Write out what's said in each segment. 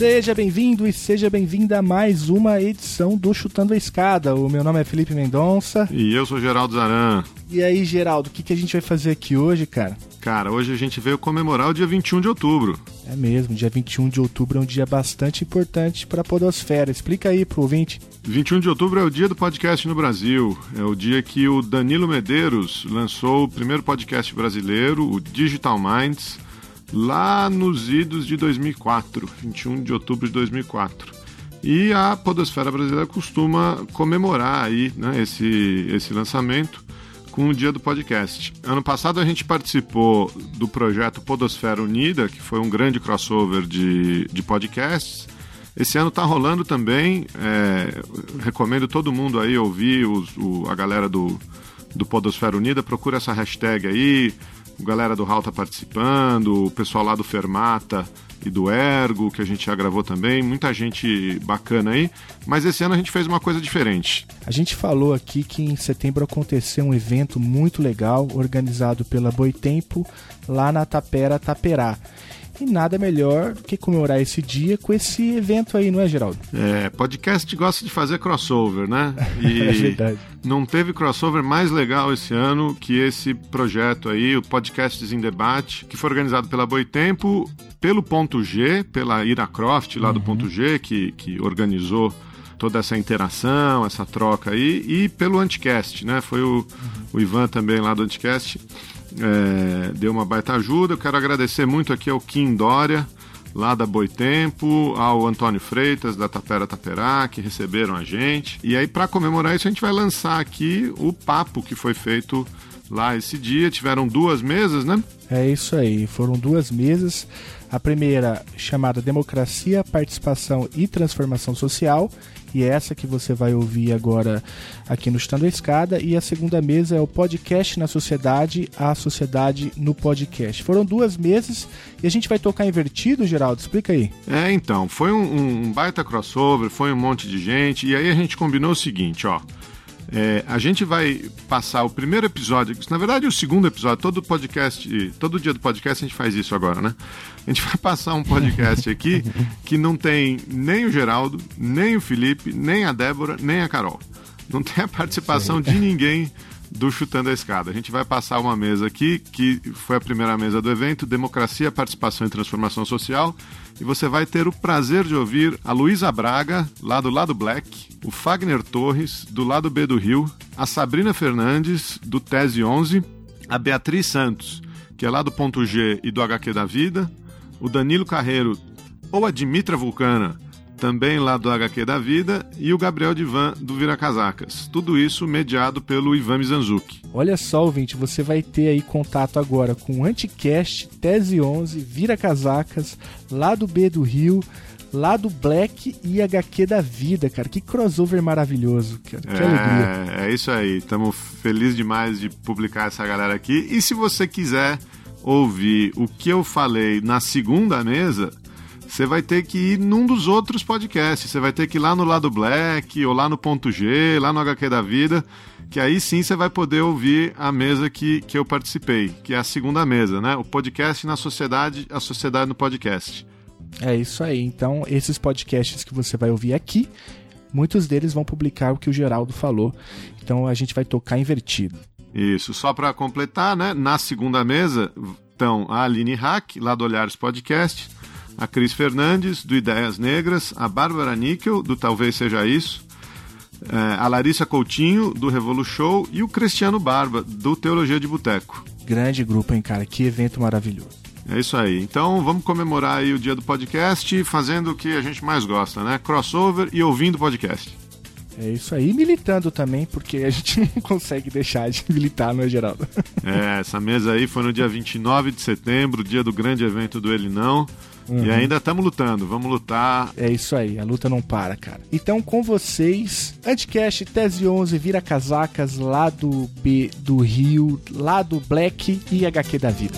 Seja bem-vindo e seja bem-vinda a mais uma edição do Chutando a Escada. O meu nome é Felipe Mendonça. E eu sou Geraldo Zaran. E aí, Geraldo, o que, que a gente vai fazer aqui hoje, cara? Cara, hoje a gente veio comemorar o dia 21 de outubro. É mesmo, dia 21 de outubro é um dia bastante importante para a Podosfera. Explica aí pro ouvinte. 21 de outubro é o dia do podcast no Brasil. É o dia que o Danilo Medeiros lançou o primeiro podcast brasileiro, o Digital Minds lá nos idos de 2004, 21 de outubro de 2004. E a Podosfera Brasileira costuma comemorar aí, né, esse, esse lançamento com o dia do podcast. Ano passado a gente participou do projeto Podosfera Unida, que foi um grande crossover de, de podcasts. Esse ano está rolando também. É, recomendo todo mundo aí ouvir os, o, a galera do, do Podosfera Unida. Procura essa hashtag aí o galera do HAL tá participando, o pessoal lá do Fermata e do Ergo, que a gente já gravou também, muita gente bacana aí. Mas esse ano a gente fez uma coisa diferente. A gente falou aqui que em setembro aconteceu um evento muito legal, organizado pela Boitempo, lá na Tapera Taperá. E nada melhor do que comemorar esse dia com esse evento aí, não é, Geraldo? É, podcast gosta de fazer crossover, né? E é verdade. Não teve crossover mais legal esse ano que esse projeto aí, o Podcasts em Debate, que foi organizado pela Boitempo, pelo Ponto G, pela Ira Croft lá uhum. do Ponto G, que, que organizou toda essa interação, essa troca aí, e pelo Anticast, né? Foi o, uhum. o Ivan também lá do Anticast é, deu uma baita ajuda. Eu quero agradecer muito aqui ao Kim Dória, lá da Boitempo, ao Antônio Freitas, da Tapera Taperá, que receberam a gente. E aí, para comemorar isso, a gente vai lançar aqui o papo que foi feito lá esse dia. Tiveram duas mesas, né? É isso aí, foram duas mesas. A primeira chamada Democracia, Participação e Transformação Social e essa que você vai ouvir agora aqui no Estando a Escada. E a segunda mesa é o Podcast na Sociedade, a Sociedade no Podcast. Foram duas mesas e a gente vai tocar invertido, Geraldo? Explica aí. É, então, foi um, um baita crossover, foi um monte de gente, e aí a gente combinou o seguinte, ó. É, a gente vai passar o primeiro episódio, na verdade o segundo episódio, todo podcast, todo dia do podcast a gente faz isso agora, né? A gente vai passar um podcast aqui que não tem nem o Geraldo, nem o Felipe, nem a Débora, nem a Carol. Não tem a participação de ninguém do Chutando a Escada. A gente vai passar uma mesa aqui, que foi a primeira mesa do evento, Democracia, Participação e Transformação Social, e você vai ter o prazer de ouvir a Luísa Braga, lá do lado Black, o Fagner Torres, do lado B do Rio, a Sabrina Fernandes, do Tese 11, a Beatriz Santos, que é lá do Ponto G e do HQ da Vida, o Danilo Carreiro ou a Dimitra Vulcana, também lá do HQ da Vida, e o Gabriel Divan do Vira Casacas. Tudo isso mediado pelo Ivan Mizanzuki. Olha só, ouvinte, você vai ter aí contato agora com o Anticast, Tese 11, Vira Casacas, lá do B do Rio, lá do Black e HQ da Vida, cara. Que crossover maravilhoso, cara. Que é, alegria. É isso aí. Estamos felizes demais de publicar essa galera aqui. E se você quiser ouvir o que eu falei na segunda mesa, você vai ter que ir num dos outros podcasts. Você vai ter que ir lá no lado Black, ou lá no ponto G, lá no HQ da Vida, que aí sim você vai poder ouvir a mesa que, que eu participei, que é a segunda mesa, né? O podcast na sociedade, a sociedade no podcast. É isso aí. Então, esses podcasts que você vai ouvir aqui, muitos deles vão publicar o que o Geraldo falou. Então, a gente vai tocar invertido. Isso. Só para completar, né? Na segunda mesa estão a Aline Hack, lá do Olhares Podcast, a Cris Fernandes, do Ideias Negras, a Bárbara Níquel, do Talvez Seja Isso, é, a Larissa Coutinho, do Revolu Show, e o Cristiano Barba, do Teologia de Boteco. Grande grupo, hein, cara? Que evento maravilhoso. É isso aí. Então vamos comemorar aí o dia do podcast fazendo o que a gente mais gosta, né? Crossover e ouvindo podcast. É isso aí, militando também, porque a gente não consegue deixar de militar, não é, Geraldo? É, essa mesa aí foi no dia 29 de setembro, dia do grande evento do Ele Não. Uhum. E ainda estamos lutando, vamos lutar. É isso aí, a luta não para, cara. Então, com vocês, Anticast Tese 11 vira casacas lá do B do Rio, lá do Black e HQ da Vida.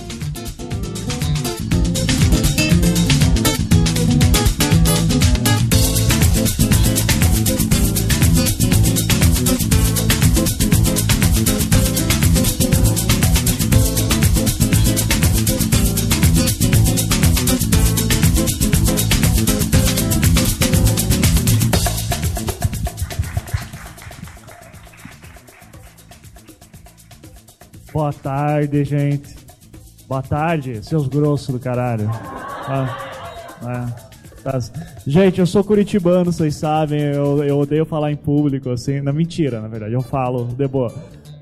Boa tarde, gente. Boa tarde, seus grossos do caralho. Ah, é. Gente, eu sou curitibano, vocês sabem. Eu, eu odeio falar em público, assim. Na mentira, na verdade. Eu falo de boa.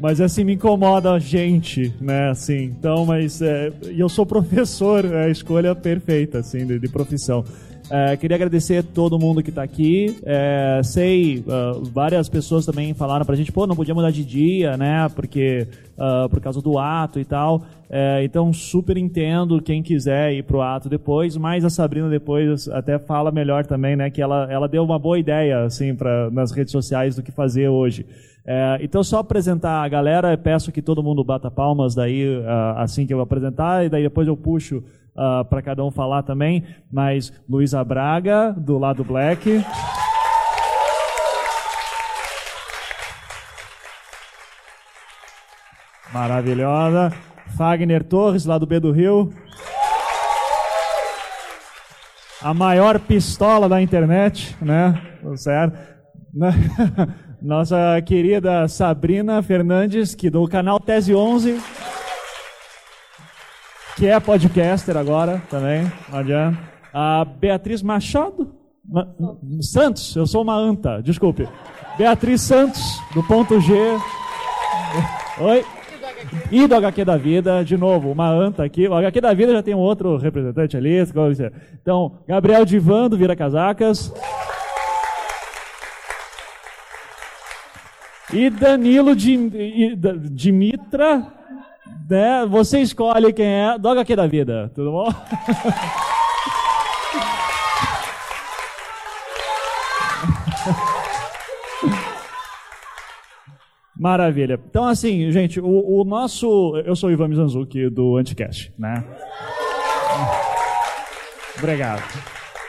Mas assim, me incomoda a gente, né? Assim, então, mas. É, eu sou professor, é a escolha perfeita, assim, de, de profissão. É, queria agradecer todo mundo que está aqui. É, sei, uh, várias pessoas também falaram pra gente, pô, não podia mudar de dia, né? Porque uh, por causa do ato e tal. É, então, super entendo quem quiser ir pro ato depois, mas a Sabrina depois até fala melhor também, né? Que ela, ela deu uma boa ideia, assim, pra, nas redes sociais do que fazer hoje. É, então, só apresentar a galera, peço que todo mundo bata palmas daí, uh, assim que eu apresentar, e daí depois eu puxo uh, para cada um falar também. Mas Luísa Braga, do lado Black. Maravilhosa. Fagner Torres, lá do B do Rio. A maior pistola da internet, né? Certo? Nossa querida Sabrina Fernandes, que do canal Tese 11, que é podcaster agora também, não. A Beatriz Machado, Santos, eu sou uma anta, desculpe. Beatriz Santos, do ponto G. Oi. E do HQ da Vida, de novo, uma anta aqui. O HQ da Vida já tem um outro representante ali. Então, Gabriel Divan, do Vira Casacas. E Danilo Dimitra, né? Você escolhe quem é do HQ da Vida, tudo bom? Maravilha. Então, assim, gente, o, o, nosso. Eu sou o Ivan Mizanzuki do Anticast, né? Obrigado.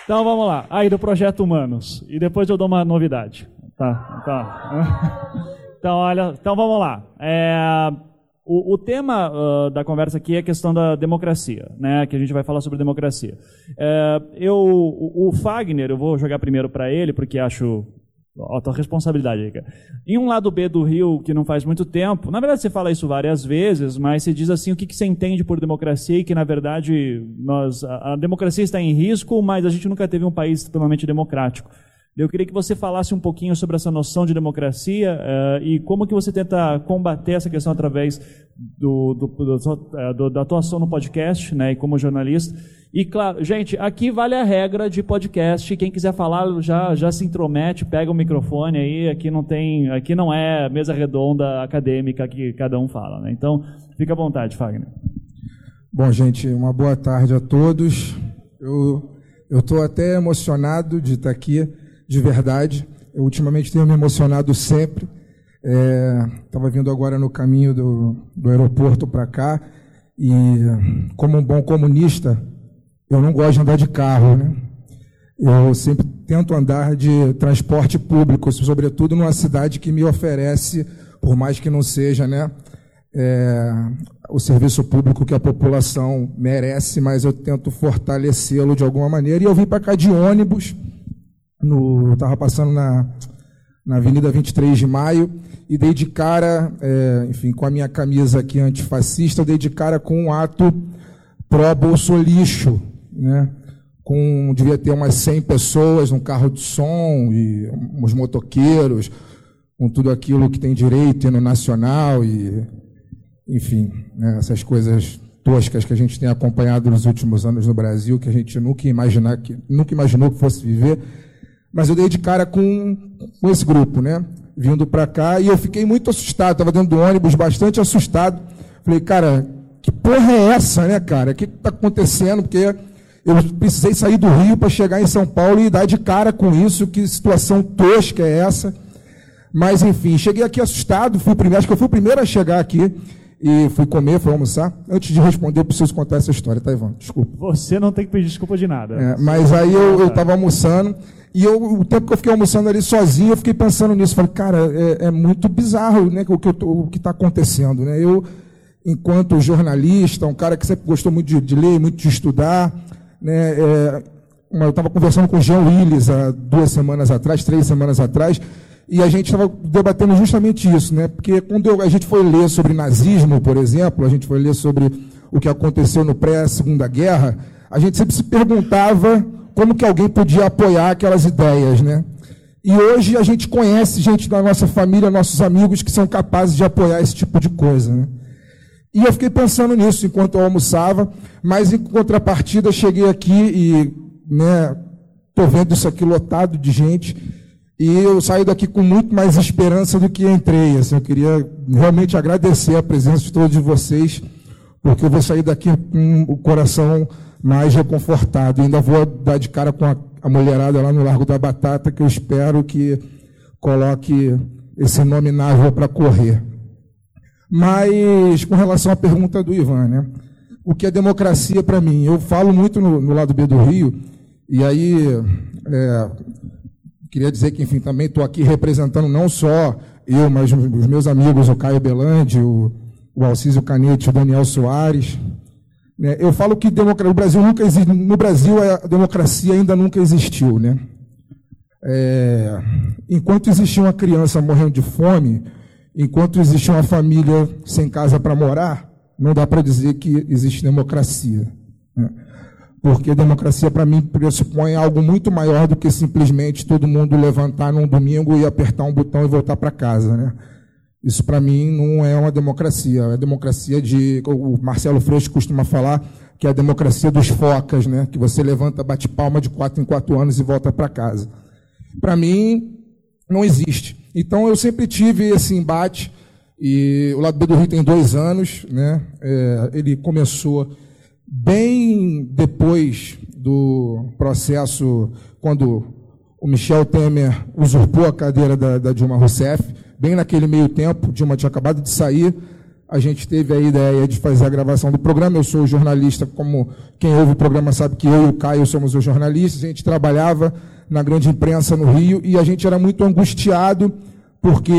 Então vamos lá. Aí do Projeto Humanos. E depois eu dou uma novidade. Tá, tá. Então, olha, então vamos lá. É, o, o, tema uh, da conversa aqui é a questão da democracia, né? Que a gente vai falar sobre democracia. É, eu, o, o Fagner, eu vou jogar primeiro para ele porque acho a tua responsabilidade aí, cara. Em um lado B do Rio, que não faz muito tempo, na verdade você fala isso várias vezes, mas você diz assim o que, que você entende por democracia e que, na verdade, nós, a, a democracia está em risco, mas a gente nunca teve um país totalmente democrático. Eu queria que você falasse um pouquinho sobre essa noção de democracia uh, e como que você tenta combater essa questão através do, do, do, do, da atuação no podcast, né, e como jornalista. E claro, gente, aqui vale a regra de podcast. Quem quiser falar já já se intromete, pega o microfone aí. Aqui não tem, aqui não é mesa redonda acadêmica que cada um fala, né? Então, fica à vontade, Fagner. Bom, gente, uma boa tarde a todos. Eu eu estou até emocionado de estar aqui de verdade. Eu ultimamente tenho me emocionado sempre. Estava é, vindo agora no caminho do, do aeroporto para cá e, como um bom comunista, eu não gosto de andar de carro, né? Eu sempre tento andar de transporte público, sobretudo numa cidade que me oferece, por mais que não seja, né, é, o serviço público que a população merece, mas eu tento fortalecê-lo de alguma maneira. E eu vim para cá de ônibus no estava passando na, na Avenida 23 de Maio e dei de cara, é, enfim, com a minha camisa aqui antifascista, eu dei de cara com um ato pró-bolso lixo, né? Com, devia ter umas 100 pessoas num carro de som e uns motoqueiros, com tudo aquilo que tem direito no nacional e, enfim, né, essas coisas toscas que a gente tem acompanhado nos últimos anos no Brasil, que a gente nunca, imaginar que, nunca imaginou que fosse viver. Mas eu dei de cara com, com esse grupo, né? Vindo para cá e eu fiquei muito assustado. Estava dentro do ônibus, bastante assustado. Falei, cara, que porra é essa, né, cara? O que está acontecendo? Porque eu precisei sair do Rio para chegar em São Paulo e dar de cara com isso. Que situação tosca é essa? Mas, enfim, cheguei aqui assustado. Fui primeiro, acho que eu fui o primeiro a chegar aqui e fui comer, fui almoçar. Antes de responder, eu preciso contar essa história, tá, Ivan? Desculpa. Você não tem que pedir desculpa de nada. É, mas aí eu estava almoçando. E eu, o tempo que eu fiquei almoçando ali sozinho, eu fiquei pensando nisso. Falei, cara, é, é muito bizarro né, o que está acontecendo. Né? Eu, enquanto jornalista, um cara que sempre gostou muito de, de ler, muito de estudar, né, é, eu estava conversando com o Jean Willis há duas semanas atrás, três semanas atrás, E a gente estava debatendo justamente isso, né? Porque quando a gente foi ler sobre nazismo, por exemplo, a gente foi ler sobre o que aconteceu no pré-segunda guerra, a gente sempre se perguntava como que alguém podia apoiar aquelas ideias, né? E hoje a gente conhece gente da nossa família, nossos amigos que são capazes de apoiar esse tipo de coisa, né? E eu fiquei pensando nisso enquanto eu almoçava, mas em contrapartida cheguei aqui e, né, tô vendo isso aqui lotado de gente e eu saio daqui com muito mais esperança do que entrei. Assim, eu queria realmente agradecer a presença de todos vocês, porque eu vou sair daqui com o coração mais reconfortado. Ainda vou dar de cara com a, a mulherada lá no Largo da Batata, que eu espero que coloque esse nominável para correr. Mas, com relação à pergunta do Ivan, né? O que é democracia para mim? Eu falo muito no, no, lado B do Rio, e aí é, queria dizer que, enfim, também estou aqui representando não só eu, mas os meus amigos, o Caio Belandi, o, o Alcísio Canete, o Daniel Soares? Eu falo que o Brasil nunca existe, no Brasil a democracia ainda nunca existiu. Né? É, enquanto existia uma criança morrendo de fome, enquanto existia uma família sem casa para morar, não dá para dizer que existe democracia. Né? Porque democracia, para mim, pressupõe algo muito maior do que simplesmente todo mundo levantar num domingo e apertar um botão e voltar para casa. Né? Isso, para mim, não é uma democracia. É a democracia de. O Marcelo Freixo costuma falar que é a democracia dos focas, né? que você levanta, bate palma de quatro em quatro anos e volta para casa. Para mim, não existe. Então, eu sempre tive esse embate. E o lado B do Rio tem dois anos. Né? É, ele começou bem depois do processo, quando o Michel Temer usurpou a cadeira da, da Dilma Rousseff bem naquele meio tempo, Dilma tinha acabado de sair, a gente teve a ideia de fazer a gravação do programa. Eu sou jornalista, como quem ouve o programa sabe que eu e o Caio somos os jornalistas. A gente trabalhava na grande imprensa no Rio e a gente era muito angustiado porque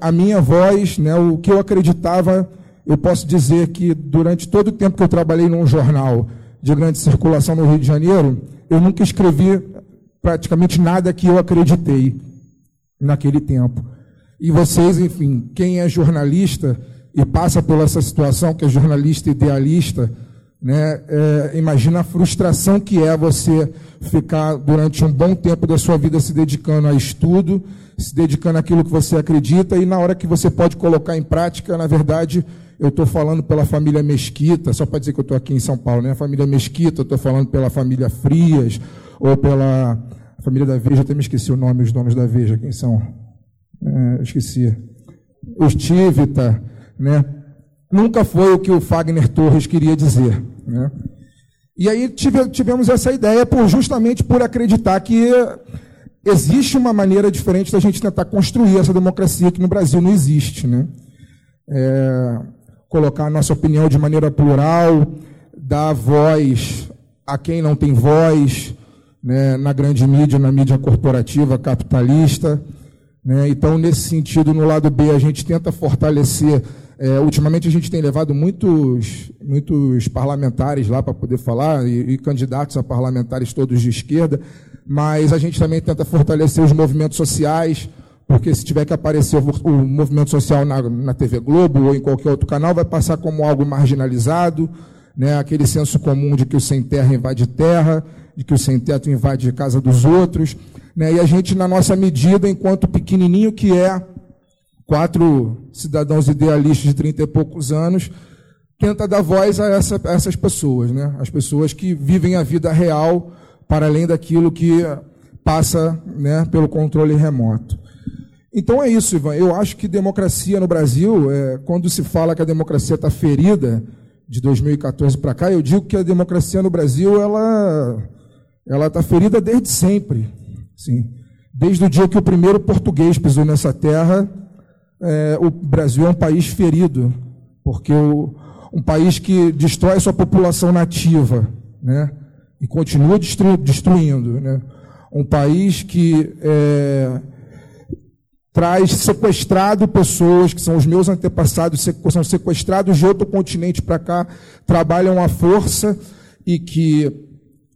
a minha voz, né, o que eu acreditava, eu posso dizer que durante todo o tempo que eu trabalhei num jornal de grande circulação no Rio de Janeiro, eu nunca escrevi praticamente nada que eu acreditei naquele tempo. E vocês, enfim, quem é jornalista e passa por essa situação, que é jornalista idealista, né, é, imagina a frustração que é você ficar durante um bom tempo da sua vida se dedicando a estudo, se dedicando àquilo que você acredita, e na hora que você pode colocar em prática, na verdade, eu estou falando pela família Mesquita, só para dizer que eu estou aqui em São Paulo, né? A família Mesquita, estou falando pela família Frias, ou pela família da Veja, até me esqueci o nome, os nomes da Veja, quem são? É, esqueci, Estivita, né? Nunca foi o que o Fagner Torres queria dizer, né? E aí tive, tivemos essa ideia por, justamente por acreditar que existe uma maneira diferente da gente tentar construir essa democracia que no Brasil não existe, né? É, colocar a nossa opinião de maneira plural, dar voz a quem não tem voz, né, na grande mídia, na mídia corporativa capitalista. Né? Então, nesse sentido, no lado B, a gente tenta fortalecer. É, ultimamente, a gente tem levado muitos, muitos parlamentares lá para poder falar, e, e, candidatos a parlamentares todos de esquerda, mas a gente também tenta fortalecer os movimentos sociais, porque se tiver que aparecer o, movimento social na, na TV Globo ou em qualquer outro canal, vai passar como algo marginalizado, né? aquele senso comum de que o sem terra invade terra, de que o sem teto invade a casa dos outros. Né? E a gente, na nossa medida, enquanto pequenininho que é, quatro cidadãos idealistas de trinta e poucos anos, tenta dar voz a, essa, a essas pessoas, né? as pessoas que vivem a vida real para além daquilo que passa né, pelo controle remoto. Então é isso, Ivan. Eu acho que democracia no Brasil, é, quando se fala que a democracia está ferida de 2014 para cá, eu digo que a democracia no Brasil ela ela está ferida desde sempre. Sim. Desde o dia que o primeiro português pisou nessa terra, é, o Brasil é um país ferido, porque o, um país que destrói sua população nativa, né? E continua destru, destruindo, né? Um país que é, traz sequestrado pessoas que são os meus antepassados, são sequestrados de outro continente para cá, trabalham à força e que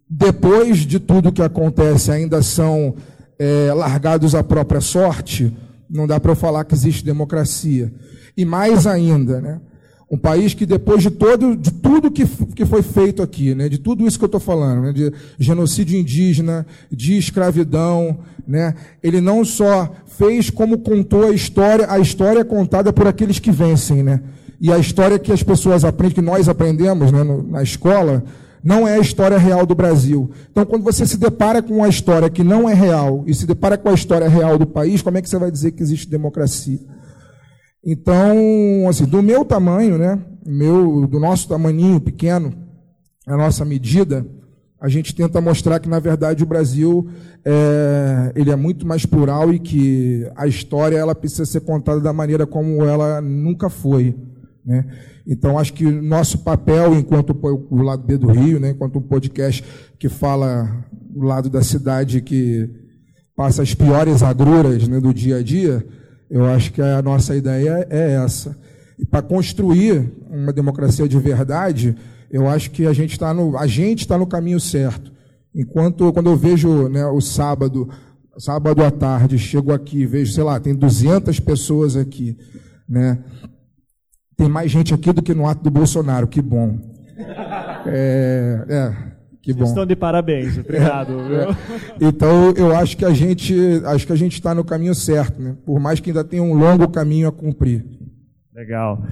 depois de tudo que acontece, ainda são é, largados à própria sorte, Não dá para eu falar que existe democracia. E mais ainda, né? Um país que depois de todo, de tudo que, que foi feito aqui, né, de tudo isso que eu estou falando, né, de genocídio indígena, de escravidão, né, ele não só fez como contou a história, a história é contada por aqueles que vencem, né, e a história que as pessoas aprendem, que nós aprendemos né, no, na escola, não é a história real do Brasil. Então, quando você se depara com uma história que não é real e se depara com a história real do país, como é que você vai dizer que existe democracia? Então, assim, do meu tamanho, né, meu, do nosso tamaninho pequeno, a nossa medida, a gente tenta mostrar que, na verdade, o Brasil é, ele é muito mais plural e que a história ela precisa ser contada da maneira como ela nunca foi. Né? Então, acho que nosso papel, enquanto o lado B do Rio, né, enquanto um podcast que fala do lado da cidade que passa as piores agruras né, do dia a dia, eu acho que a nossa ideia é essa. E para construir uma democracia de verdade, eu acho que a gente está no, a gente está no caminho certo. Enquanto quando eu vejo né, o sábado, sábado à tarde, chego aqui, vejo, sei lá, tem 200 pessoas aqui, né? Tem mais gente aqui do que no ato do Bolsonaro, que bom. É, é que bom. Estão de parabéns, obrigado. É, então eu acho que a gente acho que a gente está no caminho certo, né? Por mais que ainda tenha um longo caminho a cumprir. Legal.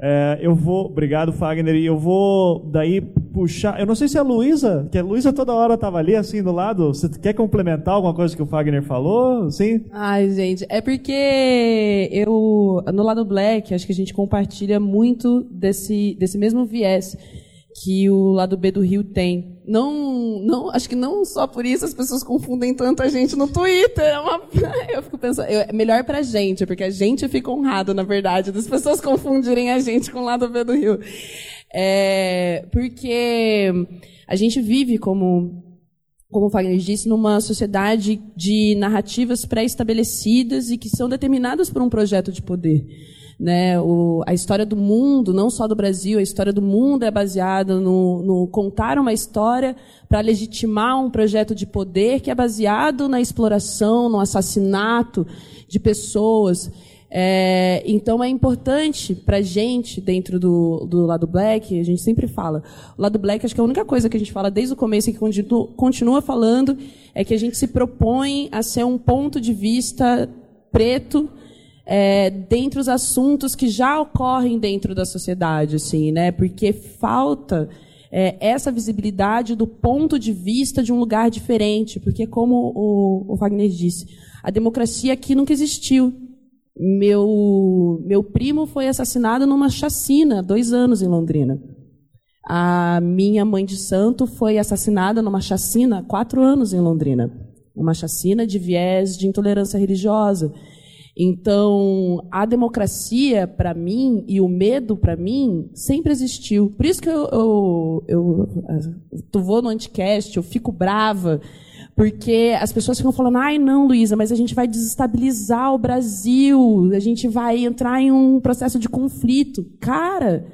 É, eu vou, obrigado Fagner, e eu vou daí puxar. Eu não sei se é a Luísa, que a Luísa toda hora estava ali assim do lado. Você quer complementar alguma coisa que o Fagner falou? Sim? Ai, gente, é porque eu no lado Black acho que a gente compartilha muito desse desse mesmo viés que o lado B do Rio tem. Não, não, acho que não só por isso as pessoas confundem tanta gente no Twitter. É uma, eu fico pensando, é melhor pra gente, porque a gente fica honrado, na verdade, das pessoas confundirem a gente com o lado B do Rio. É, porque a gente vive como como o Wagner disse, numa sociedade de narrativas pré-estabelecidas e que são determinadas por um projeto de poder. Né? O, a história do mundo, não só do Brasil, a história do mundo é baseada no, no contar uma história para legitimar um projeto de poder que é baseado na exploração, no assassinato de pessoas. É, então é importante para gente, dentro do, do lado black, a gente sempre fala, o lado black, acho que a única coisa que a gente fala desde o começo e que continua, continua falando é que a gente se propõe a ser um ponto de vista preto, é, dentre os assuntos que já ocorrem dentro da sociedade, assim, né? Porque falta é, essa visibilidade do ponto de vista de um lugar diferente, porque como o, o Wagner disse, a democracia aqui nunca existiu. Meu meu primo foi assassinado numa chacina, dois anos em Londrina. A minha mãe de santo foi assassinada numa chacina, quatro anos em Londrina. Uma chacina de viés de intolerância religiosa. Então, a democracia, para mim, e o medo, para mim, sempre existiu. Por isso que eu, eu, eu, eu vou no anticast, eu fico brava, porque as pessoas ficam falando, ai não, Luísa, mas a gente vai desestabilizar o Brasil, a gente vai entrar em um processo de conflito. Cara,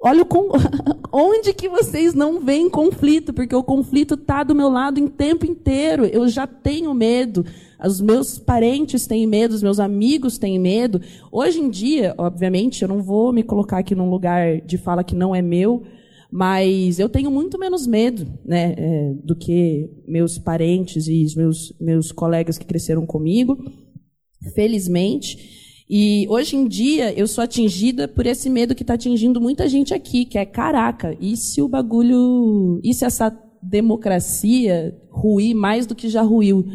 olha o onde que vocês não veem conflito, porque o conflito está do meu lado em tempo inteiro. Eu já tenho medo. Os meus parentes têm medo, os meus amigos têm medo. Hoje em dia, obviamente, eu não vou me colocar aqui num lugar de fala que não é meu, mas eu tenho muito menos medo né, é, do que meus parentes e os meus, meus colegas que cresceram comigo, felizmente. E hoje em dia eu sou atingida por esse medo que está atingindo muita gente aqui, que é caraca, e se o bagulho. E se essa democracia ruir mais do que já ruiu?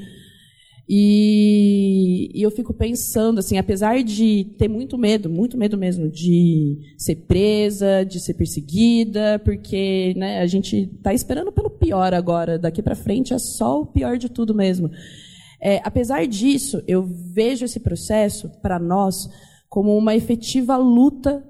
E, e, eu fico pensando, assim, apesar de ter muito medo, muito medo mesmo, de ser presa, de ser perseguida, porque né, a gente está esperando pelo pior agora, daqui para frente é só o pior de tudo mesmo. É, apesar disso, eu vejo esse processo, para nós, como uma efetiva luta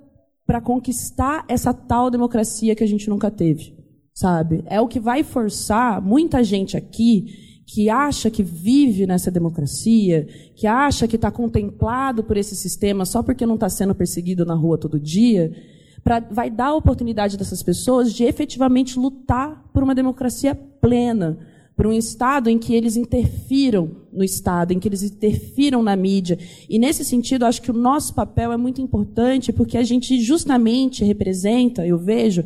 para conquistar essa tal democracia que a gente nunca teve, sabe? É o que vai forçar muita gente aqui que acha que vive nessa democracia, que acha que está contemplado por esse sistema só porque não está sendo perseguido na rua todo dia, pra, vai dar a oportunidade dessas pessoas de efetivamente lutar por uma democracia plena, para um Estado em que eles interfiram no Estado, em que eles interfiram na mídia. E nesse sentido, acho que o nosso papel é muito importante, porque a gente justamente representa, eu vejo,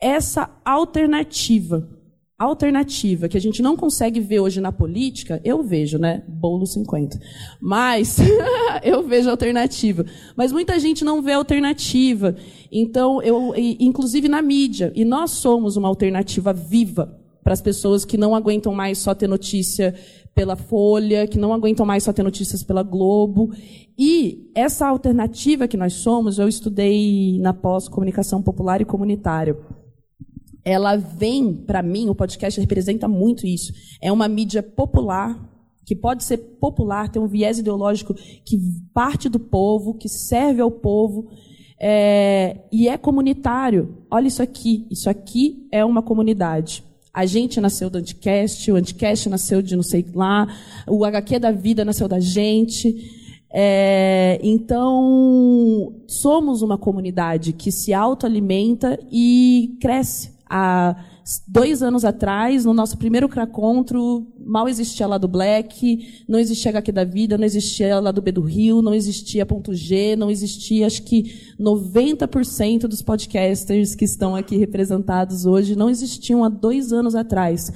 essa alternativa. Alternativa, que a gente não consegue ver hoje na política, eu vejo, né? Bolo 50. Mas eu vejo alternativa. Mas muita gente não vê alternativa. Então, eu, inclusive na mídia, e nós somos uma alternativa viva para as pessoas que não aguentam mais só ter notícia pela Folha, que não aguentam mais só ter notícias pela Globo. E essa alternativa que nós somos, eu estudei na pós-comunicação popular e comunitária. Ela vem, para mim, o podcast representa muito isso. É uma mídia popular, que pode ser popular, tem um viés ideológico que parte do povo, que serve ao povo, é, e é comunitário. Olha isso aqui. Isso aqui é uma comunidade. A gente nasceu do Anticast, o Anticast nasceu de não sei lá, o HQ da vida nasceu da gente. É, então, somos uma comunidade que se autoalimenta e cresce. A, dois anos atrás, no nosso primeiro Cracontro, mal existia lá do Black, não existia HQ da Vida, não existia lá do B do Rio, não existia Ponto G, não existia, acho que 90% dos podcasters que estão aqui representados hoje não existiam há dois anos atrás.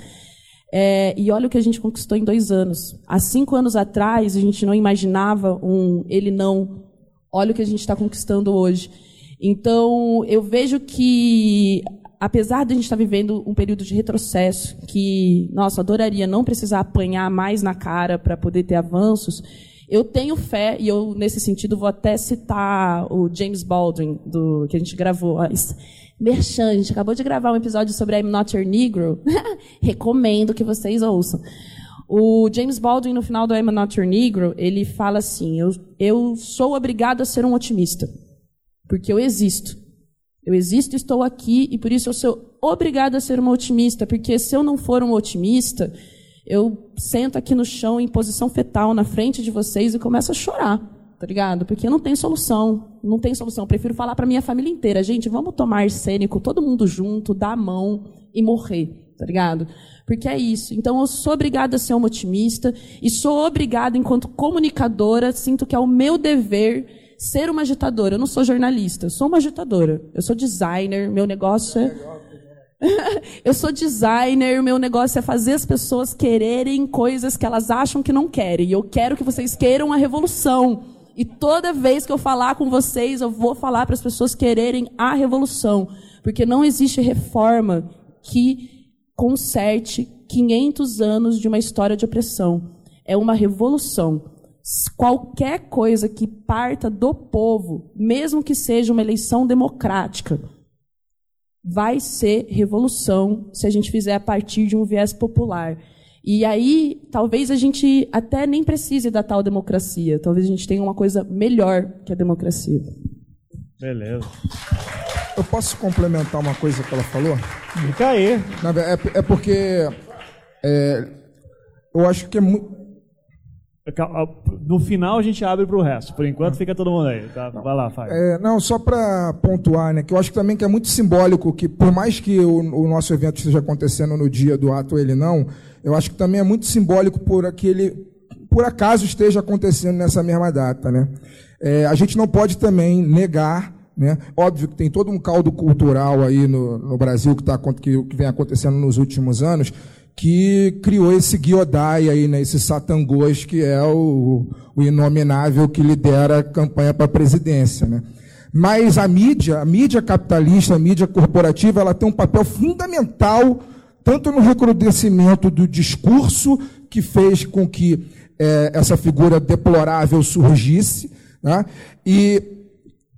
É, e olha o que a gente conquistou em dois anos. Há cinco anos atrás, a gente não imaginava um ele não. Olha o que a gente está conquistando hoje. Então, eu vejo que apesar de a gente estar vivendo um período de retrocesso, que, nossa, adoraria não precisar apanhar mais na cara para poder ter avanços, eu tenho fé, e eu, nesse sentido, vou até citar o James Baldwin, do, que a gente gravou. Merchan, a gente acabou de gravar um episódio sobre I'm Not Your Negro. Recomendo que vocês ouçam. O James Baldwin, no final do I'm Not Your Negro, ele fala assim: eu, eu sou obrigado a ser um otimista, porque eu existo. Eu existo, estou aqui e por isso eu sou obrigada a ser uma otimista, porque se eu não for um otimista, eu sento aqui no chão em posição fetal na frente de vocês e começo a chorar, tá ligado? Porque não tem solução, não tem solução. Eu prefiro falar para minha família inteira, gente, vamos tomar arsênico, todo mundo junto, dar a mão e morrer, tá ligado? Porque é isso. Então eu sou obrigada a ser uma otimista e sou obrigada, enquanto comunicadora, sinto que é o meu dever ser uma agitadora. Eu não sou jornalista, eu sou uma agitadora. Eu sou designer, meu negócio é. eu sou designer, meu negócio é fazer as pessoas quererem coisas que elas acham que não querem. E eu quero que vocês queiram a revolução. E toda vez que eu falar com vocês, eu vou falar para as pessoas quererem a revolução. Porque não existe reforma que conserte 500 anos de uma história de opressão. É uma revolução qualquer coisa que parta do povo, mesmo que seja uma eleição democrática, vai ser revolução se a gente fizer a partir de um viés popular. E aí, talvez a gente até nem precise da tal democracia. Talvez a gente tenha uma coisa melhor que a democracia. Beleza. Eu posso complementar uma coisa que ela falou? Fica aí. É, é porque é, eu acho que é muito no final a gente abre para o resto. Por enquanto fica todo mundo aí. Tá? Vai lá, Fábio. É, não, só para pontuar, né, que eu acho também que é muito simbólico que, por mais que o, o, nosso evento esteja acontecendo no dia do ato ele não, eu acho que também é muito simbólico por aquele, por acaso esteja acontecendo nessa mesma data, né? É, a gente não pode também negar né? Óbvio que tem todo um caldo cultural aí no, no Brasil que, tá, que, que vem acontecendo nos últimos anos, que criou esse Giodai aí, né, esse Satangos, que é o, o inominável que lidera a campanha para a presidência. Né? Mas a mídia, a mídia capitalista, a mídia corporativa, ela tem um papel fundamental tanto no recrudescimento do discurso que fez com que é, essa figura deplorável surgisse, né? e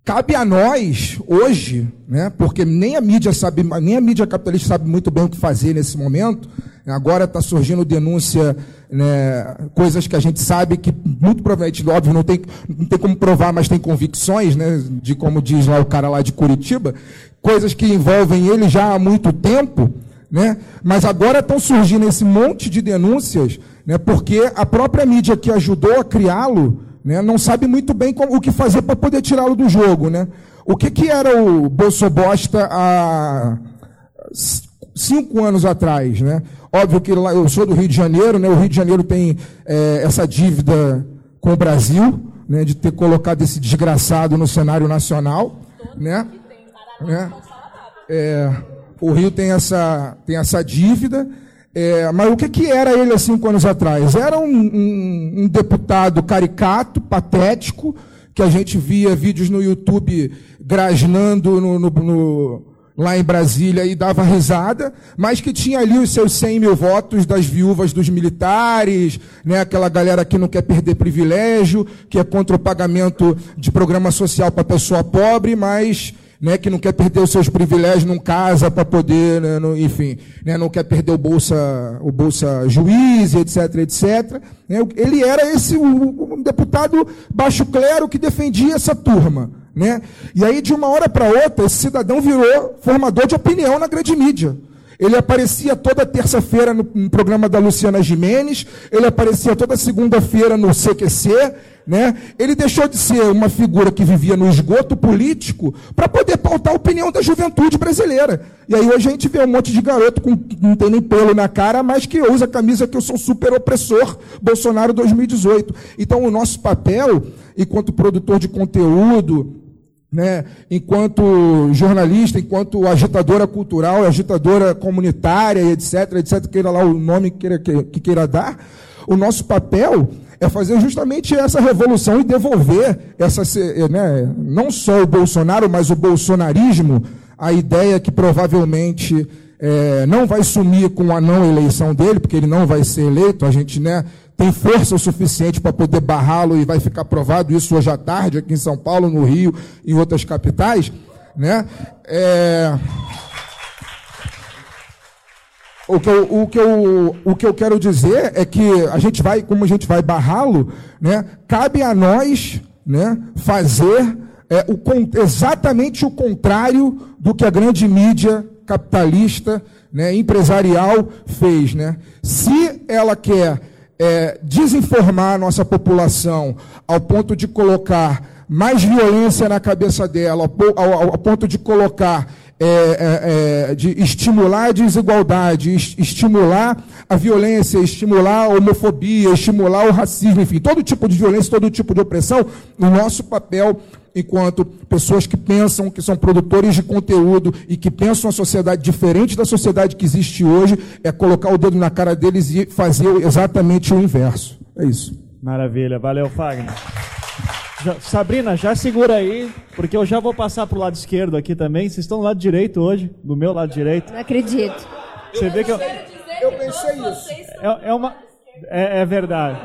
cabe a nós hoje, né, porque nem a mídia sabe, nem a mídia capitalista sabe muito bem o que fazer nesse momento, Agora está surgindo denúncia, né, coisas que a gente sabe que, muito provavelmente, óbvio, não tem, não tem como provar, mas tem convicções, né, de como diz lá o cara lá de Curitiba, coisas que envolvem ele já há muito tempo, né, mas agora estão surgindo esse monte de denúncias, né, porque a própria mídia que ajudou a criá-lo né, não sabe muito bem como, o que fazer para poder tirá-lo do jogo. Né. O que, que era o Bolsobosta há cinco anos atrás, né? Óbvio que lá, eu sou do Rio de Janeiro, né? O Rio de Janeiro tem é, essa dívida com o Brasil, né? De ter colocado esse desgraçado no cenário nacional, né? né? É, o Rio tem essa, tem essa dívida. É, mas o que, que era ele há cinco anos atrás? Era um, um, um deputado caricato, patético, que a gente via vídeos no YouTube grasnando no, no, no, lá em Brasília e dava risada, mas que tinha ali os seus 100 mil votos das viúvas dos militares, né, aquela galera que não quer perder privilégio, que é contra o pagamento de programa social para pessoa pobre, mas né, que não quer perder os seus privilégios, não casa para poder, né, enfim, né, não quer perder o bolsa, o bolsa juiz, etc, etc. Né, ele era esse um deputado baixo clero que defendia essa turma. Né? E aí, de uma hora para outra, esse cidadão virou formador de opinião na grande mídia. Ele aparecia toda terça-feira no, no, programa da Luciana Jimenez, ele aparecia toda segunda-feira no CQC, né? Ele deixou de ser uma figura que vivia no esgoto político para poder pautar a opinião da juventude brasileira. E aí hoje a gente vê um monte de garoto com não tem nem pelo na cara, mas que usa a camisa que eu sou super opressor, Bolsonaro 2018. Então o nosso papel, enquanto produtor de conteúdo, né, enquanto jornalista, enquanto agitadora cultural, agitadora comunitária, etc., etc., queira lá o nome que queira, que queira dar, o nosso papel é fazer justamente essa revolução e devolver essa, né, não só o Bolsonaro, mas o bolsonarismo, a ideia que provavelmente é, não vai sumir com a não eleição dele, porque ele não vai ser eleito, a gente né, tem força o suficiente para poder barrá-lo e vai ficar provado isso hoje à tarde aqui em São Paulo, no Rio e em outras capitais, né? É... O que, eu, o, que eu, o que eu quero dizer é que a gente vai, como a gente vai barrá-lo, né? Cabe a nós, né? Fazer é, o, exatamente o contrário do que a grande mídia capitalista, né, empresarial fez, né? Se ela quer é, desinformar a nossa população ao ponto de colocar mais violência na cabeça dela, ao, ao, ao ponto de colocar é, é, é, de estimular a desigualdade, estimular a violência, estimular a homofobia, estimular o racismo, enfim, todo tipo de violência, todo tipo de opressão, o nosso papel enquanto pessoas que pensam que são produtores de conteúdo e que pensam a sociedade diferente da sociedade que existe hoje, é colocar o dedo na cara deles e fazer exatamente o inverso. É isso. Maravilha, valeu, Fagner. Já, Sabrina, já segura aí, porque eu já vou passar para o lado esquerdo aqui também. Vocês estão do lado direito hoje, do meu lado direito. Não acredito. Você vê que eu. Eu pensei isso. É, é uma. É, é verdade.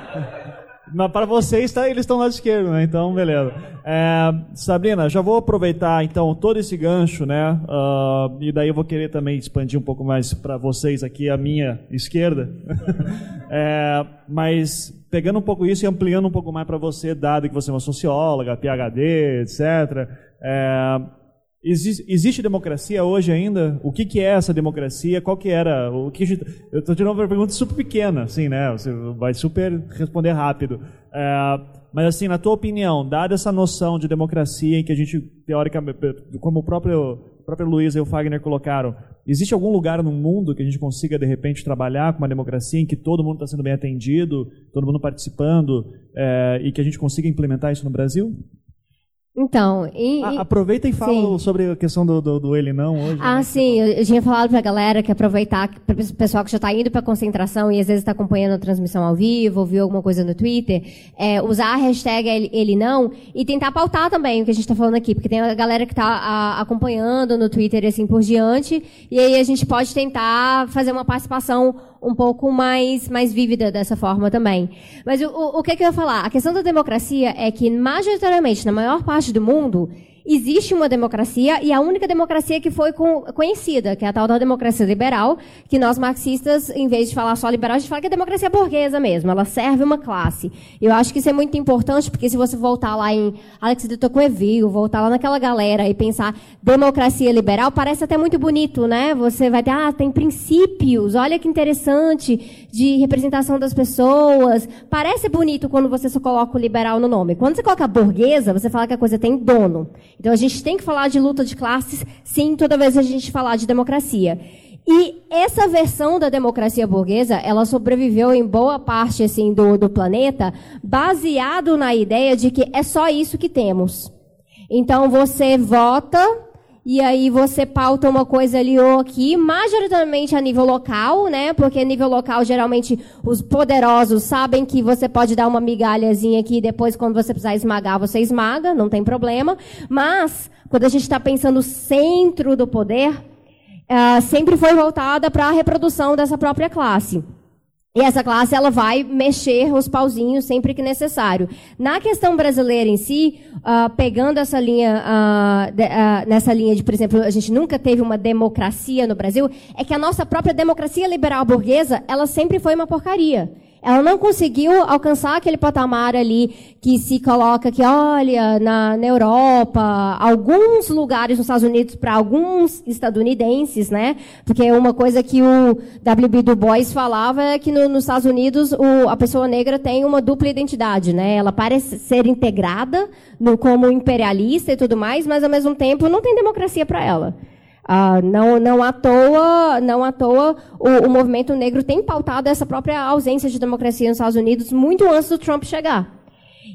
Mas para vocês, tá, eles estão lá lado esquerdo, né? Então, beleza. É, Sabrina, já vou aproveitar então todo esse gancho, né? Uh, e daí eu vou querer também expandir um pouco mais para vocês aqui a minha esquerda. é, mas pegando um pouco isso e ampliando um pouco mais para você, dado que você é uma socióloga, PhD, etc. É, Existe, existe, democracia hoje ainda? O que, que, é essa democracia? Qual que era? O que eu estou tirando uma pergunta super pequena, assim, né? Você vai super responder rápido. É, mas assim, na tua opinião, dada essa noção de democracia em que a gente teoricamente, como o próprio, próprio Luiz e o Fagner colocaram, existe algum lugar no mundo que a gente consiga de repente trabalhar com uma democracia em que todo mundo está sendo bem atendido, todo mundo participando é, e que a gente consiga implementar isso no Brasil? Então, e, aproveita e fala sim. sobre a questão do, do, do, ele não hoje. Ah, né? sim, eu, eu tinha falado para a galera que aproveitar, para o pessoal que já está indo para concentração e às vezes está acompanhando a transmissão ao vivo, ou viu alguma coisa no Twitter, é, usar a hashtag ele, ele, não e tentar pautar também o que a gente está falando aqui, porque tem a galera que está acompanhando no Twitter e assim por diante, e aí a gente pode tentar fazer uma participação um pouco mais, mais vívida dessa forma também. Mas o, o, o que, é que eu ia falar? A questão da democracia é que, majoritariamente, na maior parte do mundo, existe uma democracia e a única democracia que foi conhecida, que é a tal da democracia liberal, que nós marxistas, em vez de falar só liberal, a gente fala que é democracia burguesa mesmo, ela serve uma classe. Eu acho que isso é muito importante, porque se você voltar lá em Alex de Tocqueville, voltar lá naquela galera e pensar democracia liberal, parece até muito bonito, né? Você vai ter, ah, tem princípios, olha que interessante, de representação das pessoas. Parece bonito quando você só coloca o liberal no nome. Quando você coloca burguesa, você fala que a coisa tem dono. Então a gente tem que falar de luta de classes, sim, toda vez a gente falar de democracia. E essa versão da democracia burguesa, ela sobreviveu em boa parte assim do, do planeta, baseado na ideia de que é só isso que temos. Então você vota e aí você pauta uma coisa ali ou aqui, majoritariamente a nível local, né? Porque a nível local, geralmente, os poderosos sabem que você pode dar uma migalhazinha aqui e depois, quando você precisar esmagar, você esmaga, não tem problema. Mas, quando a gente está pensando no centro do poder, uh, sempre foi voltada para a reprodução dessa própria classe. E essa classe ela vai mexer os pauzinhos sempre que necessário. Na questão brasileira em si, uh, pegando essa linha, uh, de, uh, nessa linha de, por exemplo, a gente nunca teve uma democracia no Brasil, é que a nossa própria democracia liberal burguesa, ela sempre foi uma porcaria. Ela não conseguiu alcançar aquele patamar ali que se coloca que, olha, na, na Europa, alguns lugares nos Estados Unidos, para alguns estadunidenses, né? Porque uma coisa que o W.B. Du Bois falava é que no, nos Estados Unidos o, a pessoa negra tem uma dupla identidade, né? Ela parece ser integrada no, como imperialista e tudo mais, mas ao mesmo tempo não tem democracia para ela. Ah, não, não à toa, não à toa o, o, movimento negro tem pautado essa própria ausência de democracia nos Estados Unidos muito antes do Trump chegar.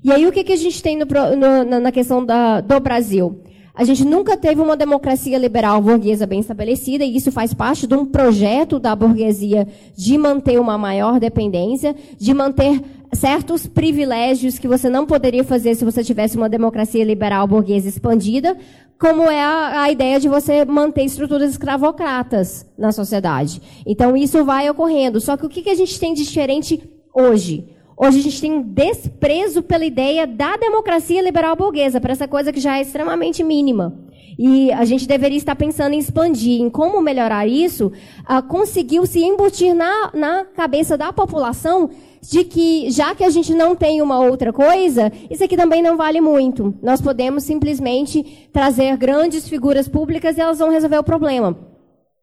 E aí o que, que a gente tem no, no, na questão da, do Brasil? A gente nunca teve uma democracia liberal burguesa bem estabelecida, e isso faz parte de um projeto da burguesia de manter uma maior dependência, de manter certos privilégios que você não poderia fazer se você tivesse uma democracia liberal burguesa expandida, como é a, a, ideia de você manter estruturas escravocratas na sociedade. Então, isso vai ocorrendo. Só que o que, que a gente tem de diferente hoje? Hoje a gente tem um desprezo pela ideia da democracia liberal burguesa, para essa coisa que já é extremamente mínima. E a gente deveria estar pensando em expandir, em como melhorar isso, uh, conseguiu se embutir na, na cabeça da população de que, já que a gente não tem uma outra coisa, isso aqui também não vale muito. Nós podemos simplesmente trazer grandes figuras públicas e elas vão resolver o problema.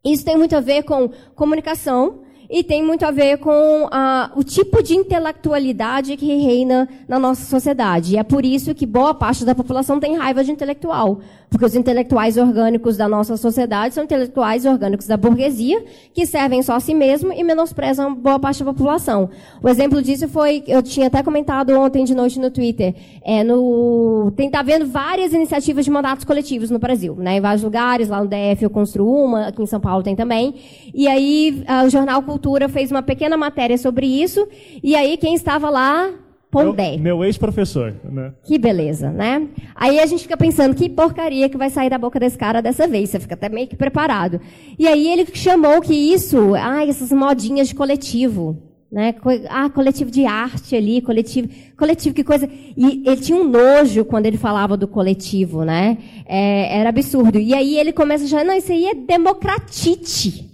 Isso tem muito a ver com comunicação, e tem muito a ver com ah, o tipo de intelectualidade que reina na nossa sociedade. E é por isso que boa parte da população tem raiva de intelectual. Porque os intelectuais orgânicos da nossa sociedade são intelectuais orgânicos da burguesia, que servem só a si mesmo e menosprezam boa parte da população. O exemplo disso foi, eu tinha até comentado ontem de noite no Twitter, é no, tem, tá vendo várias iniciativas de mandatos coletivos no Brasil, né? Em vários lugares, lá no DF eu construo uma, aqui em São Paulo tem também. E aí o Jornal Cultura fez uma pequena matéria sobre isso, e aí quem estava lá Pondé. Meu, meu ex-professor, né? Que beleza, né? Aí a gente fica pensando, que porcaria que vai sair da boca desse cara dessa vez. Você fica até meio que preparado. E aí ele chamou que isso, ah, essas modinhas de coletivo, né? Ah, coletivo de arte ali, coletivo, coletivo, que coisa. E ele tinha um nojo quando ele falava do coletivo, né? É, era absurdo. E aí ele começa a achar, não, isso aí é democratite.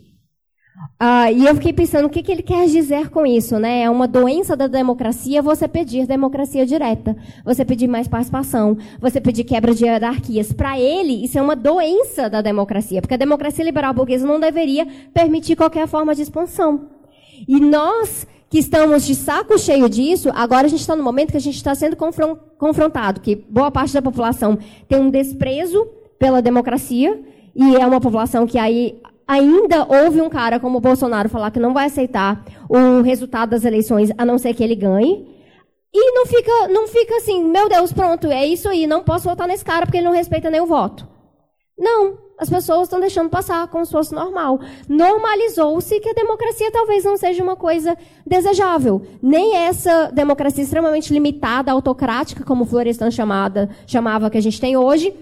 Ah, e eu fiquei pensando o que, que ele quer dizer com isso, né? É uma doença da democracia você pedir democracia direta, você pedir mais participação, você pedir quebra de hierarquias. Para ele, isso é uma doença da democracia, porque a democracia liberal burguesa não deveria permitir qualquer forma de expansão. E nós que estamos de saco cheio disso, agora a gente está no momento que a gente está sendo confrontado, que boa parte da população tem um desprezo pela democracia, e é uma população que aí ainda houve um cara como o Bolsonaro falar que não vai aceitar o resultado das eleições, a não ser que ele ganhe. E não fica, não fica assim, meu Deus, pronto, é isso aí, não posso votar nesse cara porque ele não respeita nem o voto. Não, as pessoas estão deixando passar como se fosse normal. Normalizou-se que a democracia talvez não seja uma coisa desejável. Nem essa democracia extremamente limitada, autocrática, como Florestan chamada, chamava que a gente tem hoje,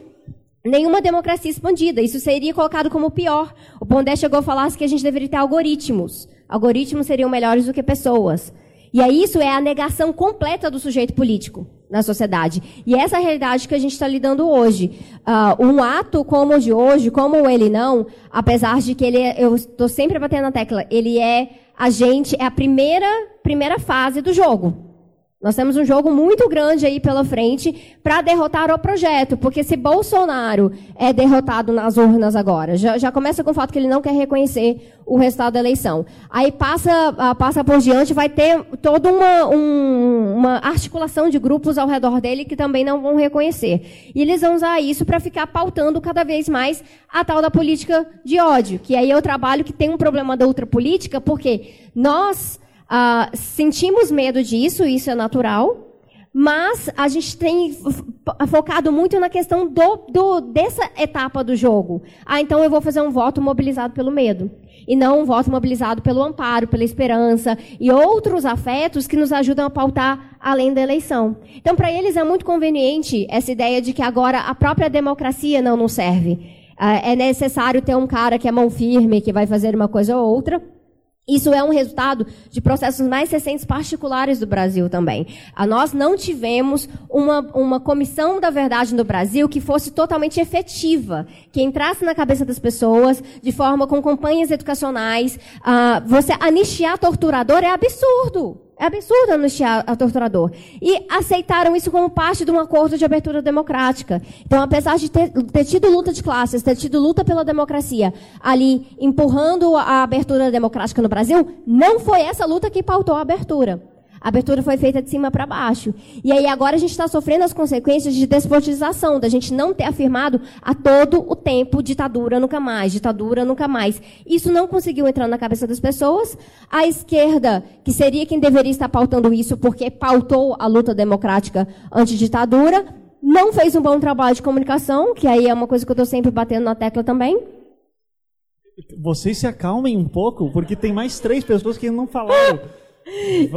nenhuma democracia expandida. Isso seria colocado como pior. O Pondé chegou a falar que a gente deveria ter algoritmos. Algoritmos seriam melhores do que pessoas. E aí isso é a negação completa do sujeito político na sociedade. E essa é a realidade que a gente está lidando hoje. Uh, um ato como o de hoje, como ele não, apesar de que ele é, eu estou sempre batendo na tecla, ele é a gente, é a primeira, primeira fase do jogo. Nós temos um jogo muito grande aí pela frente para derrotar o projeto, porque se Bolsonaro é derrotado nas urnas agora, já, já, começa com o fato que ele não quer reconhecer o resultado da eleição. Aí passa, passa por diante, vai ter toda uma, um, uma articulação de grupos ao redor dele que também não vão reconhecer. E eles vão usar isso para ficar pautando cada vez mais a tal da política de ódio, que aí é o trabalho que tem um problema da ultrapolítica, porque nós Uh, sentimos medo disso, isso é natural, mas a gente tem focado muito na questão do, do, dessa etapa do jogo. Ah, então eu vou fazer um voto mobilizado pelo medo. E não um voto mobilizado pelo amparo, pela esperança e outros afetos que nos ajudam a pautar além da eleição. Então, para eles é muito conveniente essa ideia de que agora a própria democracia não nos serve. Uh, é necessário ter um cara que é mão firme, que vai fazer uma coisa ou outra. Isso é um resultado de processos mais recentes particulares do Brasil também. A nós não tivemos uma, uma comissão da verdade no Brasil que fosse totalmente efetiva, que entrasse na cabeça das pessoas de forma com campanhas educacionais. Uh, você anistiar torturador é absurdo. É absurdo anunciar a torturador. E aceitaram isso como parte de um acordo de abertura democrática. Então, apesar de ter, ter, tido luta de classes, ter tido luta pela democracia, ali empurrando a abertura democrática no Brasil, não foi essa luta que pautou a abertura. A abertura foi feita de cima para baixo. E aí agora a gente está sofrendo as consequências de despolitização, da gente não ter afirmado a todo o tempo ditadura nunca mais, ditadura nunca mais. Isso não conseguiu entrar na cabeça das pessoas. A esquerda, que seria quem deveria estar pautando isso, porque pautou a luta democrática anti-ditadura, não fez um bom trabalho de comunicação, que aí é uma coisa que eu estou sempre batendo na tecla também. Vocês se acalmem um pouco, porque tem mais três pessoas que não falaram.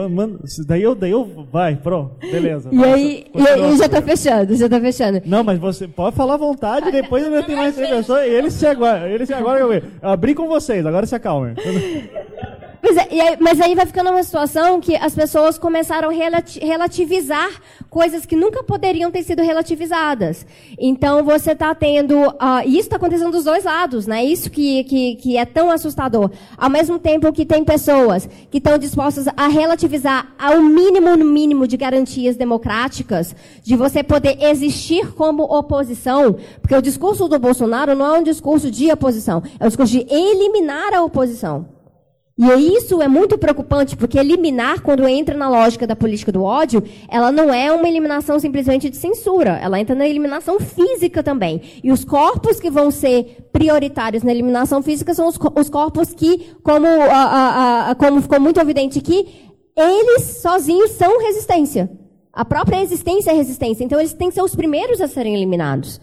Mano, daí eu, daí eu, vai, pronto, beleza. E aí, e aí já tá fechando, já tá fechando. Não, mas você pode falar à vontade, depois ainda tem mais três pessoas, e eles se agora, eles se agora eu abri com vocês, agora se acalmem. É, aí, mas aí vai ficando uma situação que as pessoas começaram a relativizar coisas que nunca poderiam ter sido relativizadas. Então você está tendo. Uh, isso está acontecendo dos dois lados, né? Isso que, que, que é tão assustador. Ao mesmo tempo que tem pessoas que estão dispostas a relativizar ao mínimo, no mínimo, de garantias democráticas, de você poder existir como oposição, porque o discurso do Bolsonaro não é um discurso de oposição, é um discurso de eliminar a oposição. E isso é muito preocupante, porque eliminar, quando entra na lógica da política do ódio, ela não é uma eliminação simplesmente de censura, ela entra na eliminação física também. E os corpos que vão ser prioritários na eliminação física são os, os corpos que, como, a, a, a, como ficou muito evidente aqui, eles sozinhos são resistência. A própria existência é resistência. Então, eles têm que ser os primeiros a serem eliminados.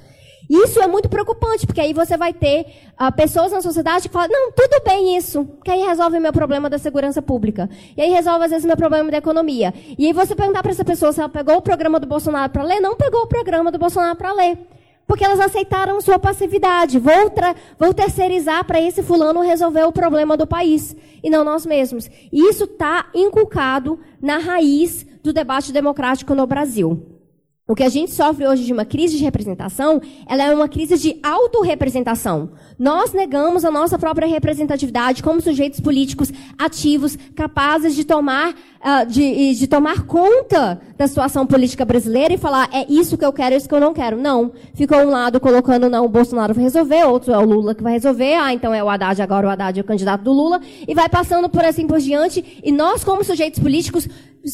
Isso é muito preocupante, porque aí você vai ter uh, pessoas na sociedade que falam, não, tudo bem isso, que aí resolve meu problema da segurança pública. E aí resolve, às vezes, meu problema da economia. E aí você perguntar para essa pessoa se ela pegou o programa do Bolsonaro para ler, não pegou o programa do Bolsonaro para ler. Porque elas aceitaram sua passividade. Vou, vou terceirizar para esse fulano resolver o problema do país. E não nós mesmos. E isso está inculcado na raiz do debate democrático no Brasil. O que a gente sofre hoje de uma crise de representação, ela é uma crise de autorrepresentação. Nós negamos a nossa própria representatividade como sujeitos políticos ativos, capazes de tomar, uh, de, de, tomar conta da situação política brasileira e falar, é isso que eu quero, é isso que eu não quero. Não. Ficou um lado colocando, não, o Bolsonaro vai resolver, outro é o Lula que vai resolver, ah, então é o Haddad, agora o Haddad é o candidato do Lula, e vai passando por assim por diante, e nós, como sujeitos políticos,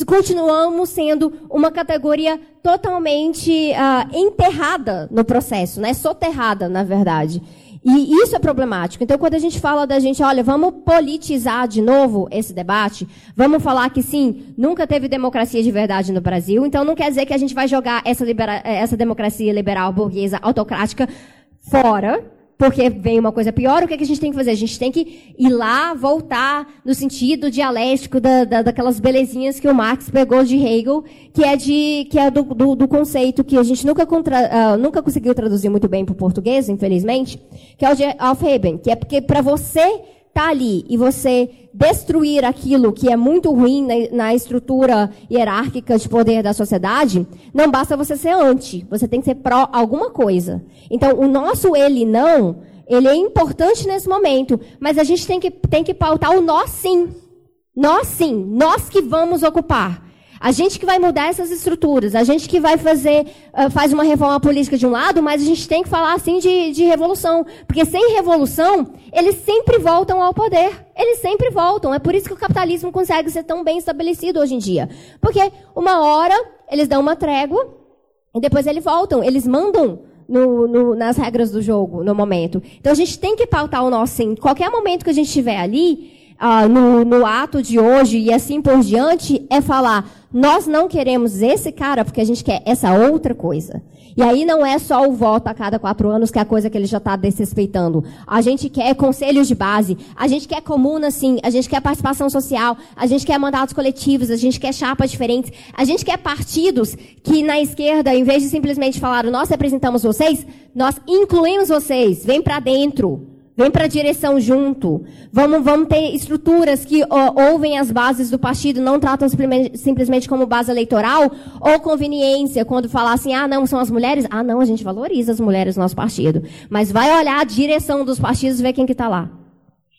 continuamos sendo uma categoria totalmente uh, enterrada no processo, né? Soterrada, na verdade. E isso é problemático. Então, quando a gente fala da gente, olha, vamos politizar de novo esse debate, vamos falar que sim, nunca teve democracia de verdade no Brasil, então não quer dizer que a gente vai jogar essa, libera essa democracia liberal, burguesa, autocrática fora, porque vem uma coisa pior, o que, é que a gente tem que fazer? A gente tem que ir lá, voltar no sentido dialético da, da, daquelas belezinhas que o Marx pegou de Hegel, que é, de, que é do, do, do conceito que a gente nunca, contra, uh, nunca conseguiu traduzir muito bem para o português, infelizmente, que é o de Aufheben, que é porque para você está ali e você destruir aquilo que é muito ruim na, na, estrutura hierárquica de poder da sociedade, não basta você ser anti, você tem que ser pró alguma coisa. Então, o nosso ele não, ele é importante nesse momento, mas a gente tem que, tem que pautar o nós sim. Nós sim, nós que vamos ocupar. A gente que vai mudar essas estruturas, a gente que vai fazer, uh, faz uma reforma política de um lado, mas a gente tem que falar assim de, de revolução. Porque sem revolução, eles sempre voltam ao poder. Eles sempre voltam. É por isso que o capitalismo consegue ser tão bem estabelecido hoje em dia. Porque uma hora eles dão uma trégua e depois eles voltam. Eles mandam no, no, nas regras do jogo, no momento. Então a gente tem que pautar o nosso sim. Qualquer momento que a gente estiver ali, uh, no, no ato de hoje e assim por diante, é falar: nós não queremos esse cara porque a gente quer essa outra coisa. E aí não é só o voto a cada quatro anos, que é a coisa que ele já está desrespeitando. A gente quer conselhos de base, a gente quer comuna, sim, a gente quer participação social, a gente quer mandatos coletivos, a gente quer chapas diferentes, a gente quer partidos que na esquerda, em vez de simplesmente falar, nós representamos vocês, nós incluímos vocês, vem para dentro. Vem para a direção junto. Vamos, vamos ter estruturas que ó, ouvem as bases do partido, não tratam simplesmente como base eleitoral ou conveniência, quando falar assim, ah, não, são as mulheres. Ah, não, a gente valoriza as mulheres no nosso partido. Mas vai olhar a direção dos partidos e ver quem que está lá.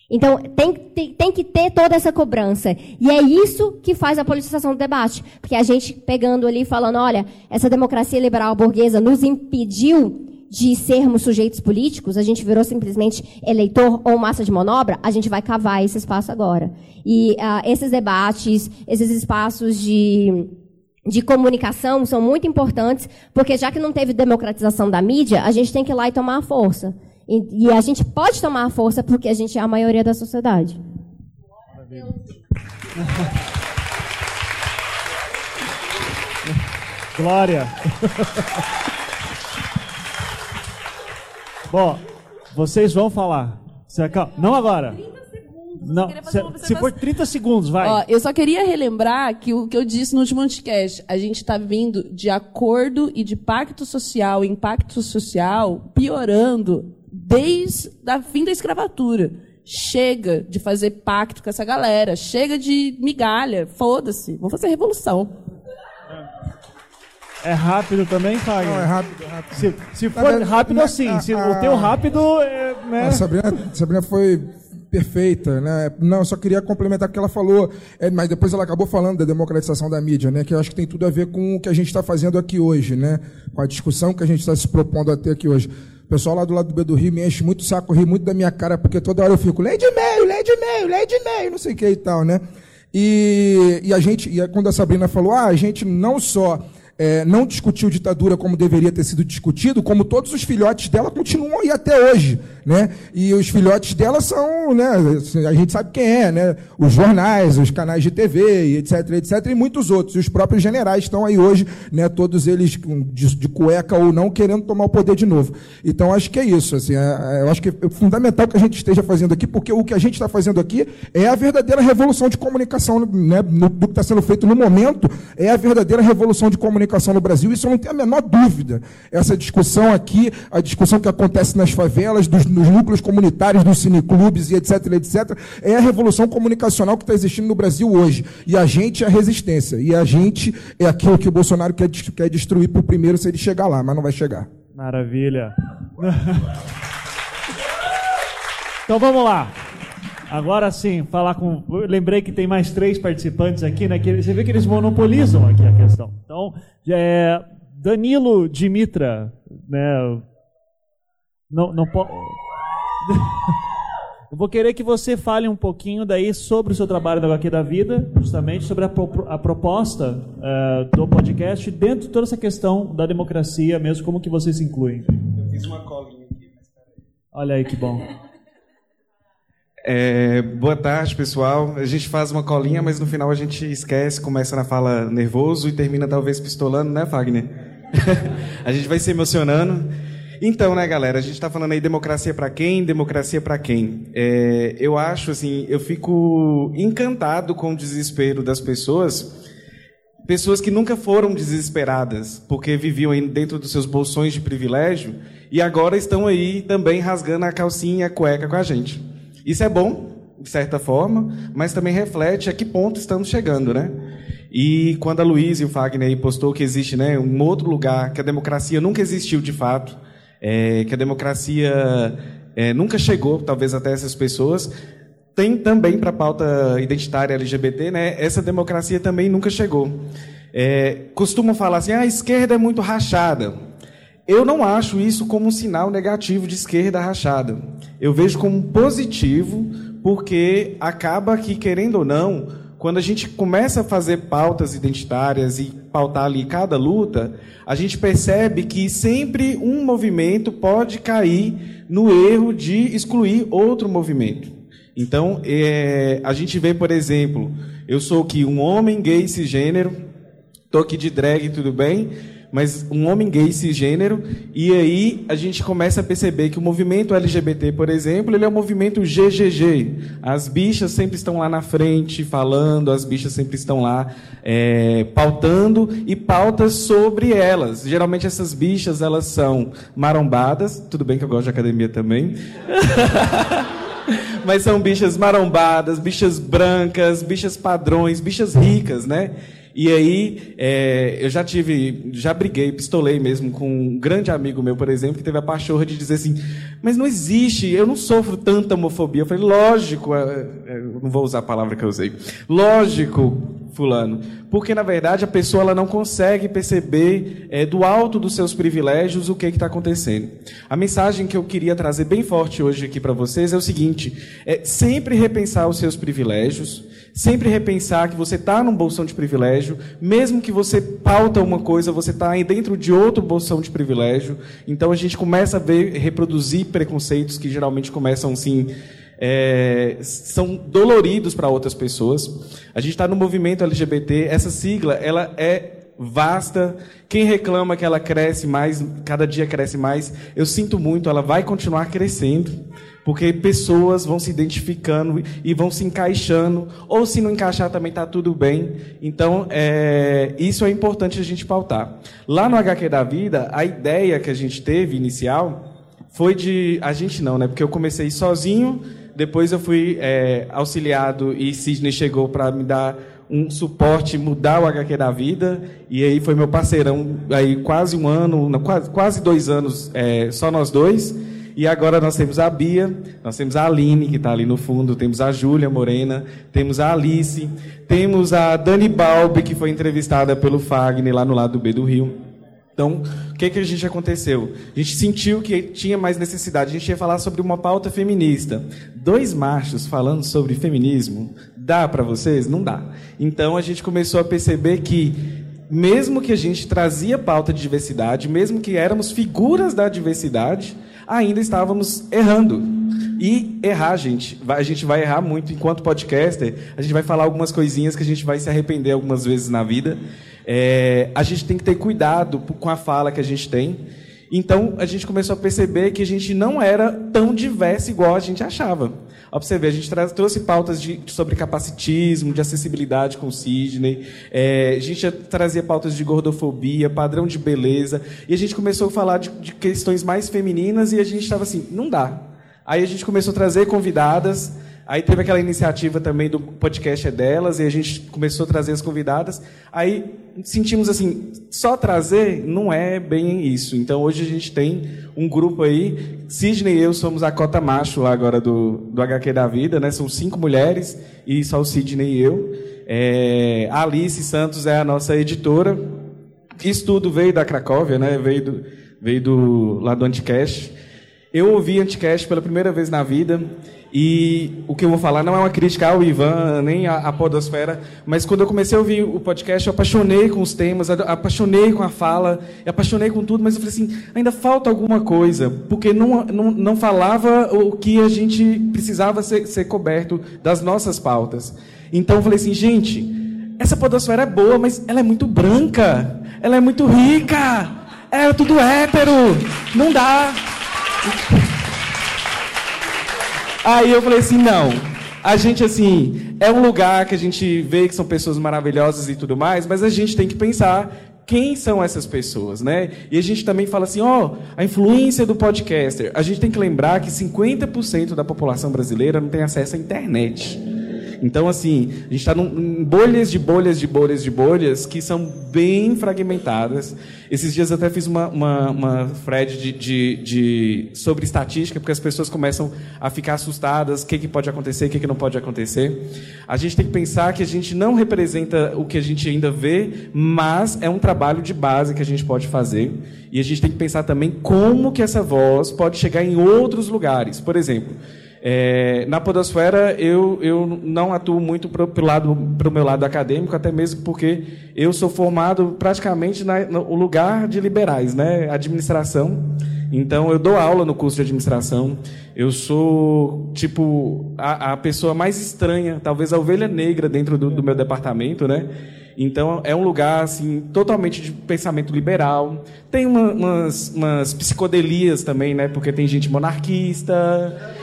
Então, tem, tem, tem, que ter toda essa cobrança. E é isso que faz a politização do debate. Porque a gente pegando ali falando, olha, essa democracia liberal burguesa nos impediu de sermos sujeitos políticos, a gente virou simplesmente eleitor ou massa de manobra, a gente vai cavar esse espaço agora. E uh, esses debates, esses espaços de, de comunicação são muito importantes, porque já que não teve democratização da mídia, a gente tem que ir lá e tomar a força. E, e a gente pode tomar a força porque a gente é a maioria da sociedade. Glória. Bom, vocês vão falar. Não agora. Não, se, se for 30 segundos, vai. Ó, eu só queria relembrar que o que eu disse no último podcast, a gente está vindo de acordo e de pacto social em pacto social piorando desde o fim da escravatura. Chega de fazer pacto com essa galera, chega de migalha, foda-se, vamos fazer revolução. É rápido também, Fagner? Não, é rápido, é rápido. Se, se for verdade, rápido, assim. A, se a, o teu rápido. É, né? A Sabrina, Sabrina foi perfeita, né? Não, eu só queria complementar o que ela falou, é, mas depois ela acabou falando da democratização da mídia, né? Que eu acho que tem tudo a ver com o que a gente está fazendo aqui hoje, né? Com a discussão que a gente está se propondo a ter aqui hoje. O pessoal lá do lado do B do Rio me enche muito o saco, ri muito da minha cara, porque toda hora eu fico, lei de meio, lei de meio, lei de meio, não sei o que e tal, né? E, e a gente, e quando a Sabrina falou, ah, a gente não só é, não discutiu ditadura como deveria ter sido discutido, como todos os filhotes dela continuam aí até hoje. Né? E os filhotes dela são, né, a gente sabe quem é, né? os jornais, os canais de TV, etc, etc, e muitos outros. E os próprios generais estão aí hoje, né, todos eles de, de cueca ou não, querendo tomar o poder de novo. Então, acho que é isso. Assim, é, é, eu acho que é fundamental que a gente esteja fazendo aqui, porque o que a gente está fazendo aqui é a verdadeira revolução de comunicação, né, no, do que está sendo feito no momento, é a verdadeira revolução de comunicação no Brasil, isso eu não tenho a menor dúvida. Essa discussão aqui, a discussão que acontece nas favelas, dos, nos núcleos comunitários, dos cineclubes e etc, etc, é a revolução comunicacional que está existindo no Brasil hoje. E a gente é a resistência. E a gente é aquilo que o Bolsonaro quer, quer destruir por primeiro se ele chegar lá, mas não vai chegar. Maravilha. então vamos lá. Agora sim, falar com. lembrei que tem mais três participantes aqui, né? Que você vê que eles monopolizam aqui a questão. Então, é, Danilo Dimitra, né? Não, não pode. Eu vou querer que você fale um pouquinho daí sobre o seu trabalho da HQ da Vida, justamente sobre a, pro, a proposta uh, do podcast dentro de toda essa questão da democracia, mesmo como que vocês se incluem. Eu fiz uma colinha aqui, mas peraí. Olha aí que bom. É, boa tarde, pessoal. A gente faz uma colinha, mas no final a gente esquece, começa na fala nervoso e termina talvez pistolando, né, Fagner? a gente vai se emocionando. Então, né, galera, a gente está falando aí democracia para quem, democracia para quem. É, eu acho, assim, eu fico encantado com o desespero das pessoas, pessoas que nunca foram desesperadas, porque viviam dentro dos seus bolsões de privilégio e agora estão aí também rasgando a calcinha a cueca com a gente. Isso é bom, de certa forma, mas também reflete a que ponto estamos chegando, né? E quando a Luiz e o Fagner postou que existe né, um outro lugar, que a democracia nunca existiu de fato, é, que a democracia é, nunca chegou, talvez, até essas pessoas, tem também para a pauta identitária LGBT, né? Essa democracia também nunca chegou. É, costumam falar assim: ah, a esquerda é muito rachada. Eu não acho isso como um sinal negativo de esquerda rachada. Eu vejo como positivo, porque acaba que, querendo ou não, quando a gente começa a fazer pautas identitárias e pautar ali cada luta, a gente percebe que sempre um movimento pode cair no erro de excluir outro movimento. Então, é, a gente vê, por exemplo, eu sou aqui um homem gay cisgênero, estou aqui de drag, tudo bem, mas um homem gay cisgênero, e aí a gente começa a perceber que o movimento LGBT, por exemplo, ele é um movimento GGG. As bichas sempre estão lá na frente falando, as bichas sempre estão lá é, pautando e pautas sobre elas. Geralmente essas bichas elas são marombadas, tudo bem que eu gosto de academia também. Mas são bichas marombadas, bichas brancas, bichas padrões, bichas ricas, né? E aí, é, eu já tive, já briguei, pistolei mesmo com um grande amigo meu, por exemplo, que teve a pachorra de dizer assim: Mas não existe, eu não sofro tanta homofobia. Eu falei: Lógico, é, é, não vou usar a palavra que eu usei. Lógico, fulano. Porque, na verdade, a pessoa ela não consegue perceber é, do alto dos seus privilégios o que está acontecendo. A mensagem que eu queria trazer bem forte hoje aqui para vocês é o seguinte: é sempre repensar os seus privilégios, sempre repensar que você está num bolsão de privilégio, mesmo que você pauta uma coisa, você está dentro de outro bolsão de privilégio. Então a gente começa a ver, reproduzir preconceitos que geralmente começam assim é, são doloridos para outras pessoas. A gente está no movimento LGBT, essa sigla ela é vasta. Quem reclama que ela cresce mais, cada dia cresce mais, eu sinto muito, ela vai continuar crescendo, porque pessoas vão se identificando e vão se encaixando, ou se não encaixar também está tudo bem. Então, é, isso é importante a gente pautar. Lá no HQ da Vida, a ideia que a gente teve inicial foi de. A gente não, né? Porque eu comecei sozinho depois eu fui é, auxiliado e Sidney chegou para me dar um suporte, mudar o HQ da vida. E aí foi meu parceirão aí quase um ano, quase, quase dois anos, é, só nós dois. E agora nós temos a Bia, nós temos a Aline, que está ali no fundo, temos a Júlia Morena, temos a Alice, temos a Dani Balbi, que foi entrevistada pelo Fagner lá no lado do B do Rio. Então, o que, que a gente aconteceu? A gente sentiu que tinha mais necessidade. A gente ia falar sobre uma pauta feminista. Dois machos falando sobre feminismo, dá para vocês? Não dá. Então, a gente começou a perceber que, mesmo que a gente trazia pauta de diversidade, mesmo que éramos figuras da diversidade, ainda estávamos errando. E errar, gente, a gente vai errar muito enquanto podcaster. A gente vai falar algumas coisinhas que a gente vai se arrepender algumas vezes na vida. É, a gente tem que ter cuidado com a fala que a gente tem. Então, a gente começou a perceber que a gente não era tão diverso igual a gente achava. Ó, a gente trouxe pautas de, sobre capacitismo, de acessibilidade com o Sidney, é, a gente trazia pautas de gordofobia, padrão de beleza, e a gente começou a falar de, de questões mais femininas e a gente estava assim, não dá. Aí a gente começou a trazer convidadas, Aí teve aquela iniciativa também do podcast é delas, e a gente começou a trazer as convidadas. Aí sentimos assim, só trazer não é bem isso. Então hoje a gente tem um grupo aí, Sidney e eu somos a cota macho lá agora do, do HQ da vida, né? São cinco mulheres e só o Sidney e eu. É, Alice Santos é a nossa editora. Isso tudo veio da Cracóvia, né? Veio do, veio do, lá do Anticast. Eu ouvi Anticast pela primeira vez na vida. E o que eu vou falar não é uma crítica ao Ivan, nem à, Podosfera, mas quando eu comecei a ouvir o podcast, eu apaixonei com os temas, apaixonei com a fala, apaixonei com tudo, mas eu falei assim: ainda falta alguma coisa, porque não, não, não falava o que a gente precisava ser, ser coberto das nossas pautas. Então eu falei assim: gente, essa Podosfera é boa, mas ela é muito branca, ela é muito rica, é tudo hétero, não dá. Aí eu falei assim, não. A gente, assim, é um lugar que a gente vê que são pessoas maravilhosas e tudo mais, mas a gente tem que pensar quem são essas pessoas, né? E a gente também fala assim, ó, oh, a influência do podcaster. A gente tem que lembrar que 50% da população brasileira não tem acesso à internet. Então, assim, a gente está em bolhas de bolhas de bolhas de bolhas que são bem fragmentadas. Esses dias eu até fiz uma, uma, uma thread de, de, de, sobre estatística, porque as pessoas começam a ficar assustadas, o que, que pode acontecer, o que, que não pode acontecer. A gente tem que pensar que a gente não representa o que a gente ainda vê, mas é um trabalho de base que a gente pode fazer. E a gente tem que pensar também como que essa voz pode chegar em outros lugares. Por exemplo, é, na podosfera eu, eu não atuo muito para o lado, meu lado acadêmico, até mesmo porque eu sou formado praticamente na, no lugar de liberais, né? administração. Então eu dou aula no curso de administração. Eu sou tipo a, a pessoa mais estranha, talvez a ovelha negra dentro do, do meu departamento, né? Então é um lugar assim totalmente de pensamento liberal. Tem uma, umas, umas psicodelias também, né? Porque tem gente monarquista,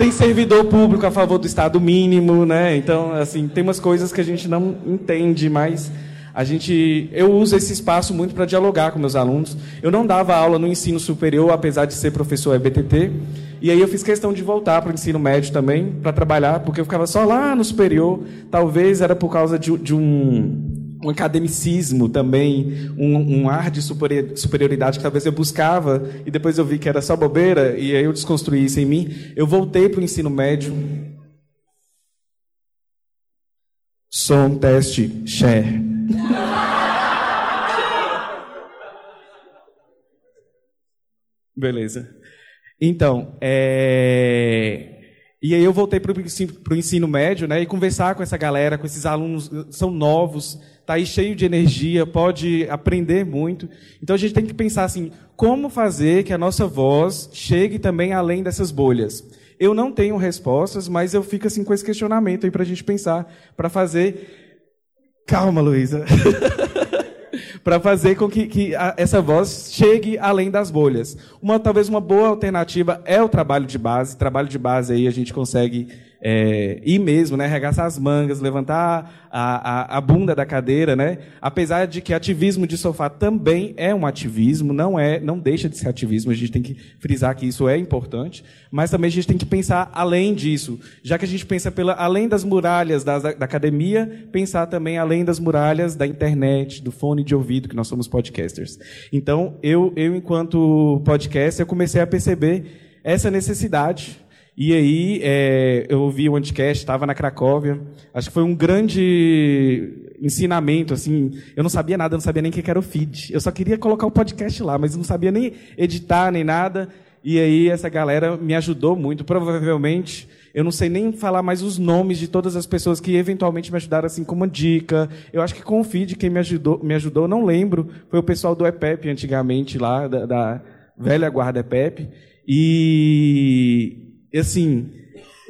tem servidor público a favor do Estado mínimo, né? Então assim tem umas coisas que a gente não entende, mas a gente, eu uso esse espaço muito para dialogar com meus alunos. Eu não dava aula no ensino superior, apesar de ser professor EBTT. E aí eu fiz questão de voltar para o ensino médio também, para trabalhar, porque eu ficava só lá no superior. Talvez era por causa de, de um um academicismo também, um, um, ar de superioridade que talvez eu buscava e depois eu vi que era só bobeira e aí eu desconstruí isso em mim. Eu voltei para o ensino médio. Som, teste, share. Beleza. Então, é... E aí eu voltei para o ensino, ensino, médio, né? E conversar com essa galera, com esses alunos, são novos, está aí cheio de energia, pode aprender muito. Então a gente tem que pensar assim, como fazer que a nossa voz chegue também além dessas bolhas. Eu não tenho respostas, mas eu fico assim com esse questionamento aí para a gente pensar, para fazer. Calma, Luísa. para fazer com que, que a, essa voz chegue além das bolhas. Uma talvez uma boa alternativa é o trabalho de base. Trabalho de base aí a gente consegue é, ir mesmo, né, arregaçar as mangas, levantar a, a, a, bunda da cadeira, né? Apesar de que ativismo de sofá também é um ativismo, não é, não deixa de ser ativismo. A gente tem que frisar que isso é importante, mas também a gente tem que pensar além disso, já que a gente pensa pela além das muralhas da, da academia, pensar também além das muralhas da internet, do fone de ouvido, que nós somos podcasters. Então, eu, eu enquanto podcaster, eu comecei a perceber essa necessidade e aí é, eu ouvi o Anticast, estava na Cracóvia. Acho que foi um grande ensinamento, assim. Eu não sabia nada, eu não sabia nem o que era o feed. Eu só queria colocar o podcast lá, mas não sabia nem editar nem nada. E aí essa galera me ajudou muito. Provavelmente eu não sei nem falar mais os nomes de todas as pessoas que eventualmente me ajudaram assim com uma dica. Eu acho que com o feed quem me ajudou, me ajudou, não lembro, foi o pessoal do EPEP antigamente lá da, da velha guarda EPEP. E assim,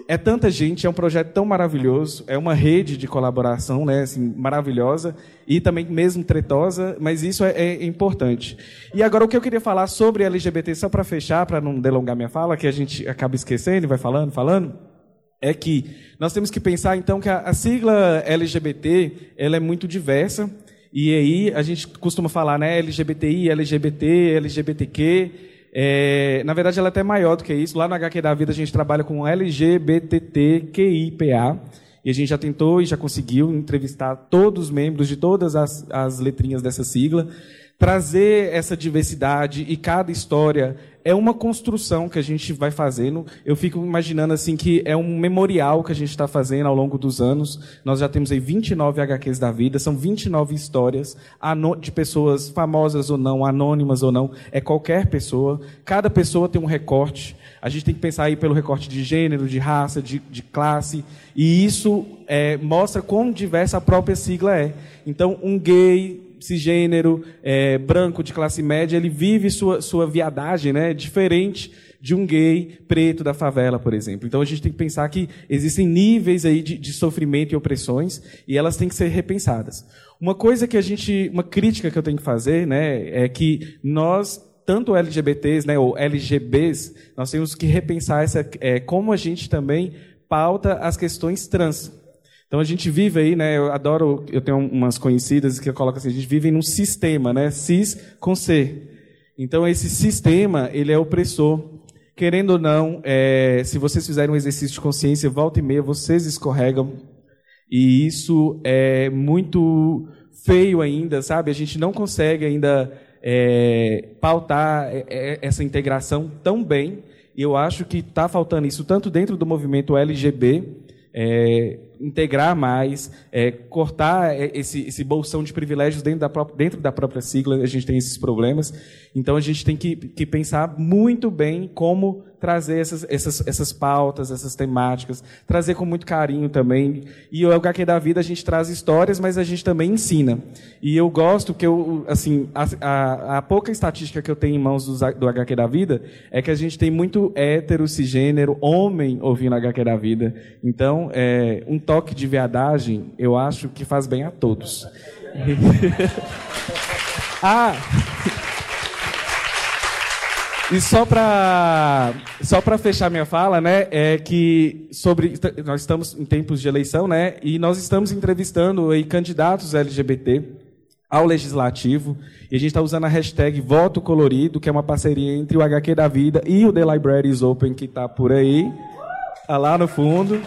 é tanta gente, é um projeto tão maravilhoso, é uma rede de colaboração, né, assim, maravilhosa e também mesmo tretosa, mas isso é, é importante. E agora o que eu queria falar sobre LGBT, só para fechar, para não delongar minha fala, que a gente acaba esquecendo e vai falando, falando, é que nós temos que pensar então que a, a sigla LGBT ela é muito diversa e aí a gente costuma falar, né, LGBTI, LGBT, LGBTQ é, na verdade, ela é até maior do que isso. Lá no HQ da Vida, a gente trabalha com LGBTQIPA. E a gente já tentou e já conseguiu entrevistar todos os membros de todas as, as letrinhas dessa sigla trazer essa diversidade e cada história é uma construção que a gente vai fazendo. Eu fico imaginando assim que é um memorial que a gente está fazendo ao longo dos anos. Nós já temos aí 29 HQs da vida, são 29 histórias de pessoas famosas ou não, anônimas ou não, é qualquer pessoa. Cada pessoa tem um recorte. A gente tem que pensar aí pelo recorte de gênero, de raça, de, de classe, e isso é, mostra quão diversa a própria sigla é. Então, um gay cisgênero, é, branco, de classe média, ele vive sua, sua viadagem né, diferente de um gay preto da favela, por exemplo. Então a gente tem que pensar que existem níveis aí de, de sofrimento e opressões e elas têm que ser repensadas. Uma coisa que a gente, uma crítica que eu tenho que fazer, né, é que nós tanto LGBTs, né, ou LGBs, nós temos que repensar essa, é, como a gente também pauta as questões trans. Então a gente vive aí, né? Eu adoro, eu tenho umas conhecidas que eu coloco assim, a gente vive num sistema, né? Cis com C. Então esse sistema ele é opressor. Querendo ou não, é, se vocês fizerem um exercício de consciência, volta e meia, vocês escorregam. E isso é muito feio ainda, sabe? A gente não consegue ainda é, pautar é, é, essa integração tão bem. E eu acho que está faltando isso tanto dentro do movimento LGB, é, integrar mais, é, cortar é, esse, esse bolsão de privilégios dentro da, própria, dentro da própria sigla, a gente tem esses problemas. Então a gente tem que, que pensar muito bem como trazer essas, essas, essas pautas, essas temáticas, trazer com muito carinho também. E o HQ da Vida a gente traz histórias, mas a gente também ensina. E eu gosto que eu, assim, a, a, a pouca estatística que eu tenho em mãos do, do HQ da Vida é que a gente tem muito hétero, cisgênero, homem ouvindo HQ da Vida. Então, é, um toque de viadagem, eu acho que faz bem a todos. ah! E só para só para fechar minha fala, né, é que sobre nós estamos em tempos de eleição, né, e nós estamos entrevistando aí candidatos LGBT ao legislativo e a gente está usando a hashtag Voto Colorido, que é uma parceria entre o HQ da Vida e o The Libraries Open que está por aí, tá lá no fundo.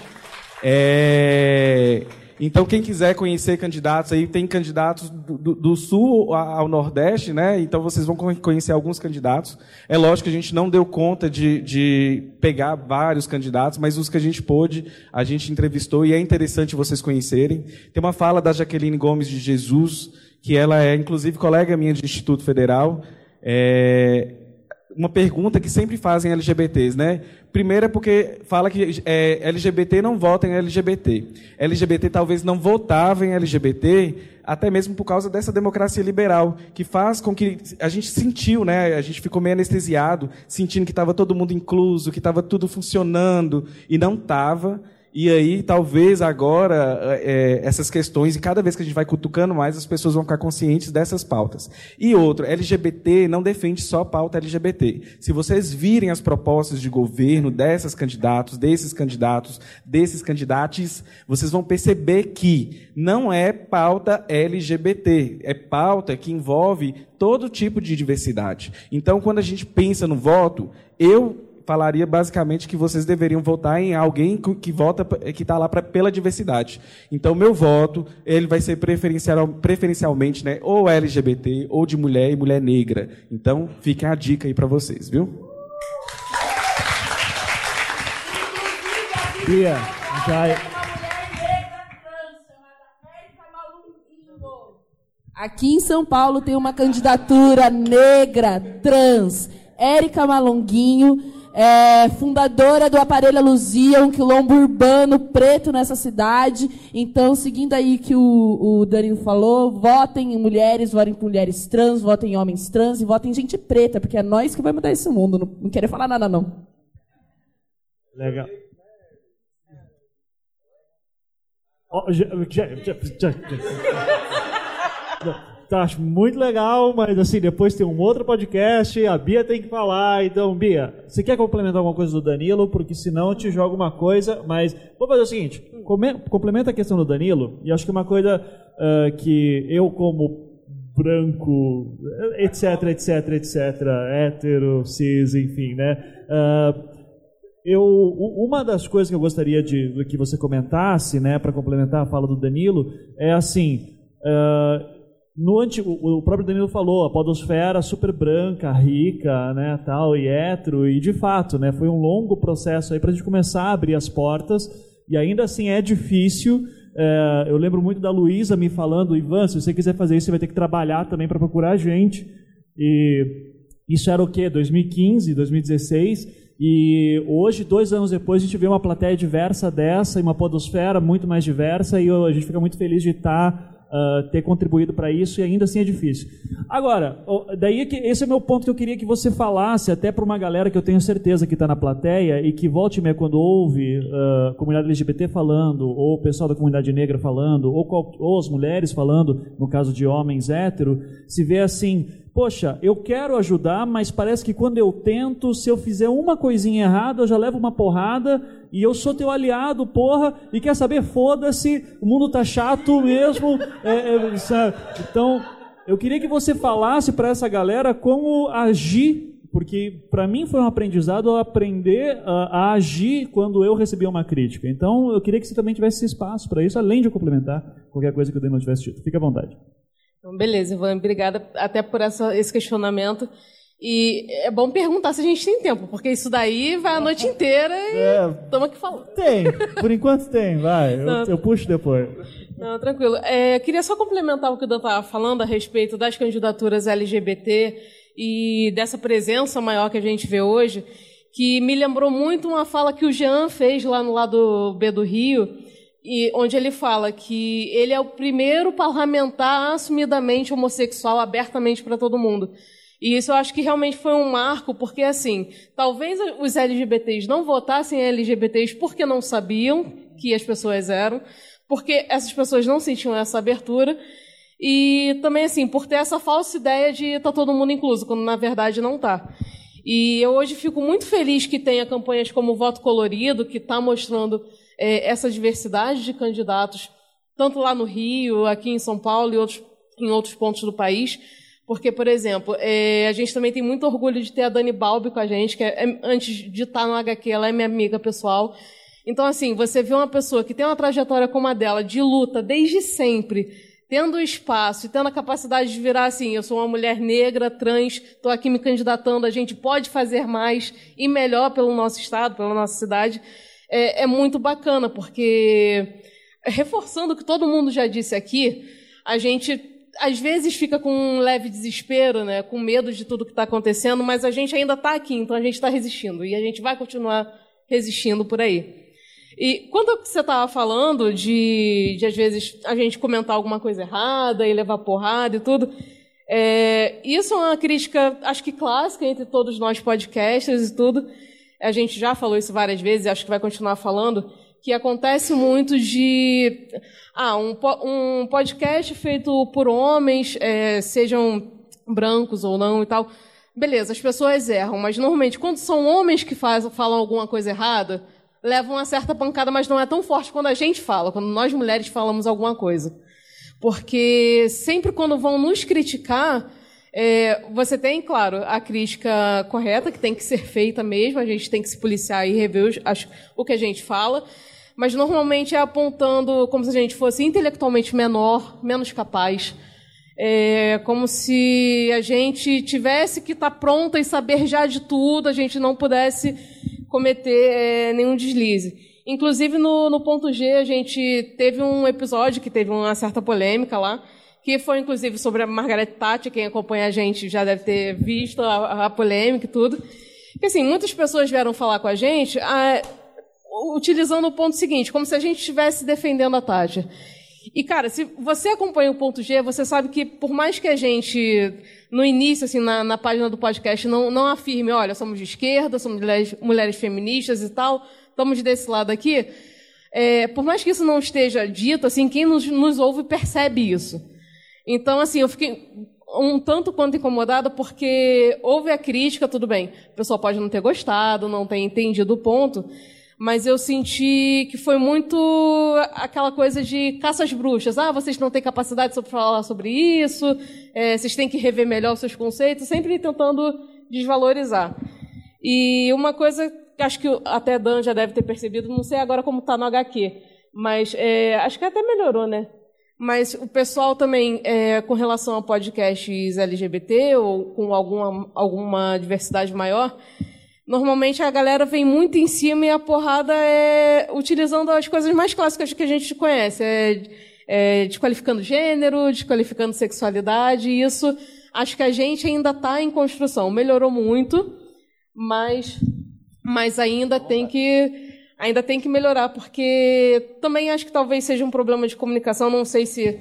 É... Então, quem quiser conhecer candidatos aí, tem candidatos do, do, sul ao nordeste, né? Então, vocês vão conhecer alguns candidatos. É lógico que a gente não deu conta de, de pegar vários candidatos, mas os que a gente pôde, a gente entrevistou e é interessante vocês conhecerem. Tem uma fala da Jaqueline Gomes de Jesus, que ela é, inclusive, colega minha de Instituto Federal. É, uma pergunta que sempre fazem LGBTs, né? Primeiro é porque fala que é, LGBT não vota em LGBT. LGBT talvez não votava em LGBT, até mesmo por causa dessa democracia liberal, que faz com que a gente sentiu, né? A gente ficou meio anestesiado, sentindo que estava todo mundo incluso, que estava tudo funcionando, e não estava. E aí, talvez agora, é, essas questões, e cada vez que a gente vai cutucando mais, as pessoas vão ficar conscientes dessas pautas. E outro, LGBT não defende só pauta LGBT. Se vocês virem as propostas de governo dessas candidatos, desses candidatos, desses candidatos, vocês vão perceber que não é pauta LGBT, é pauta que envolve todo tipo de diversidade. Então, quando a gente pensa no voto, eu falaria basicamente que vocês deveriam votar em alguém que vota que está lá pra, pela diversidade. Então, meu voto ele vai ser preferencial, preferencialmente, né, ou LGBT ou de mulher e mulher negra. Então, fica a dica aí para vocês, viu? Bia, já é- Aqui em São Paulo tem uma candidatura negra, trans, Érica Malonguinho é, fundadora do Aparelho Luzia, um quilombo urbano preto nessa cidade. Então, seguindo aí que o, o Danilo falou, votem em mulheres, votem em mulheres trans, votem em homens trans e votem em gente preta, porque é nós que vai mudar esse mundo. Não, não falar nada, não. Legal. Oh, já, já, já, Tá, muito legal, mas assim, depois tem um outro podcast, a Bia tem que falar. Então, Bia, você quer complementar alguma coisa do Danilo? Porque senão eu te jogo uma coisa, mas vou fazer o seguinte: complementa a questão do Danilo, e acho que uma coisa uh, que eu, como branco, etc, etc, etc, hétero, cis, enfim, né? Uh, eu, uma das coisas que eu gostaria de que você comentasse, né, para complementar a fala do Danilo, é assim. Uh, no antigo, o próprio Danilo falou, a podosfera super branca, rica, né, tal, e hétero, e de fato, né, foi um longo processo aí para a gente começar a abrir as portas, e ainda assim é difícil. É, eu lembro muito da Luísa me falando, Ivan, se você quiser fazer isso, você vai ter que trabalhar também para procurar gente. E isso era o quê? 2015, 2016. E hoje, dois anos depois, a gente vê uma plateia diversa dessa e uma podosfera muito mais diversa, e a gente fica muito feliz de estar uh, ter contribuído para isso e ainda assim é difícil. Agora, daí é que esse é o meu ponto que eu queria que você falasse até para uma galera que eu tenho certeza que está na plateia e que volte e meia quando ouve uh, comunidade LGBT falando, ou o pessoal da comunidade negra falando, ou, ou as mulheres falando, no caso de homens hétero, se vê assim, poxa, eu quero ajudar, mas parece que quando eu tento, se eu fizer uma coisinha errada, eu já levo uma porrada e eu sou teu aliado, porra, e quer saber, foda-se, o mundo tá chato mesmo. É, é, então, eu queria que você falasse para essa galera como agir porque para mim foi um aprendizado aprender a, a, agir quando eu recebia uma crítica. Então, eu queria que você também tivesse espaço para isso, além de complementar qualquer coisa que o Damon tivesse dito. Fique à vontade. Então, beleza, Ivan, obrigada até por essa, esse questionamento. E é bom perguntar se a gente tem tempo, porque isso daí vai a noite inteira e é, aqui falando. Tem, por enquanto tem, vai, eu, eu puxo depois. Não, tranquilo. É, queria só complementar o que o Dan estava falando a respeito das candidaturas LGBT e dessa presença maior que a gente vê hoje, que me lembrou muito uma fala que o Jean fez lá no lado B do Rio, e onde ele fala que ele é o primeiro parlamentar assumidamente homossexual abertamente para todo mundo. E isso eu acho que realmente foi um marco, porque assim, talvez os LGBTs não votassem LGBTs porque não sabiam que as pessoas eram, porque essas pessoas não sentiam essa abertura, e também assim, por ter essa falsa ideia de tá todo mundo incluso, quando na verdade não está. E eu hoje fico muito feliz que tenha campanhas como o Voto Colorido, que está mostrando é, essa diversidade de candidatos, tanto lá no Rio, aqui em São Paulo e outros, em outros pontos do país, porque, por exemplo, é, a gente também tem muito orgulho de ter a Dani Balbi com a gente, que é, é antes de estar no HQ, ela é minha amiga pessoal. Então, assim, você vê uma pessoa que tem uma trajetória como a dela, de luta desde sempre, tendo espaço e tendo a capacidade de virar assim, eu sou uma mulher negra, trans, estou aqui me candidatando, a gente pode fazer mais e melhor pelo nosso estado, pela nossa cidade, é, é muito bacana, porque reforçando o que todo mundo já disse aqui, a gente às vezes fica com um leve desespero, né, com medo de tudo que está acontecendo, mas a gente ainda está aqui, então a gente está resistindo e a gente vai continuar resistindo por aí. E quando você estava falando de, de, às vezes, a gente comentar alguma coisa errada e levar porrada e tudo, é, isso é uma crítica, acho que clássica entre todos nós podcasters e tudo. A gente já falou isso várias vezes, acho que vai continuar falando que acontece muito de ah, um, um podcast feito por homens, é, sejam brancos ou não e tal. Beleza, as pessoas erram, mas normalmente quando são homens que faz, falam alguma coisa errada, levam uma certa pancada, mas não é tão forte quando a gente fala, quando nós mulheres falamos alguma coisa. Porque sempre quando vão nos criticar, é, você tem, claro, a crítica correta, que tem que ser feita mesmo, a gente tem que se policiar e rever os, as, o que a gente fala mas normalmente é apontando como se a gente fosse intelectualmente menor, menos capaz. É como se a gente tivesse que estar tá pronta e saber já de tudo, a gente não pudesse cometer é, nenhum deslize. Inclusive, no, no ponto G, a gente teve um episódio que teve uma certa polêmica lá, que foi inclusive sobre a Margaret Thatcher, quem acompanha a gente já deve ter visto a, a polêmica e tudo. Que assim, muitas pessoas vieram falar com a gente, ah, utilizando o ponto seguinte, como se a gente estivesse defendendo a Tátia. E, cara, se você acompanha o ponto G, você sabe que por mais que a gente, no início, assim, na, na página do podcast, não, não afirme, olha, somos de esquerda, somos mulheres, mulheres feministas e tal, estamos desse lado aqui, é, por mais que isso não esteja dito, assim, quem nos, nos ouve percebe isso. Então, assim, eu fiquei um tanto quanto incomodada porque houve a crítica, tudo bem, o pessoal pode não ter gostado, não ter entendido o ponto, mas eu senti que foi muito aquela coisa de caça às bruxas. Ah, vocês não têm capacidade de falar sobre isso, é, vocês têm que rever melhor os seus conceitos, sempre tentando desvalorizar. E uma coisa que acho que até Dan já deve ter percebido, não sei agora como está no HQ, mas é, acho que até melhorou, né? Mas o pessoal também, é, com relação a podcasts LGBT ou com alguma, alguma diversidade maior, Normalmente a galera vem muito em cima e a porrada é utilizando as coisas mais clássicas que a gente conhece. É, é desqualificando gênero, desqualificando sexualidade, e isso acho que a gente ainda está em construção. Melhorou muito, mas, mas ainda tem que ainda tem que melhorar, porque também acho que talvez seja um problema de comunicação, não sei se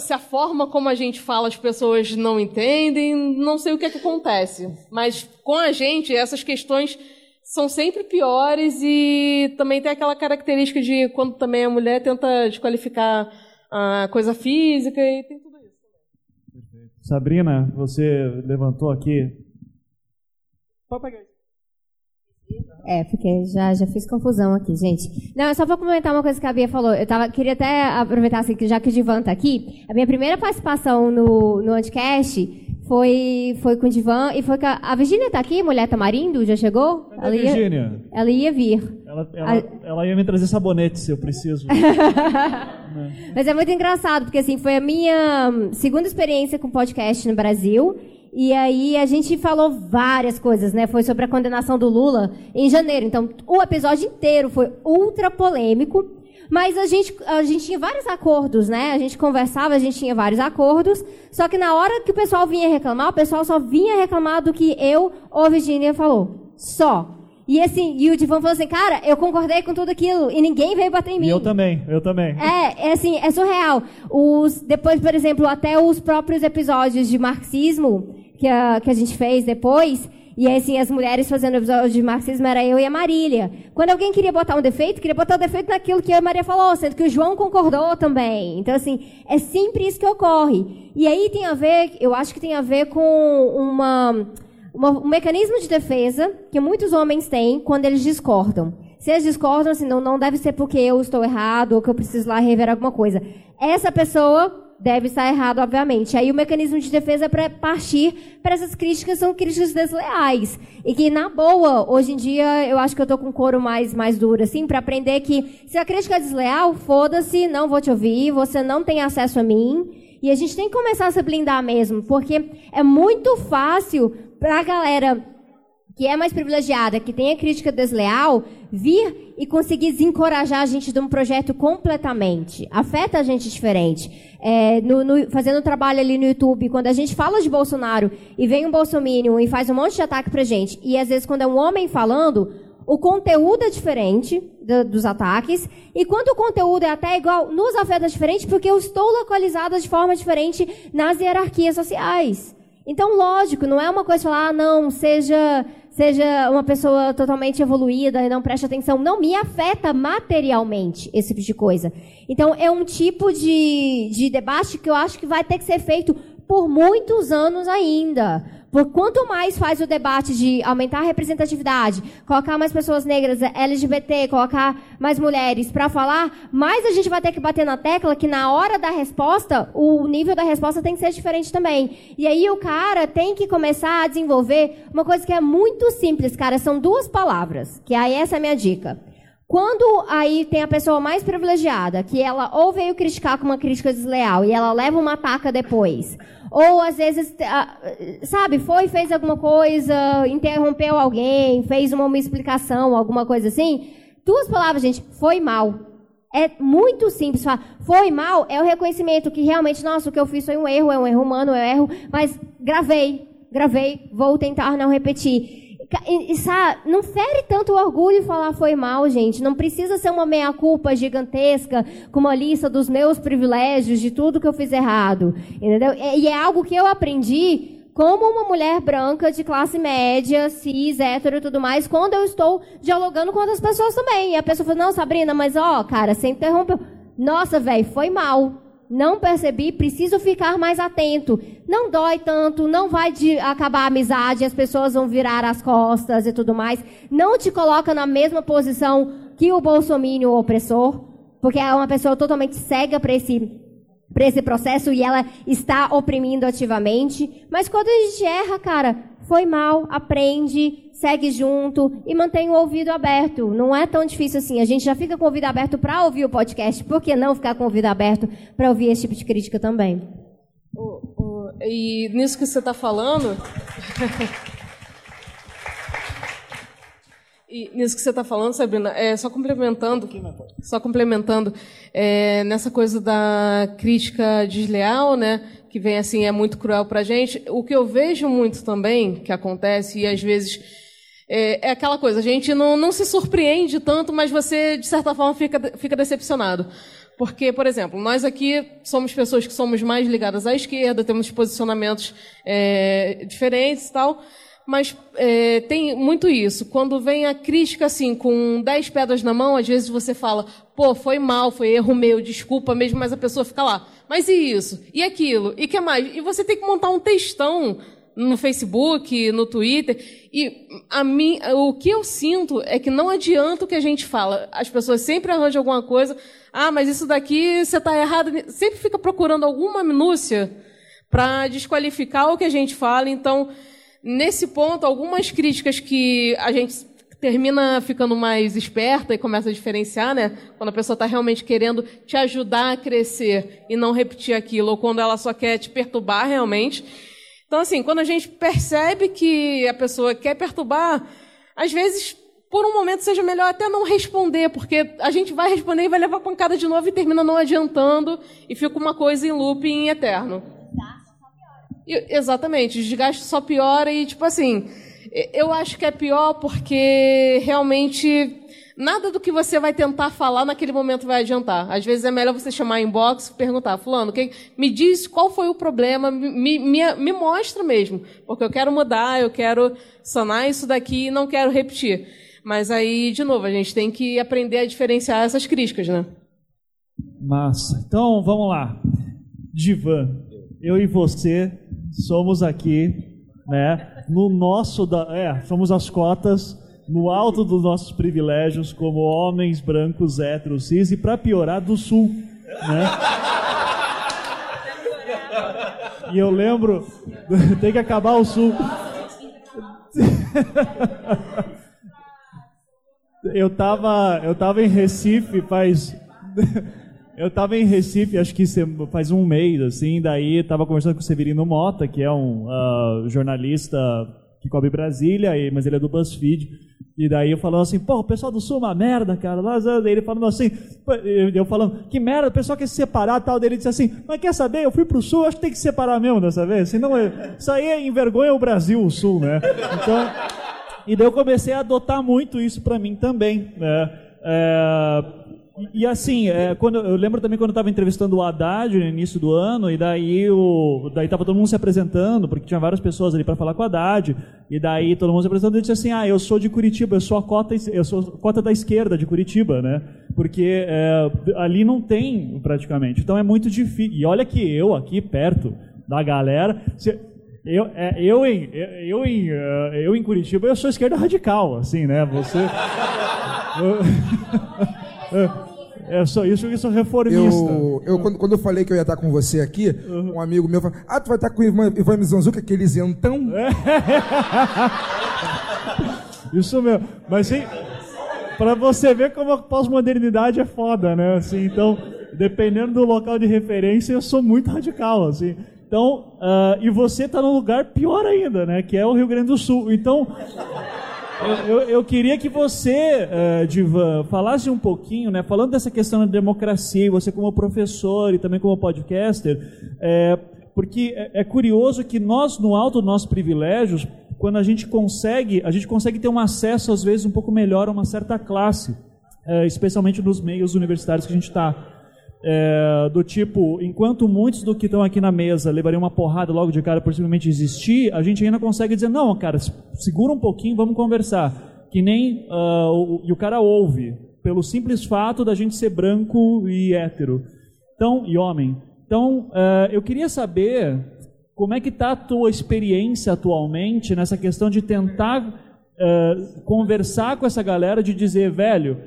se a forma como a gente fala as pessoas não entendem, não sei o que, é que acontece. Mas com a gente, essas questões são sempre piores e também tem aquela característica de quando também a mulher tenta desqualificar a coisa física e tem tudo isso. Sabrina, você levantou aqui. Pode pegar isso. É, porque já, já fiz confusão aqui, gente. Não, é só para comentar uma coisa que a Bia falou. Eu tava, queria até aproveitar, assim, que já que o Divan tá aqui, a minha primeira participação no, no Anticast Foi, foi com o Divan e foi com a, a Virgínia tá aqui, mulher tamarindo, já chegou? Cadê a Virgínia? Ela ia vir. Ela, ela, ela, ia me trazer sabonete se eu preciso. Mas é muito engraçado, porque assim, foi a minha segunda experiência com podcast no Brasil. E aí a gente falou várias coisas, né? Foi sobre a condenação do Lula em janeiro. Então, o episódio inteiro foi ultra polêmico. Mas a gente, a gente tinha vários acordos, né? A gente conversava, a gente tinha vários acordos. Só que na hora que o pessoal vinha reclamar, o pessoal só vinha reclamar do que eu ou Virginia falou. Só. E assim, e o Divão falou assim, cara, eu concordei com tudo aquilo e ninguém veio bater em mim. E eu também, eu também. É, é assim, é surreal. Os, depois, por exemplo, até os próprios episódios de marxismo que a, que a gente fez depois, e assim, as mulheres fazendo episódio de marxismo era eu e a Marília. Quando alguém queria botar um defeito, queria botar o um defeito naquilo que a Maria falou, sendo que o João concordou também. Então, assim, é sempre isso que ocorre. E aí tem a ver, eu acho que tem a ver com uma um mecanismo de defesa que muitos homens têm quando eles discordam. Se eles discordam, assim, não, não deve ser porque eu estou errado ou que eu preciso lá rever alguma coisa. Essa pessoa deve estar errado, obviamente. Aí o mecanismo de defesa é para partir para essas críticas são críticas desleais e que na boa hoje em dia eu acho que eu tô com couro mais mais duro assim para aprender que se a crítica é desleal, foda-se, não vou te ouvir, você não tem acesso a mim. E a gente tem que começar a se blindar mesmo, porque é muito fácil para a galera que é mais privilegiada, que tem a crítica desleal, vir e conseguir desencorajar a gente de um projeto completamente. Afeta a gente diferente. É, no, no, fazendo trabalho ali no YouTube, quando a gente fala de Bolsonaro e vem um bolsominion e faz um monte de ataque pra gente, e às vezes quando é um homem falando, o conteúdo é diferente do, dos ataques, e quando o conteúdo é até igual, nos afeta diferente porque eu estou localizada de forma diferente nas hierarquias sociais. Então, lógico, não é uma coisa falar, ah, não, seja, seja uma pessoa totalmente evoluída e não preste atenção. Não, me afeta materialmente esse tipo de coisa. Então, é um tipo de, de debate que eu acho que vai ter que ser feito por muitos anos ainda. Por quanto mais faz o debate de aumentar a representatividade, colocar mais pessoas negras, LGBT, colocar mais mulheres para falar, mais a gente vai ter que bater na tecla que na hora da resposta, o nível da resposta tem que ser diferente também. E aí o cara tem que começar a desenvolver uma coisa que é muito simples, cara, são duas palavras, que aí essa é a minha dica. Quando aí tem a pessoa mais privilegiada, que ela ou veio criticar com uma crítica desleal e ela leva uma taca depois, ou às vezes, sabe, foi, fez alguma coisa, interrompeu alguém, fez uma, uma explicação, alguma coisa assim. Duas palavras, gente, foi mal. É muito simples falar, foi mal, é o reconhecimento que realmente, nossa, o que eu fiz foi um erro, é um erro humano, é um erro, mas gravei, gravei, vou tentar não repetir. E, sabe, não fere tanto o orgulho falar foi mal, gente. Não precisa ser uma meia-culpa gigantesca, com uma lista dos meus privilégios, de tudo que eu fiz errado. Entendeu? E é algo que eu aprendi como uma mulher branca de classe média, cis, hétero e tudo mais, quando eu estou dialogando com outras pessoas também. E a pessoa fala, não, Sabrina, mas ó, cara, você interrompeu. Nossa, velho, foi mal não percebi, preciso ficar mais atento. Não dói tanto, não vai acabar a amizade, as pessoas vão virar as costas e tudo mais. Não te coloca na mesma posição que o bolsomínio opressor, porque é uma pessoa totalmente cega para esse para esse processo e ela está oprimindo ativamente. Mas quando a gente erra, cara, foi mal, aprende, segue junto e mantém o ouvido aberto. Não é tão difícil assim. A gente já fica com o ouvido aberto para ouvir o podcast. Por que não ficar com o ouvido aberto para ouvir esse tipo de crítica também? e nisso que você está falando. E nisso que você está falando, Sabrina, é, só complementando, só complementando, é, nessa coisa da crítica desleal, né, que vem assim, é muito cruel para a gente, o que eu vejo muito também, que acontece, e às vezes é, é, aquela coisa, a gente não, não se surpreende tanto, mas você, de certa forma, fica, fica decepcionado. Porque, por exemplo, nós aqui somos pessoas que somos mais ligadas à esquerda, temos posicionamentos é, diferentes e tal, mas é, tem muito isso. Quando vem a crítica, assim, com dez pedras na mão, às vezes você fala, pô, foi mal, foi erro meu, desculpa mesmo, mas a pessoa fica lá, mas e isso? E aquilo? E que mais? E você tem que montar um textão no Facebook, no Twitter. E a mim, o que eu sinto é que não adianta o que a gente fala. As pessoas sempre arranjam alguma coisa. Ah, mas isso daqui você está errado. Sempre fica procurando alguma minúcia para desqualificar o que a gente fala. Então, nesse ponto, algumas críticas que a gente termina ficando mais esperta e começa a diferenciar, né? Quando a pessoa está realmente querendo te ajudar a crescer e não repetir aquilo, ou quando ela só quer te perturbar realmente. Então, assim, quando a gente percebe que a pessoa quer perturbar, às vezes, por um momento, seja melhor até não responder, porque a gente vai responder e vai levar pancada de novo e termina não adiantando e fica uma coisa em looping eterno. E, exatamente, o desgaste só piora e, tipo assim, eu acho que é pior porque realmente nada do que você vai tentar falar naquele momento vai adiantar. Às vezes é melhor você chamar em box e perguntar, fulano, quem, me diz qual foi o problema, me, me, me mostra mesmo, porque eu quero mudar, eu quero sanar isso daqui e não quero repetir. Mas aí, de novo, a gente tem que aprender a diferenciar essas críticas, né? Massa. Então, vamos lá. Divan, eu e você somos aqui, né, no nosso da, é, somos as cotas no alto dos nossos privilégios como homens brancos héteros cis e para piorar do sul, né? E eu lembro, tem que acabar o sul. eu tava, eu tava em Recife faz eu tava em Recife, acho que faz um mês, assim, daí tava conversando com o Severino Mota, que é um uh, jornalista que cobre Brasília, mas ele é do BuzzFeed. E daí eu falando assim, pô, o pessoal do Sul é uma merda, cara. Daí ele falando assim, eu falando, que merda, o pessoal quer se separar tal. Daí ele disse assim, mas quer saber, eu fui pro Sul, acho que tem que se separar mesmo dessa vez. Senão, isso aí envergonha o Brasil, o Sul, né? Então, e daí eu comecei a adotar muito isso para mim também, né? É, e assim, é, quando, eu lembro também quando eu estava entrevistando o Haddad no início do ano, e daí o, daí estava todo mundo se apresentando, porque tinha várias pessoas ali para falar com o Haddad, e daí todo mundo se apresentando e disse assim, ah, eu sou de Curitiba, eu sou a cota, eu sou cota da esquerda de Curitiba, né? Porque é, ali não tem praticamente, então é muito difícil. E olha que eu aqui perto da galera, se, eu, é, eu, em, eu, em, é, eu em Curitiba, eu sou esquerda radical, assim, né? Você... É só isso que sou reformista. Eu, eu quando, quando, eu falei que eu ia estar com você aqui, uhum. um amigo meu falou: Ah, tu vai estar com o Ivan, Ivan Mizanzuca, aquele isentão? É. isso mesmo. Mas sim, para você ver como a pós-modernidade é foda, né? Assim, então, dependendo do local de referência, eu sou muito radical, assim. Então, uh, e você está num lugar pior ainda, né? Que é o Rio Grande do Sul. Então, eu, eu, eu, queria que você, uh, Divan, falasse um pouquinho, né, falando dessa questão da democracia, você como professor e também como podcaster, é, porque é, é, curioso que nós, no alto dos nossos privilégios, quando a gente consegue, a gente consegue ter um acesso, às vezes, um pouco melhor a uma certa classe, é, especialmente nos meios universitários que a gente está. É, do tipo, enquanto muitos do que estão aqui na mesa levariam uma porrada logo de cara por simplesmente existir, a gente ainda consegue dizer, não, cara, segura um pouquinho, vamos conversar. Que nem, uh, o, e o cara ouve, pelo simples fato da gente ser branco e hétero. Então, e homem. Então, uh, eu queria saber como é que está a tua experiência atualmente nessa questão de tentar uh, conversar com essa galera, de dizer, velho,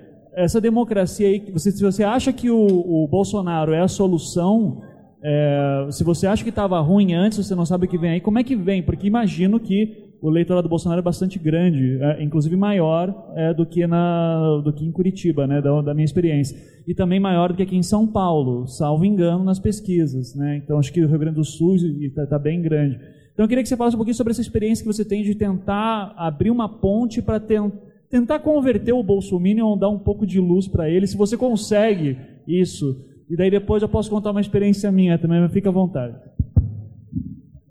essa democracia aí, você, se você acha que o, o Bolsonaro é a solução, é, se você acha que estava ruim antes, você não sabe o que vem aí, como é que vem? Porque imagino que o eleitorado do Bolsonaro é bastante grande, é, inclusive maior é, do, que na, do que em Curitiba, né, da, da, minha experiência. E também maior do que aqui em São Paulo, salvo engano nas pesquisas. Né? Então acho que o Rio Grande do Sul está tá bem grande. Então eu queria que você falasse um pouquinho sobre essa experiência que você tem de tentar abrir uma ponte para tentar tentar converter o Bolsominion, dar um pouco de luz para ele, se você consegue isso. E daí depois eu posso contar uma experiência minha também, mas fica à vontade.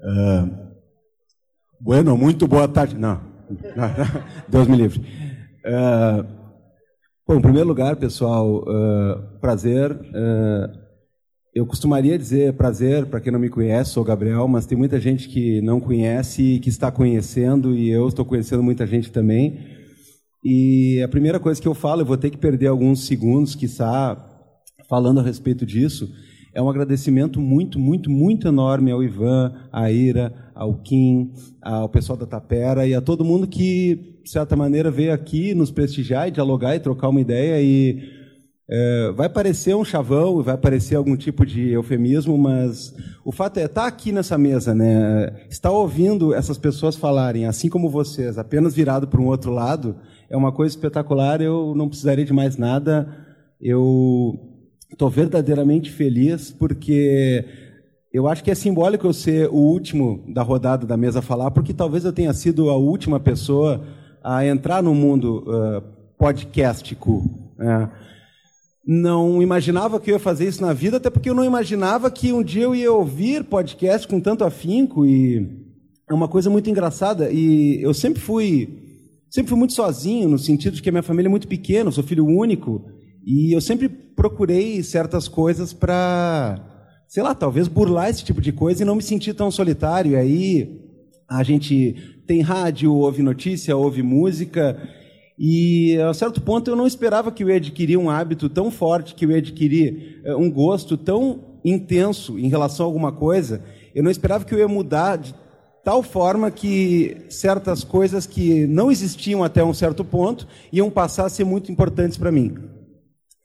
Uh, bueno, muito boa tarde. Não, Deus me livre. Uh, bom, em primeiro lugar, pessoal, uh, prazer. eu costumaria dizer prazer para quem não me conhece, sou Gabriel, mas tem muita gente que não conhece e que está conhecendo, e eu estou conhecendo muita gente também. E a primeira coisa que eu falo, eu vou ter que perder alguns segundos, que está falando a respeito disso, é um agradecimento muito, muito, muito enorme ao Ivan, à Ira, ao Kim, ao pessoal da Tapera e a todo mundo que, de certa maneira, veio aqui nos prestigiar e dialogar e trocar uma ideia. E É, vai parecer um chavão, vai parecer algum tipo de eufemismo, mas o fato é estar tá aqui nessa mesa, né? Estar ouvindo essas pessoas falarem, assim como vocês, apenas virado para um outro lado, é uma coisa espetacular. Eu não precisaria de mais nada. Eu estou verdadeiramente feliz porque eu acho que é simbólico eu ser o último da rodada da mesa a falar, porque talvez eu tenha sido a última pessoa a entrar no mundo uh, podcastico. Né? Não imaginava que eu ia fazer isso na vida, até porque eu não imaginava que um dia eu ia ouvir podcast com tanto afinco e é uma coisa muito engraçada e eu sempre fui sempre fui muito sozinho no sentido de que a minha família é muito pequena, eu sou filho único e eu sempre procurei certas coisas para sei lá, talvez burlar esse tipo de coisa e não me sentir tão solitário. E aí a gente tem rádio, ouve notícia, ouve música e a certo ponto eu não esperava que eu ia adquirir um hábito tão forte, que eu ia adquirir uh, um gosto tão intenso em relação a alguma coisa. Eu não esperava que eu ia mudar de tal forma que certas coisas que não existiam até um certo ponto iam passar a ser muito importantes para mim.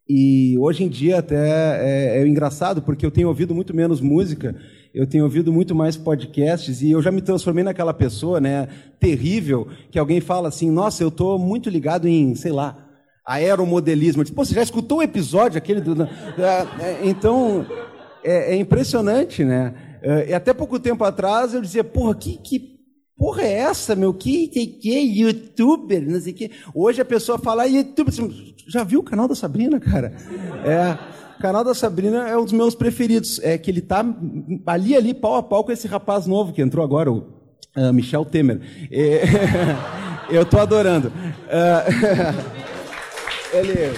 E hoje em dia até é, é engraçado porque eu tenho ouvido muito menos música eu tenho ouvido muito mais podcasts e eu já me transformei naquela pessoa, né, terrível, que alguém fala assim, nossa, eu estou muito ligado em, sei lá, aeromodelismo. Eu disse, Pô, você já escutou o episódio aquele do... É, é, então, é, é, impressionante, né? É, e até pouco tempo atrás eu dizia, porra, que, que porra é essa, meu? Que, que, que youtuber, não sei o que. Hoje a pessoa fala, youtuber, já viu o canal da Sabrina, cara? É... Canal da Sabrina é um dos meus preferidos. É que ele tá ali, ali, pau a pau com esse rapaz novo que entrou agora, o uh, Michel Temer. É, eu tô adorando. Uh, ele.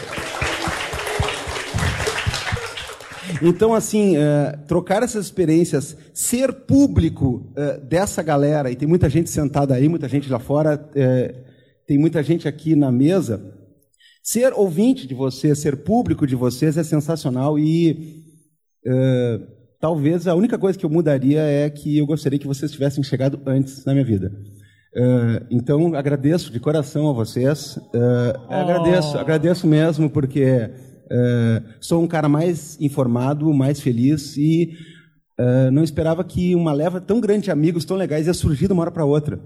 Então, assim, uh, trocar essas experiências, ser público uh, dessa galera, e tem muita gente sentada aí, muita gente lá fora, uh, tem muita gente aqui na mesa, Ser ouvinte de vocês, ser público de vocês é sensacional e uh, talvez a única coisa que eu mudaria é que eu gostaria que vocês tivessem chegado antes na minha vida. Uh, então agradeço de coração a vocês. Uh, oh. Agradeço, agradeço mesmo porque sou um cara mais informado, mais feliz e não esperava que uma leva tão grande de amigos tão legais ia surgir de uma hora para outra.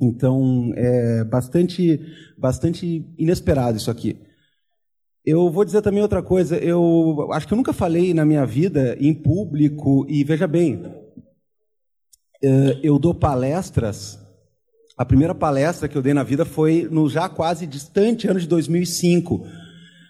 Então, é bastante, bastante inesperado isso aqui. Eu vou dizer também outra coisa. Eu acho que eu nunca falei na minha vida em público, e veja bem, é, eu dou palestras. A primeira palestra que eu dei na vida foi no já quase distante ano de 2005.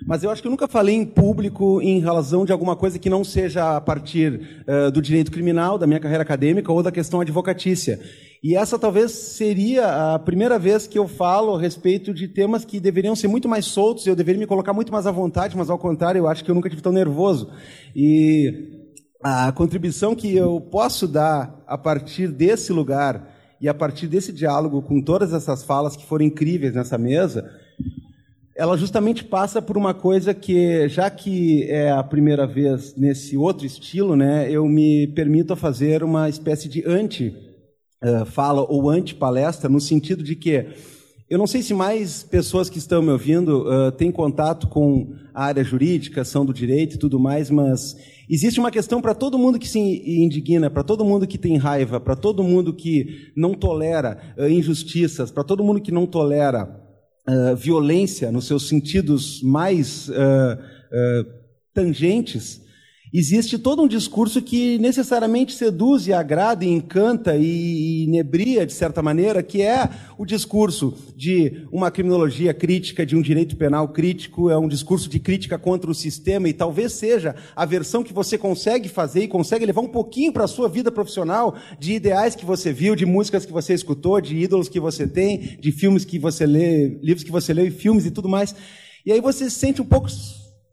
Mas eu acho que eu nunca falei em público em razão de alguma coisa que não seja a partir uh, do direito criminal, da minha carreira acadêmica ou da questão advocatícia. E essa talvez seria a primeira vez que eu falo a respeito de temas que deveriam ser muito mais soltos, eu deveria me colocar muito mais à vontade, mas ao contrário, eu acho que eu nunca tive tão nervoso. E a contribuição que eu posso dar a partir desse lugar e a partir desse diálogo com todas essas falas que foram incríveis nessa mesa, ela justamente passa por uma coisa que, já que é a primeira vez nesse outro estilo, né, eu me permito fazer uma espécie de anti uh, fala ou anti-palestra, no sentido de que eu não sei se mais pessoas que estão me ouvindo uh, têm contato com a área jurídica, são do direito e tudo mais, mas existe uma questão para todo mundo que se indigna, para todo mundo que tem raiva, para todo mundo que não tolera uh, injustiças, para todo mundo que não tolera uh, violência nos seus sentidos mais tangentes, Existe todo um discurso que necessariamente seduz e agrada e encanta e inebria, de certa maneira, que é o discurso de uma criminologia crítica, de um direito penal crítico, é um discurso de crítica contra o sistema e talvez seja a versão que você consegue fazer e consegue levar um pouquinho para a sua vida profissional de ideais que você viu, de músicas que você escutou, de ídolos que você tem, de filmes que você lê, livros que você leu e filmes e tudo mais. E aí você se sente um pouco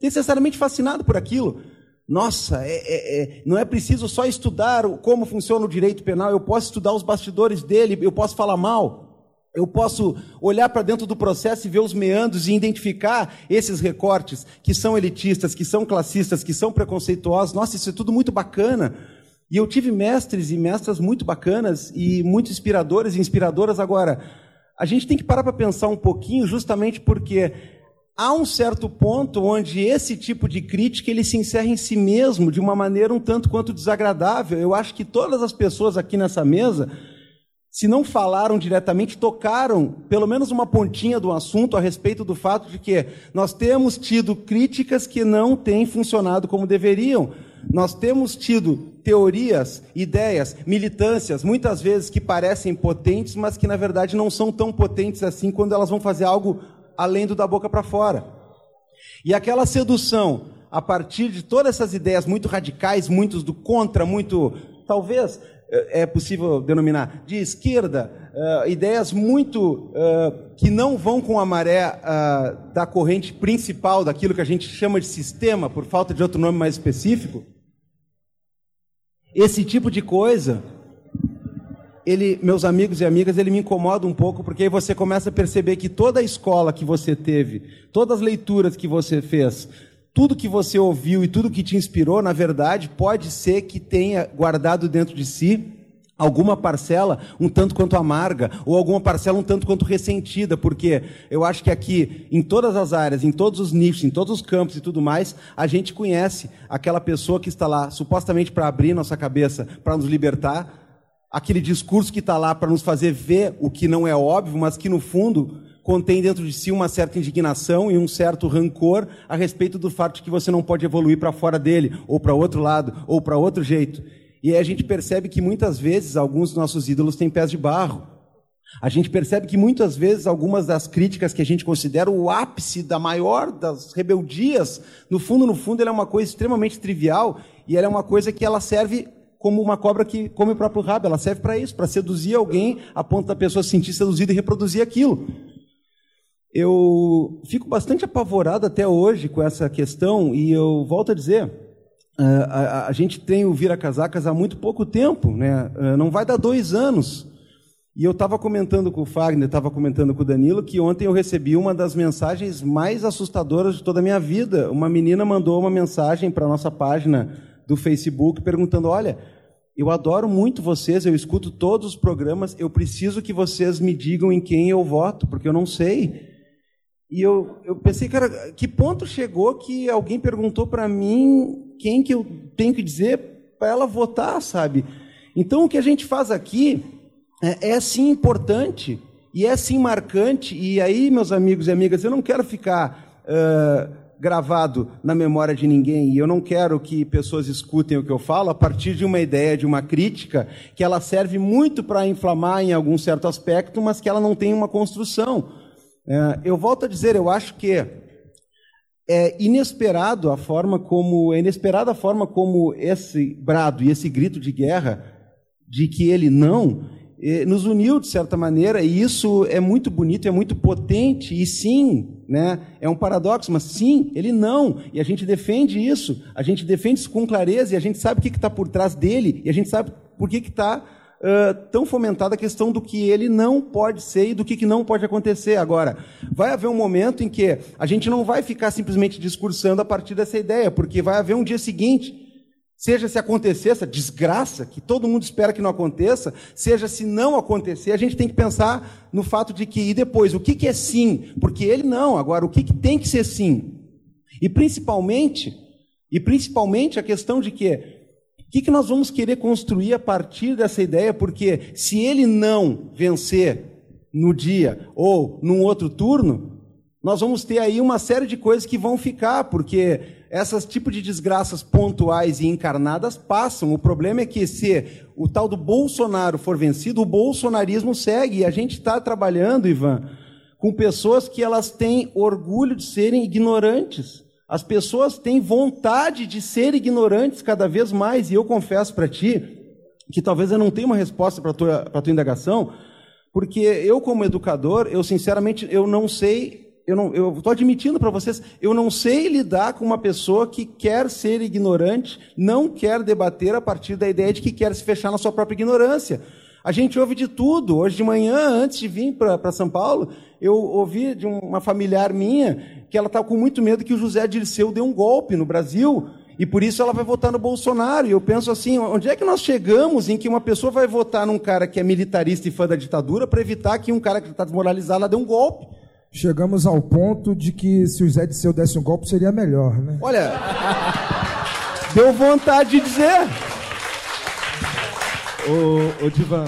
necessariamente fascinado por aquilo. Nossa, é, é, é, não é preciso só estudar como funciona o direito penal, eu posso estudar os bastidores dele, eu posso falar mal. Eu posso olhar para dentro do processo e ver os meandros e identificar esses recortes que são elitistas, que são classistas, que são preconceituosos. Nossa, isso é tudo muito bacana. E eu tive mestres e mestras muito bacanas e muito inspiradores e inspiradoras. Agora, a gente tem que parar para pensar um pouquinho, justamente porque há um certo ponto onde esse tipo de crítica ele se encerra em si mesmo de uma maneira um tanto quanto desagradável. Eu acho que todas as pessoas aqui nessa mesa, se não falaram diretamente, tocaram pelo menos uma pontinha do assunto a respeito do fato de que nós temos tido críticas que não têm funcionado como deveriam. Nós temos tido teorias, ideias, militâncias, muitas vezes que parecem potentes, mas que na verdade não são tão potentes assim quando elas vão fazer algo além do da boca para fora. E aquela sedução, a partir de todas essas ideias muito radicais, muitos do contra, muito, talvez, é possível denominar de esquerda, uh, ideias muito uh, que não vão com a maré uh, da corrente principal, daquilo que a gente chama de sistema, por falta de outro nome mais específico. Esse tipo de coisa ele, meus amigos e amigas, ele me incomoda um pouco, porque aí você começa a perceber que toda a escola que você teve, todas as leituras que você fez, tudo que você ouviu e tudo que te inspirou, na verdade, pode ser que tenha guardado dentro de si alguma parcela um tanto quanto amarga, ou alguma parcela um tanto quanto ressentida, porque eu acho que aqui, em todas as áreas, em todos os nichos, em todos os campos e tudo mais, a gente conhece aquela pessoa que está lá supostamente para abrir nossa cabeça, para nos libertar, aquele discurso que está lá para nos fazer ver o que não é óbvio, mas que no fundo contém dentro de si uma certa indignação e um certo rancor a respeito do fato de que você não pode evoluir para fora dele, ou para outro lado, ou para outro jeito. E aí a gente percebe que muitas vezes alguns dos nossos ídolos têm pés de barro. A gente percebe que muitas vezes algumas das críticas que a gente considera o ápice da maior das rebeldias, no fundo, no fundo, ela é uma coisa extremamente trivial e ela é uma coisa que ela serve como uma cobra que come o próprio rabo. Ela serve para isso, para seduzir alguém a ponto da pessoa se sentir seduzida e reproduzir aquilo. Eu fico bastante apavorado até hoje com essa questão e eu volto a dizer, a, a, a gente tem o vira-casacas há muito pouco tempo, né? não vai dar dois anos. E eu estava comentando com o Fagner, estava comentando com o Danilo, que ontem eu recebi uma das mensagens mais assustadoras de toda a minha vida. Uma menina mandou uma mensagem para a nossa página do Facebook perguntando: olha, eu adoro muito vocês, eu escuto todos os programas, eu preciso que vocês me digam em quem eu voto, porque eu não sei. E eu, eu pensei, cara, que ponto chegou que alguém perguntou para mim quem que eu tenho que dizer para ela votar, sabe? Então o que a gente faz aqui é, é sim importante e é sim marcante. E aí, meus amigos e amigas, eu não quero ficar uh, gravado na memória de ninguém e eu não quero que pessoas escutem o que eu falo a partir de uma ideia, de uma crítica, que ela serve muito para inflamar em algum certo aspecto, mas que ela não tem uma construção. É, eu volto a dizer, eu acho que é inesperado a forma como é inesperada a forma como esse brado e esse grito de guerra de que ele não nos uniu de certa maneira, e isso é muito bonito, é muito potente, e sim, né, é um paradoxo, mas sim, ele não, e a gente defende isso, a gente defende isso com clareza, e a gente sabe o que está por trás dele, e a gente sabe por que está uh, tão fomentada a questão do que ele não pode ser e do que, que não pode acontecer. Agora, vai haver um momento em que a gente não vai ficar simplesmente discursando a partir dessa ideia, porque vai haver um dia seguinte Seja se acontecer essa desgraça, que todo mundo espera que não aconteça, seja se não acontecer, a gente tem que pensar no fato de que, e depois, o que, que é sim? Porque ele não, agora, o que, que tem que ser sim? E principalmente, e principalmente a questão de que, o que, que nós vamos querer construir a partir dessa ideia? Porque se ele não vencer no dia ou num outro turno, nós vamos ter aí uma série de coisas que vão ficar, porque essas tipos de desgraças pontuais e encarnadas passam. O problema é que se o tal do Bolsonaro for vencido, o bolsonarismo segue. E a gente está trabalhando, Ivan, com pessoas que elas têm orgulho de serem ignorantes. As pessoas têm vontade de ser ignorantes cada vez mais. E eu confesso para ti que talvez eu não tenha uma resposta para a tua, tua indagação, porque eu, como educador, eu sinceramente eu não sei eu estou admitindo para vocês, eu não sei lidar com uma pessoa que quer ser ignorante, não quer debater a partir da ideia de que quer se fechar na sua própria ignorância. A gente ouve de tudo. Hoje de manhã, antes de vir para São Paulo, eu ouvi de uma familiar minha que ela estava com muito medo que o José Dirceu dê um golpe no Brasil e por isso ela vai votar no Bolsonaro. E eu penso assim: onde é que nós chegamos em que uma pessoa vai votar num cara que é militarista e fã da ditadura para evitar que um cara que está desmoralizado lá dê um golpe? Chegamos ao ponto de que se o Zé de Seu desse um golpe seria melhor, né? Olha, deu vontade de dizer. Ô, ô Divan,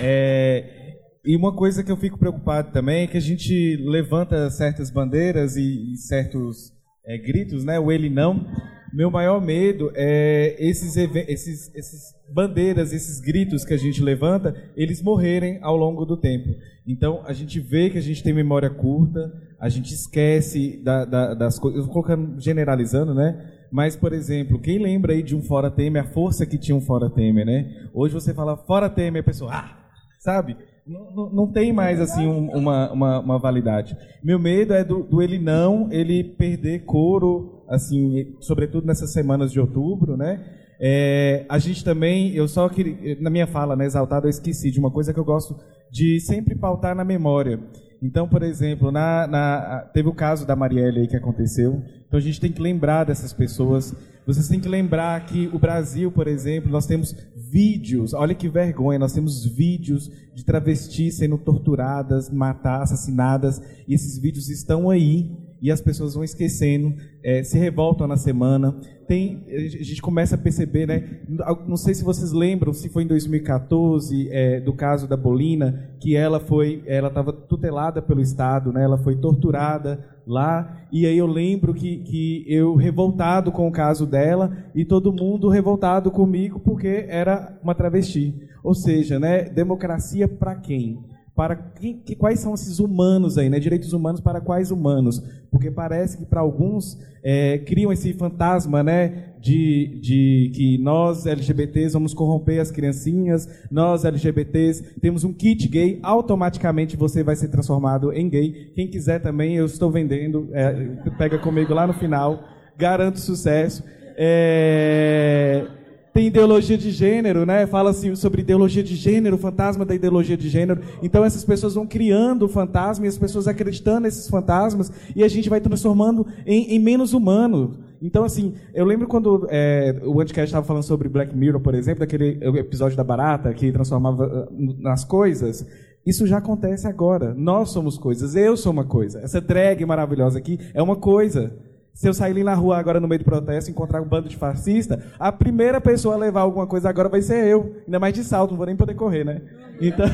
é, e uma coisa que eu fico preocupado também é que a gente levanta certas bandeiras e, e certos é, gritos, né? O ele não. Meu maior medo é esses, esses, esses bandeiras, esses gritos que a gente levanta, eles morrerem ao longo do tempo. Então, a gente vê que a gente tem memória curta, a gente esquece da, da, das coisas. Eu vou colocando, generalizando, né? Mas, por exemplo, quem lembra aí de um Fora Temer, a força que tinha um Fora Temer, né? Hoje você fala Fora Temer, a pessoa, ah, sabe? Não, não, tem mais assim um, uma, uma, uma, validade. Meu medo é do, do, ele não, ele perder couro, assim, sobretudo nessas semanas de outubro, né? É, a gente também, eu só queria, na minha fala, né, exaltada, eu esqueci de uma coisa que eu gosto de sempre pautar na memória. Então, por exemplo, na, na, teve o caso da Marielle aí que aconteceu. Então a gente tem que lembrar dessas pessoas. Vocês têm que lembrar que o Brasil, por exemplo, nós temos vídeos, olha que vergonha, nós temos vídeos de travestis sendo torturadas, matadas, assassinadas, e esses vídeos estão aí e as pessoas vão esquecendo, é, se revoltam na semana. Tem, a gente começa a perceber, né? Não sei se vocês lembram, se foi em 2014, é, do caso da Bolina, que ela foi, ela estava tutelada pelo Estado, né? Ela foi torturada lá, e aí eu lembro que, que eu revoltado com o caso dela e todo mundo revoltado comigo porque era uma travesti. Ou seja, né? Democracia para quem? Para que, que, quais são esses humanos aí, né? Direitos humanos para quais humanos? Porque parece que para alguns é, criam esse fantasma, né? De, de que nós LGBTs vamos corromper as criancinhas, nós LGBTs temos um kit gay, automaticamente você vai ser transformado em gay. Quem quiser também, eu estou vendendo, é, pega comigo lá no final, garanto sucesso. É tem ideologia de gênero, né? Fala assim sobre ideologia de gênero, fantasma da ideologia de gênero. Então essas pessoas vão criando fantasma e as pessoas acreditando nesses fantasmas e a gente vai transformando em, em menos humano. Então assim, eu lembro quando é, o Anticast estava falando sobre Black Mirror, por exemplo, daquele episódio da barata que transformava uh, nas coisas. Isso já acontece agora. Nós somos coisas. Eu sou uma coisa. Essa drag maravilhosa aqui é uma coisa. Se eu sair ali na rua agora no meio do protesto encontrar um bando de fascista, a primeira pessoa a levar alguma coisa agora vai ser eu. Ainda mais de salto, não vou nem poder correr, né? Então,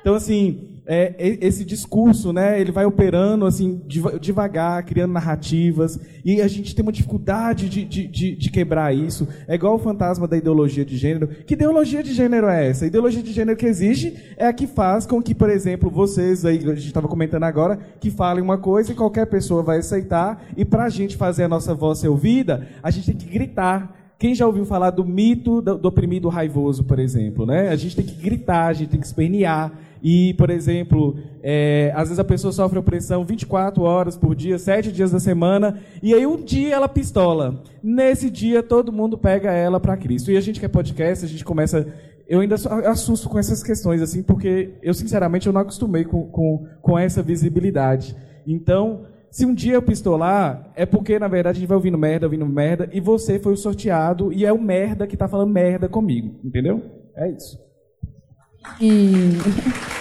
então assim, é, esse discurso, né, ele vai operando assim devagar, criando narrativas, e a gente tem uma dificuldade de, de, de, quebrar isso. É igual o fantasma da ideologia de gênero. Que ideologia de gênero é essa? A ideologia de gênero que existe é a que faz com que, por exemplo, vocês aí, a gente estava comentando agora, que falem uma coisa e qualquer pessoa vai aceitar, e para a gente fazer a nossa voz ser ouvida, a gente tem que gritar. Quem já ouviu falar do mito do, do oprimido raivoso, por exemplo? Né? A gente tem que gritar, a gente tem que espernear. E, por exemplo, é, às vezes a pessoa sofre opressão 24 horas por dia, 7 dias da semana, e aí um dia ela pistola. Nesse dia todo mundo pega ela para Cristo. E a gente que é podcast, a gente começa. Eu ainda assusto com essas questões, assim, porque eu, sinceramente, eu não acostumei com, com, com essa visibilidade. Então, se um dia eu pistolar, é porque, na verdade, a gente vai ouvindo merda, ouvindo merda, e você foi o sorteado, e é o merda que está falando merda comigo. Entendeu? É isso. E.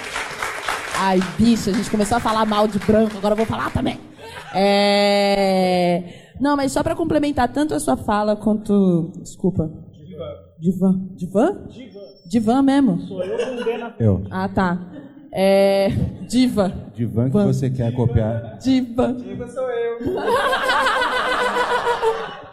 Ai, bicho, a gente começou a falar mal de branco, agora eu vou falar também. É... Não, mas só para complementar tanto a sua fala quanto. Desculpa. Divan. Divan? Divan. Divan mesmo? Sou eu com Eu. Ah, tá. É. Diva. Divan que Van. você quer copiar? Diva. Diva sou eu.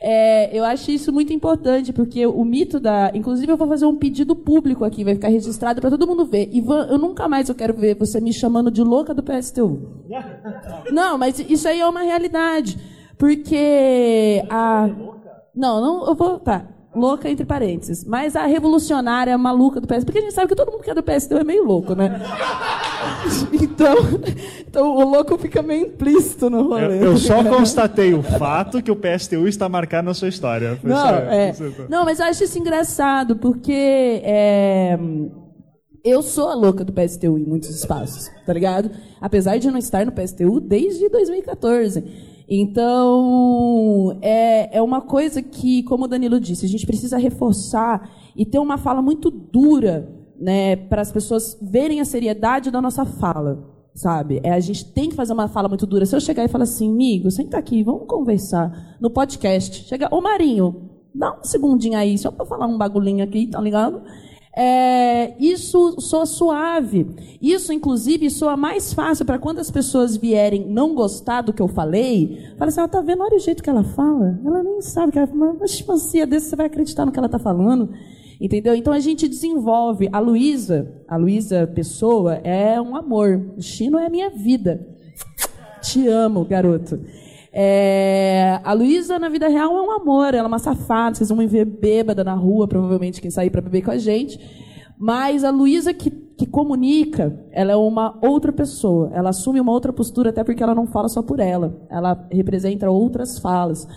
É, eu acho isso muito importante, porque o mito da. Inclusive, eu vou fazer um pedido público aqui, vai ficar registrado para todo mundo ver. Ivan, eu nunca mais eu quero ver você me chamando de louca do PSTU. Não, mas isso aí é uma realidade. Porque a. Não, não, eu vou. Tá louca entre parênteses, mas a revolucionária maluca do PSDB, porque a gente sabe que todo mundo que é do PSDB é meio louco, né? Então, então o louco fica meio implícito no rolê. Eu, eu só constatei o fato que o PSTU está marcado na sua história. Não, só, é, não, mas eu acho isso engraçado, porque é, eu sou a louca do PSTU em muitos espaços, tá ligado? Apesar de não estar no PSTU desde 2014. Então, é, é uma coisa que, como o Danilo disse, a gente precisa reforçar e ter uma fala muito dura né, para as pessoas verem a seriedade da nossa fala. sabe? É, a gente tem que fazer uma fala muito dura. Se eu chegar e falar assim, amigo, senta aqui, vamos conversar no podcast. Chega, ô Marinho, dá um segundinho aí, só para falar um bagulhinho aqui, tá ligado? É, isso soa suave. Isso, inclusive, soa mais fácil para quando as pessoas vierem não gostar do que eu falei. Fala assim, ela tá vendo, olha o jeito que ela fala. Ela nem sabe que ela mas tipo desse você vai acreditar no que ela tá falando. Entendeu? Então a gente desenvolve. A Luísa, a Luísa Pessoa, é um amor. O Chino é a minha vida. Te amo, garoto. É, a Luísa, na vida real, é um amor. Ela é uma safada. Vocês vão me ver bêbada na rua, provavelmente, quem sair para beber com a gente. Mas a Luísa que, que comunica, ela é uma outra pessoa. Ela assume uma outra postura, até porque ela não fala só por ela. Ela representa outras falas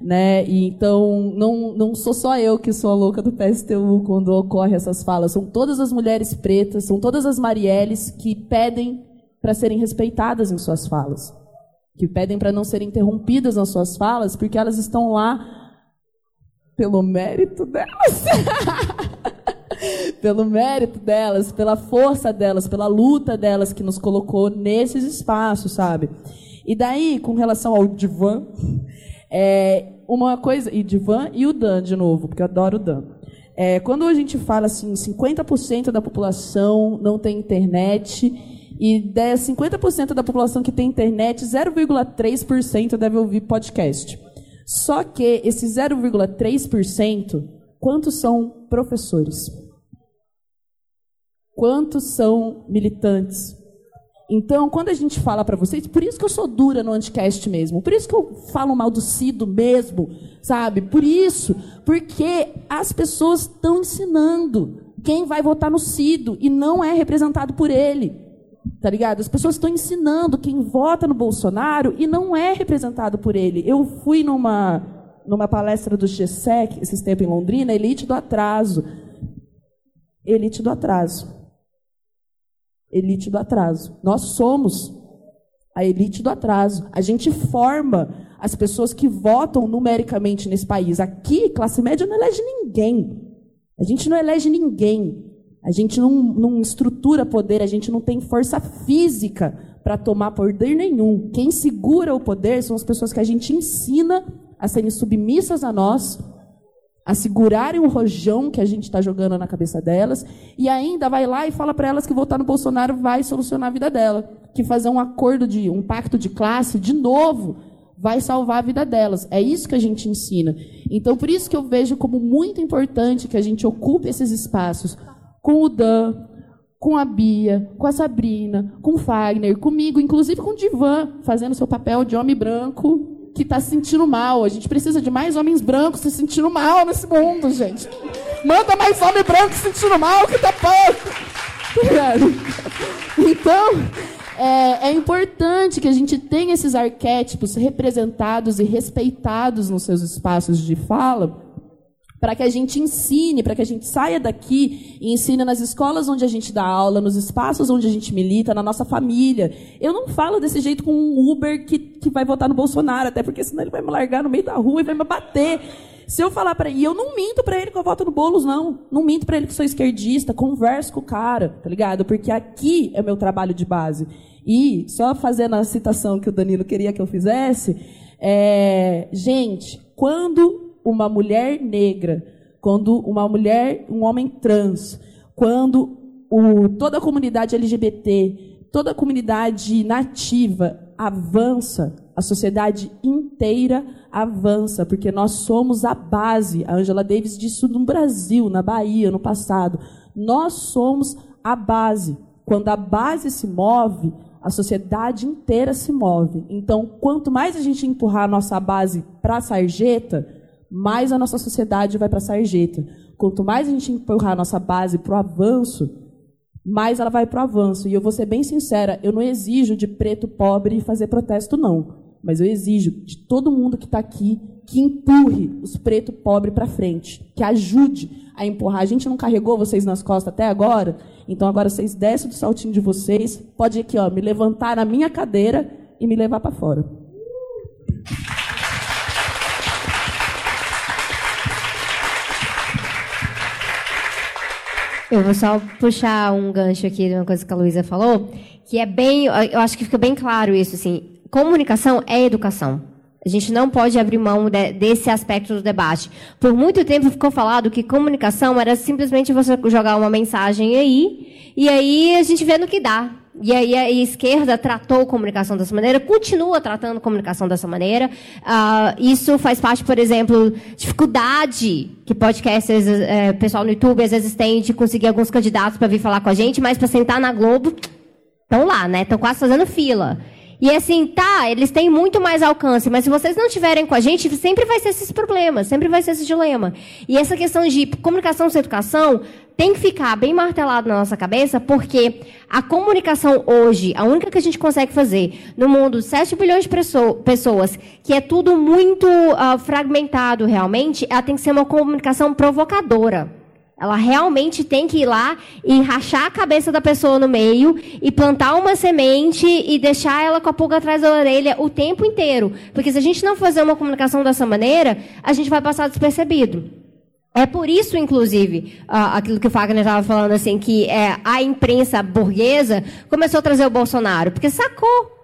né? E então não, não sou só eu que sou a louca do PSTU quando ocorre essas falas, são todas as mulheres pretas, são todas as Marielles que pedem para serem respeitadas em suas falas, que pedem para não serem interrompidas nas suas falas, porque elas estão lá pelo mérito delas. pelo mérito delas, pela força delas, pela luta delas que nos colocou nesses espaços, sabe? E daí, com relação ao divã, é, uma coisa, e Divan e o Dan de novo, porque eu adoro o Dan. É, quando a gente fala assim, 50% da população não tem internet, e de 50% da população que tem internet, 0,3% deve ouvir podcast. Só que esse 0,3%, quantos são professores? Quantos são militantes? Então, quando a gente fala para vocês, por isso que eu sou dura no anticast mesmo, por isso que eu falo mal do Cido mesmo, sabe? Por isso, porque as pessoas estão ensinando quem vai votar no Cido e não é representado por ele. Tá ligado? As pessoas estão ensinando quem vota no Bolsonaro e não é representado por ele. Eu fui numa, numa palestra do GSEC, esses tempos em Londrina, Elite do Atraso. Elite do Atraso elite do atraso. Nós somos a elite do atraso. A gente forma as pessoas que votam numericamente nesse país. Aqui, classe média não elege ninguém. A gente não elege ninguém. A gente não, não estrutura poder, a gente não tem força física para tomar poder nenhum. Quem segura o poder são as pessoas que a gente ensina a serem submissas a nós, a segurarem o rojão que a gente está jogando na cabeça delas, e ainda vai lá e fala para elas que votar no Bolsonaro vai solucionar a vida dela, que fazer um acordo de um pacto de classe de novo vai salvar a vida delas. É isso que a gente ensina. Então, por isso que eu vejo como muito importante que a gente ocupe esses espaços com o Dan, com a Bia, com a Sabrina, com o Fagner, comigo, inclusive com o Divan, fazendo seu papel de homem branco que está se sentindo mal. A gente precisa de mais homens brancos se sentindo mal nesse mundo, gente. Manda mais homem branco se sentindo mal, que tá pouco. Então, é, é, importante que a gente tenha esses arquétipos representados e respeitados nos seus espaços de fala, para que a gente ensine, para que a gente saia daqui e ensine nas escolas onde a gente dá aula, nos espaços onde a gente milita, na nossa família. Eu não falo desse jeito com um Uber que, que vai votar no Bolsonaro, até porque senão ele vai me largar no meio da rua e vai me bater. Se eu falar para ele, eu não minto para ele que eu voto no Boulos, não. Não minto para ele que sou esquerdista, converso com o cara, tá ligado? Porque aqui é o meu trabalho de base. E, só fazendo a citação que o Danilo queria que eu fizesse, é, gente, quando uma mulher negra, quando uma mulher, um homem trans, quando o, toda a comunidade LGBT, toda a comunidade nativa avança, a sociedade inteira avança, porque nós somos a base. A Angela Davis disse isso no Brasil, na Bahia, no passado. Nós somos a base. Quando a base se move, a sociedade inteira se move. Então, quanto mais a gente empurrar a nossa base para a sarjeta, mais a nossa sociedade vai para a sarjeta. Quanto mais a gente empurrar a nossa base para o avanço, mais ela vai para o avanço. E eu vou ser bem sincera, eu não exijo de preto pobre fazer protesto, não. Mas eu exijo de todo mundo que está aqui que empurre os preto pobre para frente, que ajude a empurrar. A gente não carregou vocês nas costas até agora, então agora vocês descem do saltinho de vocês, pode aqui ó, me levantar na minha cadeira e me levar para fora. Eu vou só puxar um gancho aqui de uma coisa que a Luísa falou, que é bem, eu acho que fica bem claro isso, assim, comunicação é educação. A gente não pode abrir mão de, desse aspecto do debate. Por muito tempo ficou falado que comunicação era simplesmente você jogar uma mensagem aí, e aí a gente vê no que dá. E aí a esquerda tratou comunicação dessa maneira, continua tratando comunicação dessa maneira. Uh, isso faz parte, por exemplo, dificuldade que podcasters, é, pessoal no YouTube às vezes tem de conseguir alguns candidatos para vir falar com a gente, mas para sentar na Globo, estão lá, né? Estão quase fazendo fila. E assim, tá, eles têm muito mais alcance, mas se vocês não tiverem com a gente, sempre vai ser esses problemas, sempre vai ser esse dilema. E essa questão de comunicação sem educação tem que ficar bem martelado na nossa cabeça, porque a comunicação hoje, a única que a gente consegue fazer no mundo, 7 bilhões de pessoas, que é tudo muito uh, fragmentado realmente, ela tem que ser uma comunicação provocadora. Ela realmente tem que ir lá e rachar a cabeça da pessoa no meio e plantar uma semente e deixar ela com a pulga atrás da orelha o tempo inteiro. Porque se a gente não fazer uma comunicação dessa maneira, a gente vai passar despercebido. É por isso, inclusive, aquilo que o Fagner estava falando, assim, que é, a imprensa burguesa começou a trazer o Bolsonaro, porque sacou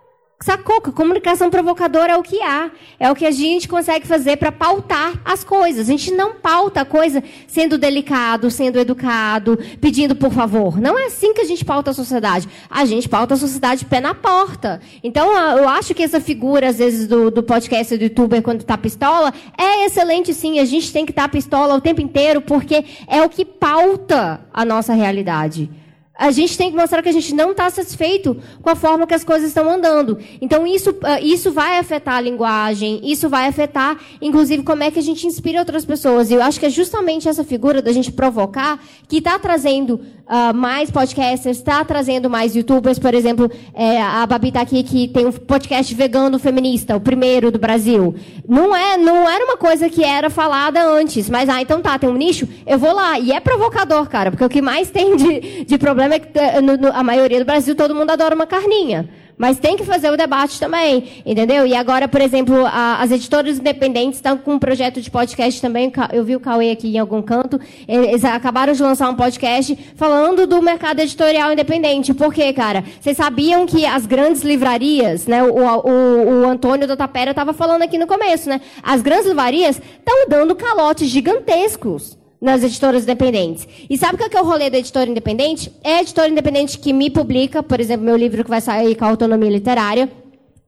Sacou que comunicação provocadora é o que há. É o que a gente consegue fazer para pautar as coisas. A gente não pauta a coisa sendo delicado, sendo educado, pedindo por favor. Não é assim que a gente pauta a sociedade. A gente pauta a sociedade pé na porta. Então, eu acho que essa figura, às vezes, do, do podcast do youtuber quando está pistola, é excelente sim. A gente tem que estar tá pistola o tempo inteiro, porque é o que pauta a nossa realidade a gente tem que mostrar que a gente não está satisfeito com a forma que as coisas estão andando. Então, isso, ah, isso vai afetar a linguagem, isso vai afetar, inclusive, como é que a gente inspira outras pessoas. E eu acho que é justamente essa figura da gente provocar que está trazendo uh, mais podcasters, está trazendo mais youtubers. Por exemplo, é, a Babi está aqui que tem um podcast vegano feminista, o primeiro do Brasil. Não, é, não era uma coisa que era falada antes, mas, ah, então tá, tem um nicho, eu vou lá. E é provocador, cara, porque o que mais tem de, de problema problema é que eh, no, no, a maioria do Brasil todo mundo adora uma carninha. Mas tem que fazer o debate também, entendeu? E agora, por exemplo, a, as editoras independentes estão com um projeto de podcast também. Eu vi o Cauê aqui em algum canto. Eles acabaram de lançar um podcast falando do mercado editorial independente. Por quê, cara? Vocês sabiam que as grandes livrarias, né? O, o, o Antônio da Tapera estava falando aqui no começo, né? As grandes livrarias estão dando calotes gigantescos nas editoras independentes. E sabe o que é o rolê da editora independente? É a editora independente que me publica, por exemplo, meu livro que vai sair com a autonomia literária.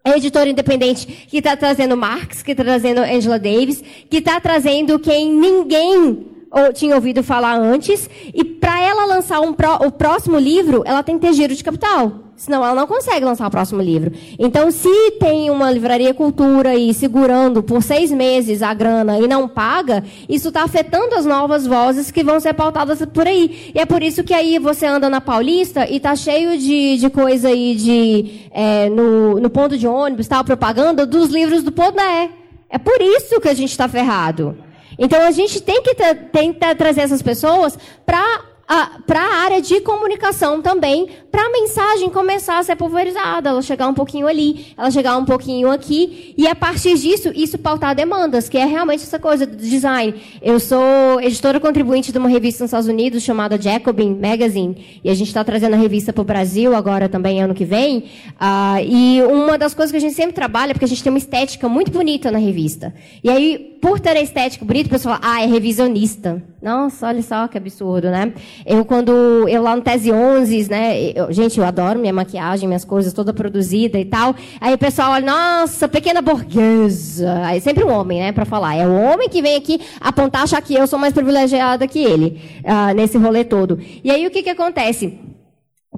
É a editora independente que está trazendo Marx, que está trazendo Angela Davis, que está trazendo quem ninguém ou tinha ouvido falar antes. E para ela lançar um o próximo livro, ela tem que ter giro de capital. Senão ela não consegue lançar o próximo livro. Então, se tem uma livraria cultura aí segurando por seis meses a grana e não paga, isso está afetando as novas vozes que vão ser pautadas por aí. E é por isso que aí você anda na Paulista e tá cheio de, de coisa aí de é, no, no ponto de ônibus, tal, propaganda dos livros do Podé. É por isso que a gente está ferrado. Então a gente tem que tentar trazer essas pessoas para a área de comunicação também, para a mensagem começar a ser pulverizada, ela chegar um pouquinho ali, ela chegar um pouquinho aqui, e a partir disso, isso pautar demandas, que é realmente essa coisa do design. Eu sou editora contribuinte de uma revista nos Estados Unidos chamada Jacobin Magazine, e a gente está trazendo a revista para o Brasil agora também, ano que vem, uh, e uma das coisas que a gente sempre trabalha, porque a gente tem uma estética muito bonita na revista. E aí, por ter a estética bonita, o pessoal fala, ah, é revisionista. Nossa, olha só que absurdo, né? Eu, quando eu lá no Tese 11, né? Eu, gente, eu adoro minha maquiagem, minhas coisas toda produzida e tal. Aí o pessoal olha, nossa, pequena burguesa. Aí sempre um homem, né, para falar. É o homem que vem aqui apontar, achar que eu sou mais privilegiada que ele, uh, nesse rolê todo. E aí o que que acontece?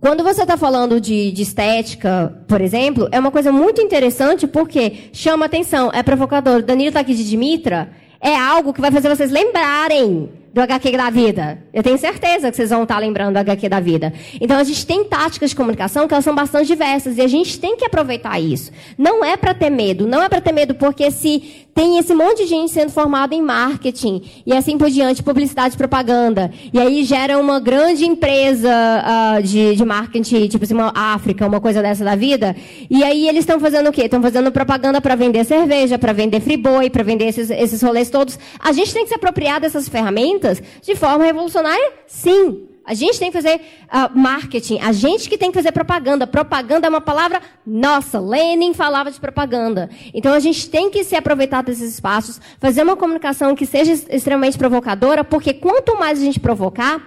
Quando você está falando de, de, estética, por exemplo, é uma coisa muito interessante porque chama atenção, é provocador. Danilo está aqui de Dimitra, é algo que vai fazer vocês lembrarem do HQ da vida. Eu tenho certeza que vocês vão estar lembrando do HQ da vida. Então a gente tem táticas de comunicação que elas são bastante diversas e a gente tem que aproveitar isso. Não é para ter medo, não é para ter medo porque se tem esse monte de gente sendo formada em marketing e assim por diante, publicidade e propaganda. E aí gera uma grande empresa uh, de, de marketing, tipo assim, uma África, uma coisa dessa da vida. E aí eles estão fazendo o quê? Estão fazendo propaganda para vender cerveja, para vender friboi, para vender esses, esses rolês todos. A gente tem que se apropriar dessas ferramentas de forma revolucionária? Sim. A gente tem que fazer uh, marketing, a gente que tem que fazer propaganda. Propaganda é uma palavra nossa. Lenin falava de propaganda. Então a gente tem que se aproveitar desses espaços, fazer uma comunicação que seja extremamente provocadora, porque quanto mais a gente provocar,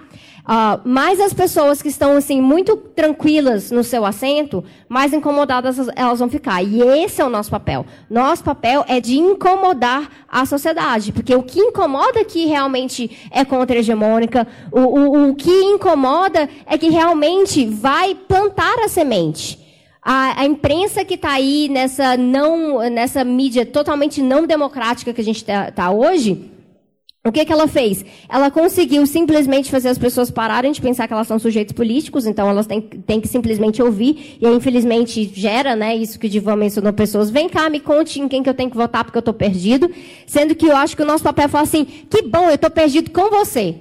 Uh, mais as pessoas que estão assim muito tranquilas no seu assento, mais incomodadas elas vão ficar. E esse é o nosso papel. Nosso papel é de incomodar a sociedade, porque o que incomoda aqui realmente é contra-hegemônica. O, o, o que incomoda é que realmente vai plantar a semente. A, a, imprensa que está aí nessa não nessa mídia totalmente não democrática que a gente está tá hoje, o que, que ela fez? Ela conseguiu simplesmente fazer as pessoas pararem de pensar que elas são sujeitos políticos, então elas têm, têm que simplesmente ouvir, e aí, infelizmente, gera né, isso que o Divan mencionou, pessoas, vem cá, me conte em quem que eu tenho que votar porque eu estou perdido, sendo que eu acho que o nosso papel é falar assim, que bom, eu estou perdido com você.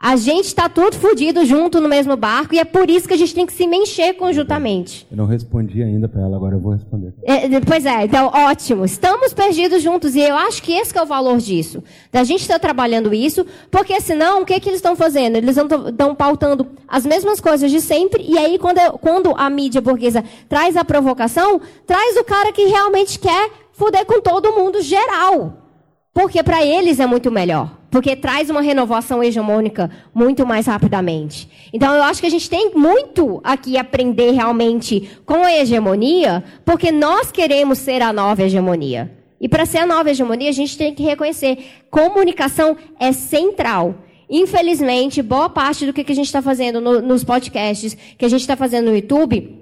A gente está tudo fudido junto no mesmo barco e é por isso que a gente tem que se mexer conjuntamente. Eu não respondi ainda para ela, agora eu vou responder. É, pois é, então ótimo. Estamos perdidos juntos e eu acho que esse que é o valor disso. Da gente estar tá trabalhando isso, porque senão o que, que eles estão fazendo? Eles estão pautando as mesmas coisas de sempre e aí quando, quando a mídia burguesa traz a provocação, traz o cara que realmente quer fuder com todo mundo geral. Porque para eles é muito melhor. Porque traz uma renovação hegemônica muito mais rapidamente. Então, eu acho que a gente tem muito aqui aprender realmente com a hegemonia, porque nós queremos ser a nova hegemonia. E para ser a nova hegemonia, a gente tem que reconhecer: comunicação é central. Infelizmente, boa parte do que a gente está fazendo no, nos podcasts, que a gente está fazendo no YouTube,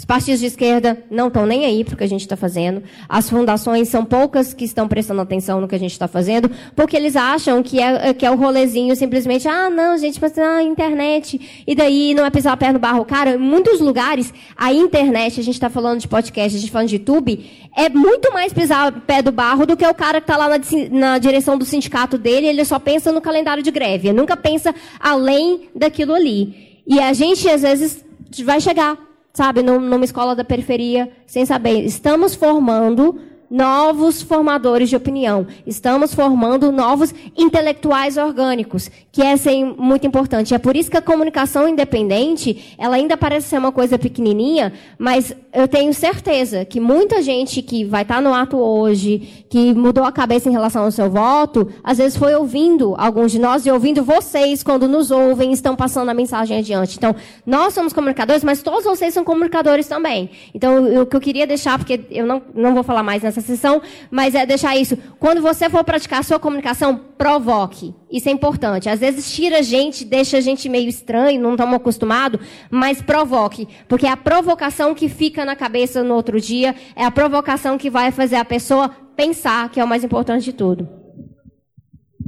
os partidos de esquerda não estão nem aí para o que a gente está fazendo. As fundações são poucas que estão prestando atenção no que a gente está fazendo, porque eles acham que é, que é o rolezinho simplesmente, ah, não, gente, mas a internet, e daí não é pisar a perna no barro. Cara, em muitos lugares, a internet, a gente está falando de podcast, a gente está falando de YouTube, é muito mais pisar o pé do barro do que o cara que está lá na, na direção do sindicato dele, ele só pensa no calendário de greve, ele nunca pensa além daquilo ali. E a gente, às vezes, vai chegar sabe, numa escola da periferia, sem saber. Estamos formando novos formadores de opinião. Estamos formando novos intelectuais orgânicos, que é assim, muito importante. É por isso que a comunicação independente, ela ainda parece ser uma coisa pequenininha, mas eu tenho certeza que muita gente que vai estar no ato hoje, que mudou a cabeça em relação ao seu voto, às vezes foi ouvindo alguns de nós e ouvindo vocês quando nos ouvem, estão passando a mensagem adiante. Então, nós somos comunicadores, mas todos vocês são comunicadores também. Então, o que eu queria deixar, porque eu não, não vou falar mais nessa essa sessão, mas é deixar isso. Quando você for praticar a sua comunicação, provoque. Isso é importante. Às vezes tira a gente, deixa a gente meio estranho, não estamos acostumados, mas provoque. Porque é a provocação que fica na cabeça no outro dia, é a provocação que vai fazer a pessoa pensar, que é o mais importante de tudo.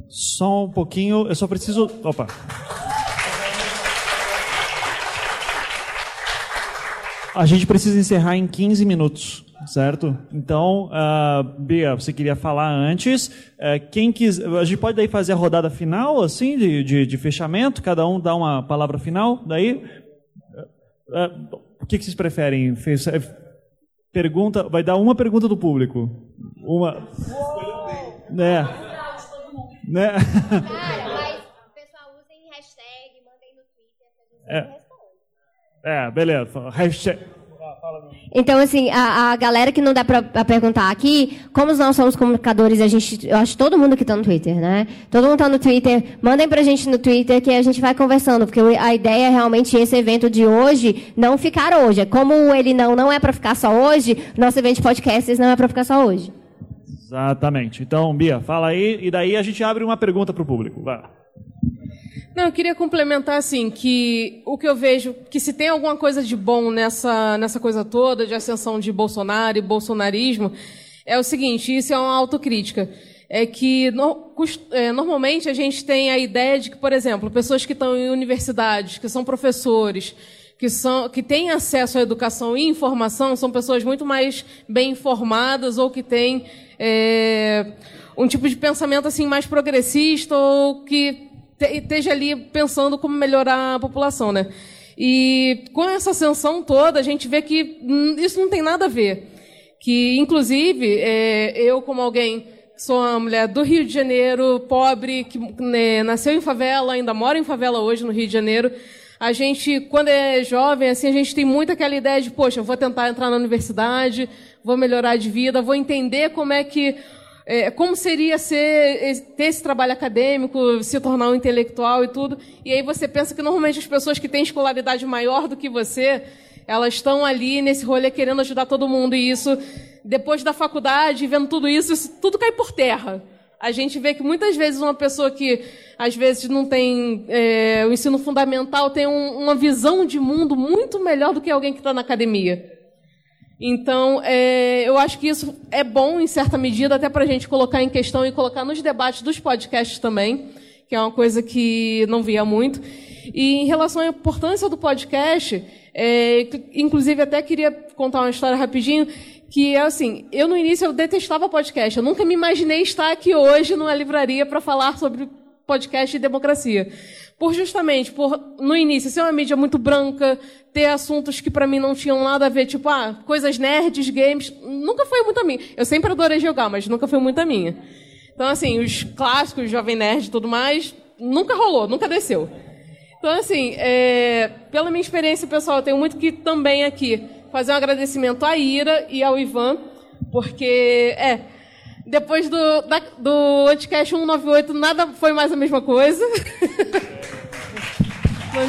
Só um pouquinho, eu só preciso. Opa! A gente precisa encerrar em 15 minutos certo? Então, uh, Bia, você queria falar antes. Uh, quem quis, a gente pode daí fazer a rodada final, assim, de, de, de fechamento, cada um dá uma palavra final, daí. Uh, o que, que vocês preferem? Pergunta, vai dar uma pergunta do público. Uma. Né? Né? Cara, mas o pessoal usa em hashtag, mandem no Twitter, a gente é. É, beleza. Hashtag. Então, assim, a, a galera que não dá para perguntar aqui, como nós somos comunicadores, a gente, eu acho que todo mundo que está no Twitter, né? Todo mundo está no Twitter, mandem para a gente no Twitter que a gente vai conversando, porque a ideia é realmente esse evento de hoje não ficar hoje. É como ele não, não é para ficar só hoje, nosso evento de podcasts não é para ficar só hoje. Exatamente. Então, Bia, fala aí, e daí a gente abre uma pergunta para o público. Vai. Não, eu queria complementar assim que o que eu vejo que se tem alguma coisa de bom nessa nessa coisa toda de ascensão de Bolsonaro e bolsonarismo é o seguinte, isso é uma autocrítica. É que no, é, normalmente a gente tem a ideia de que, por exemplo, pessoas que estão em universidades, que são professores, que, são, que têm acesso à educação e informação, são pessoas muito mais bem informadas ou que têm é, um tipo de pensamento assim mais progressista ou que esteja ali pensando como melhorar a população, né? E com essa ascensão toda, a gente vê que hum, isso não tem nada a ver. Que, inclusive, é, eu, como alguém sou uma mulher do Rio de Janeiro, pobre, que né, nasceu em favela, ainda mora em favela hoje no Rio de Janeiro. A gente, quando é jovem, assim, a gente tem muito aquela ideia de, poxa, eu vou tentar entrar na universidade, vou melhorar de vida, vou entender como é que é, como seria ser, ter esse trabalho acadêmico, se tornar um intelectual e tudo. E aí você pensa que normalmente as pessoas que têm escolaridade maior do que você, elas estão ali nesse rolê querendo ajudar todo mundo. E isso, depois da faculdade, vendo tudo isso, isso tudo cai por terra. A gente vê que muitas vezes uma pessoa que às vezes não tem é, o ensino fundamental tem um, uma visão de mundo muito melhor do que alguém que está na academia. Então, é, eu acho que isso é bom, em certa medida, até para a gente colocar em questão e colocar nos debates dos podcasts também, que é uma coisa que não via muito. E em relação à importância do podcast, é, inclusive até queria contar uma história rapidinho, que é assim, eu no início eu detestava podcast, eu nunca me imaginei estar aqui hoje numa livraria para falar sobre podcast e democracia. Por justamente, por no início ser uma mídia muito branca, ter assuntos que para mim não tinham nada a ver, tipo, ah, coisas nerds, games, nunca foi muito a minha. Eu sempre adorei jogar, mas nunca foi muito a minha. Então, assim, os clássicos, Jovem Nerd e tudo mais, nunca rolou, nunca desceu. Então, assim, é, pela minha experiência pessoal, eu tenho muito que também aqui fazer um agradecimento à Ira e ao Ivan, porque, é, depois do, da, do Anticast 198, nada foi mais a mesma coisa. é.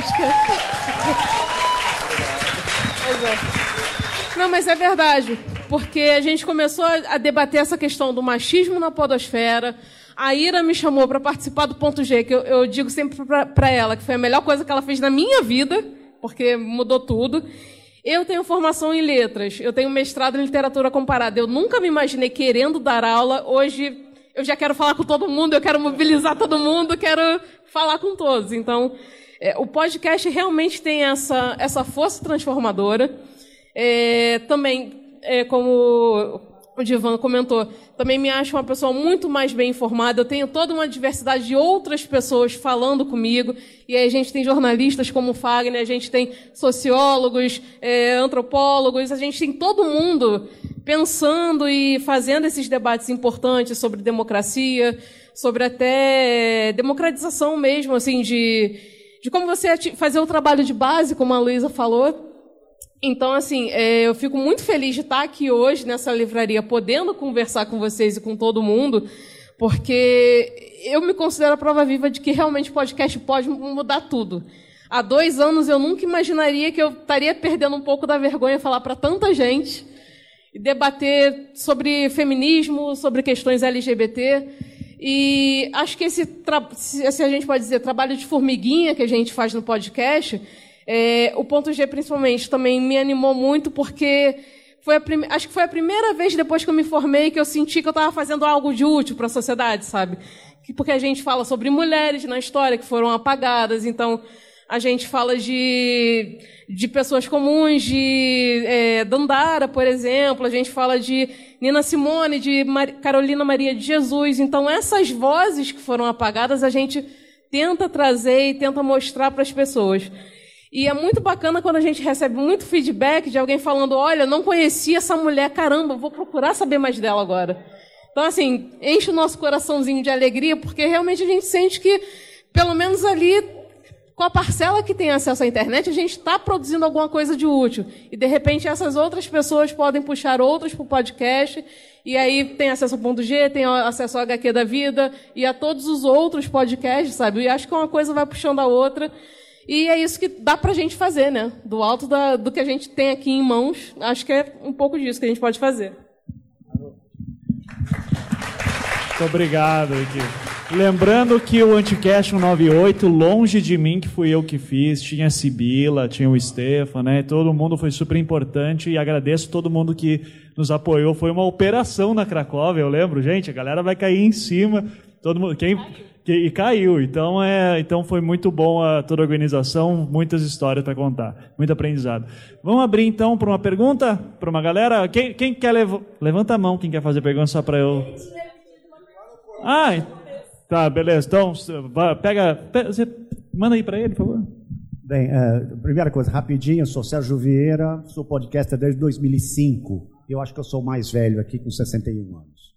Não, mas é verdade. Porque a gente começou a debater essa questão do machismo na podosfera. A Ira me chamou para participar do Ponto G, que eu, eu digo sempre para ela que foi a melhor coisa que ela fez na minha vida, porque mudou tudo. Eu tenho formação em letras, eu tenho mestrado em literatura comparada. Eu nunca me imaginei querendo dar aula. Hoje eu já quero falar com todo mundo, eu quero mobilizar todo mundo, quero falar com todos. Então, é, o podcast realmente tem essa, essa força transformadora. É, também, é, como o Divan comentou, também me acho uma pessoa muito mais bem informada. Eu tenho toda uma diversidade de outras pessoas falando comigo. E aí a gente tem jornalistas como o Fagner, a gente tem sociólogos, é, antropólogos, a gente tem todo mundo pensando e fazendo esses debates importantes sobre democracia, sobre até democratização mesmo, assim, de, de como você fazer o trabalho de base, como a Luísa falou. Então, assim, é, eu fico muito feliz de estar aqui hoje nessa livraria, podendo conversar com vocês e com todo mundo, porque eu me considero a prova viva de que realmente o podcast pode mudar tudo. Há dois anos eu nunca imaginaria que eu estaria perdendo um pouco da vergonha falar para tanta gente e debater sobre feminismo, sobre questões LGBT. E acho que esse, se a gente pode dizer, trabalho de formiguinha que a gente faz no podcast é, o ponto G, principalmente, também me animou muito porque foi acho que foi a primeira vez depois que eu me formei que eu senti que eu estava fazendo algo de útil para a sociedade, sabe? Porque a gente fala sobre mulheres na história que foram apagadas, então a gente fala de, de pessoas comuns, de é, Dandara, por exemplo, a gente fala de Nina Simone, de Mar... Carolina Maria de Jesus. Então, essas vozes que foram apagadas, a gente tenta trazer e tenta mostrar para as pessoas. E é muito bacana quando a gente recebe muito feedback de alguém falando: olha, não conhecia essa mulher, caramba, vou procurar saber mais dela agora. Então, assim, enche o nosso coraçãozinho de alegria, porque realmente a gente sente que, pelo menos ali, com a parcela que tem acesso à internet, a gente está produzindo alguma coisa de útil. E, de repente, essas outras pessoas podem puxar outros para o podcast, e aí tem acesso ao ponto G, tem acesso ao HQ da vida, e a todos os outros podcasts, sabe? E acho que uma coisa vai puxando a outra. E é isso que dá para a gente fazer, né? Do alto da, do que a gente tem aqui em mãos, acho que é um pouco disso que a gente pode fazer. Muito obrigado, Gui. Lembrando que o Anticast 198, longe de mim, que fui eu que fiz, tinha a Sibila, tinha o Stefan, né? Todo mundo foi super importante e agradeço todo mundo que nos apoiou. Foi uma operação na Cracóvia, eu lembro, gente, a galera vai cair em cima. Todo mundo, quem, e caiu. Então, é, então foi muito bom a, toda a organização, muitas histórias para contar, muito aprendizado. Vamos abrir então para uma pergunta para uma galera. Quem, quem quer lev levanta a mão, quem quer fazer pergunta só para eu. Ah, tá, beleza. Então pega, você manda aí para ele, por favor. Bem, é, primeira coisa, rapidinho, eu sou Sérgio Vieira, sou podcaster desde 2005. Eu acho que eu sou o mais velho aqui, com 61 anos.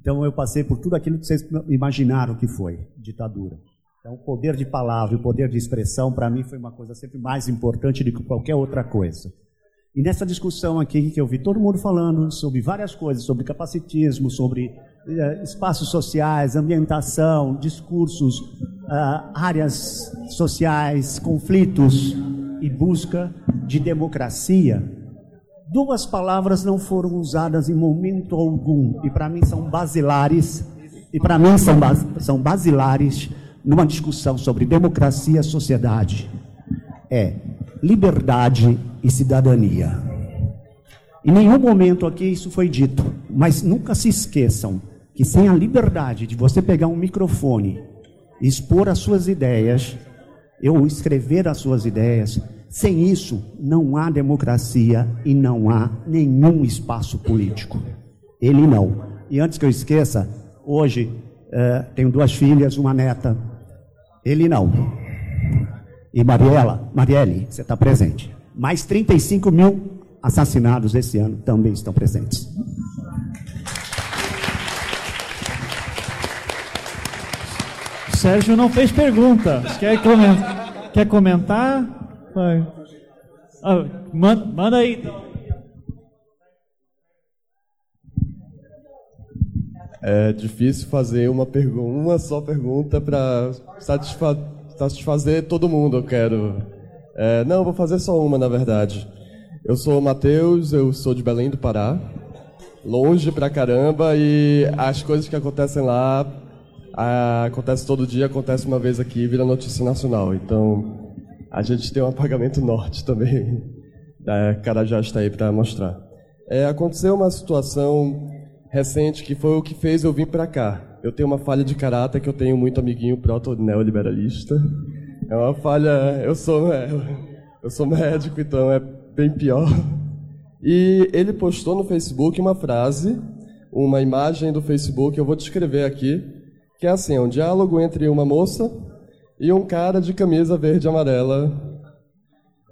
Então eu passei por tudo aquilo que vocês imaginaram que foi ditadura. Então o poder de palavra, o poder de expressão, para mim foi uma coisa sempre mais importante do que qualquer outra coisa. E nessa discussão aqui que eu vi todo mundo falando sobre várias coisas, sobre capacitismo, sobre eh, espaços sociais, ambientação, discursos, uh, áreas sociais, conflitos e busca de democracia, duas palavras não foram usadas em momento algum e para mim são basilares e para mim são, são basilares numa discussão sobre democracia e sociedade. É liberdade e cidadania. Em nenhum momento aqui isso foi dito, mas nunca se esqueçam que sem a liberdade de você pegar um microfone, expor as suas ideias, eu escrever as suas ideias, sem isso não há democracia e não há nenhum espaço político. Ele não. E antes que eu esqueça, hoje é, tenho duas filhas, uma neta. Ele não. E Mariela, Marielle, você está presente. Mais 35 mil assassinados esse ano também estão presentes. Sérgio não fez pergunta. Quer comentar? Quer comentar? Vai. Ah, manda, manda aí. É difícil fazer uma, uma só pergunta para satisfa satisfazer todo mundo, eu quero. É, não, vou fazer só uma, na verdade. Eu sou o Matheus, eu sou de Belém do Pará, longe pra caramba, e as coisas que acontecem lá acontece todo dia, acontece uma vez aqui vira notícia nacional. Então, a gente tem um apagamento norte também. A cara já está aí para mostrar. É, aconteceu uma situação recente que foi o que fez eu vir para cá. Eu tenho uma falha de caráter que eu tenho muito amiguinho proto-neoliberalista. É uma falha. Eu sou, é, eu sou médico, então é bem pior. E ele postou no Facebook uma frase, uma imagem do Facebook, eu vou descrever aqui, que é assim: é um diálogo entre uma moça e um cara de camisa verde e amarela,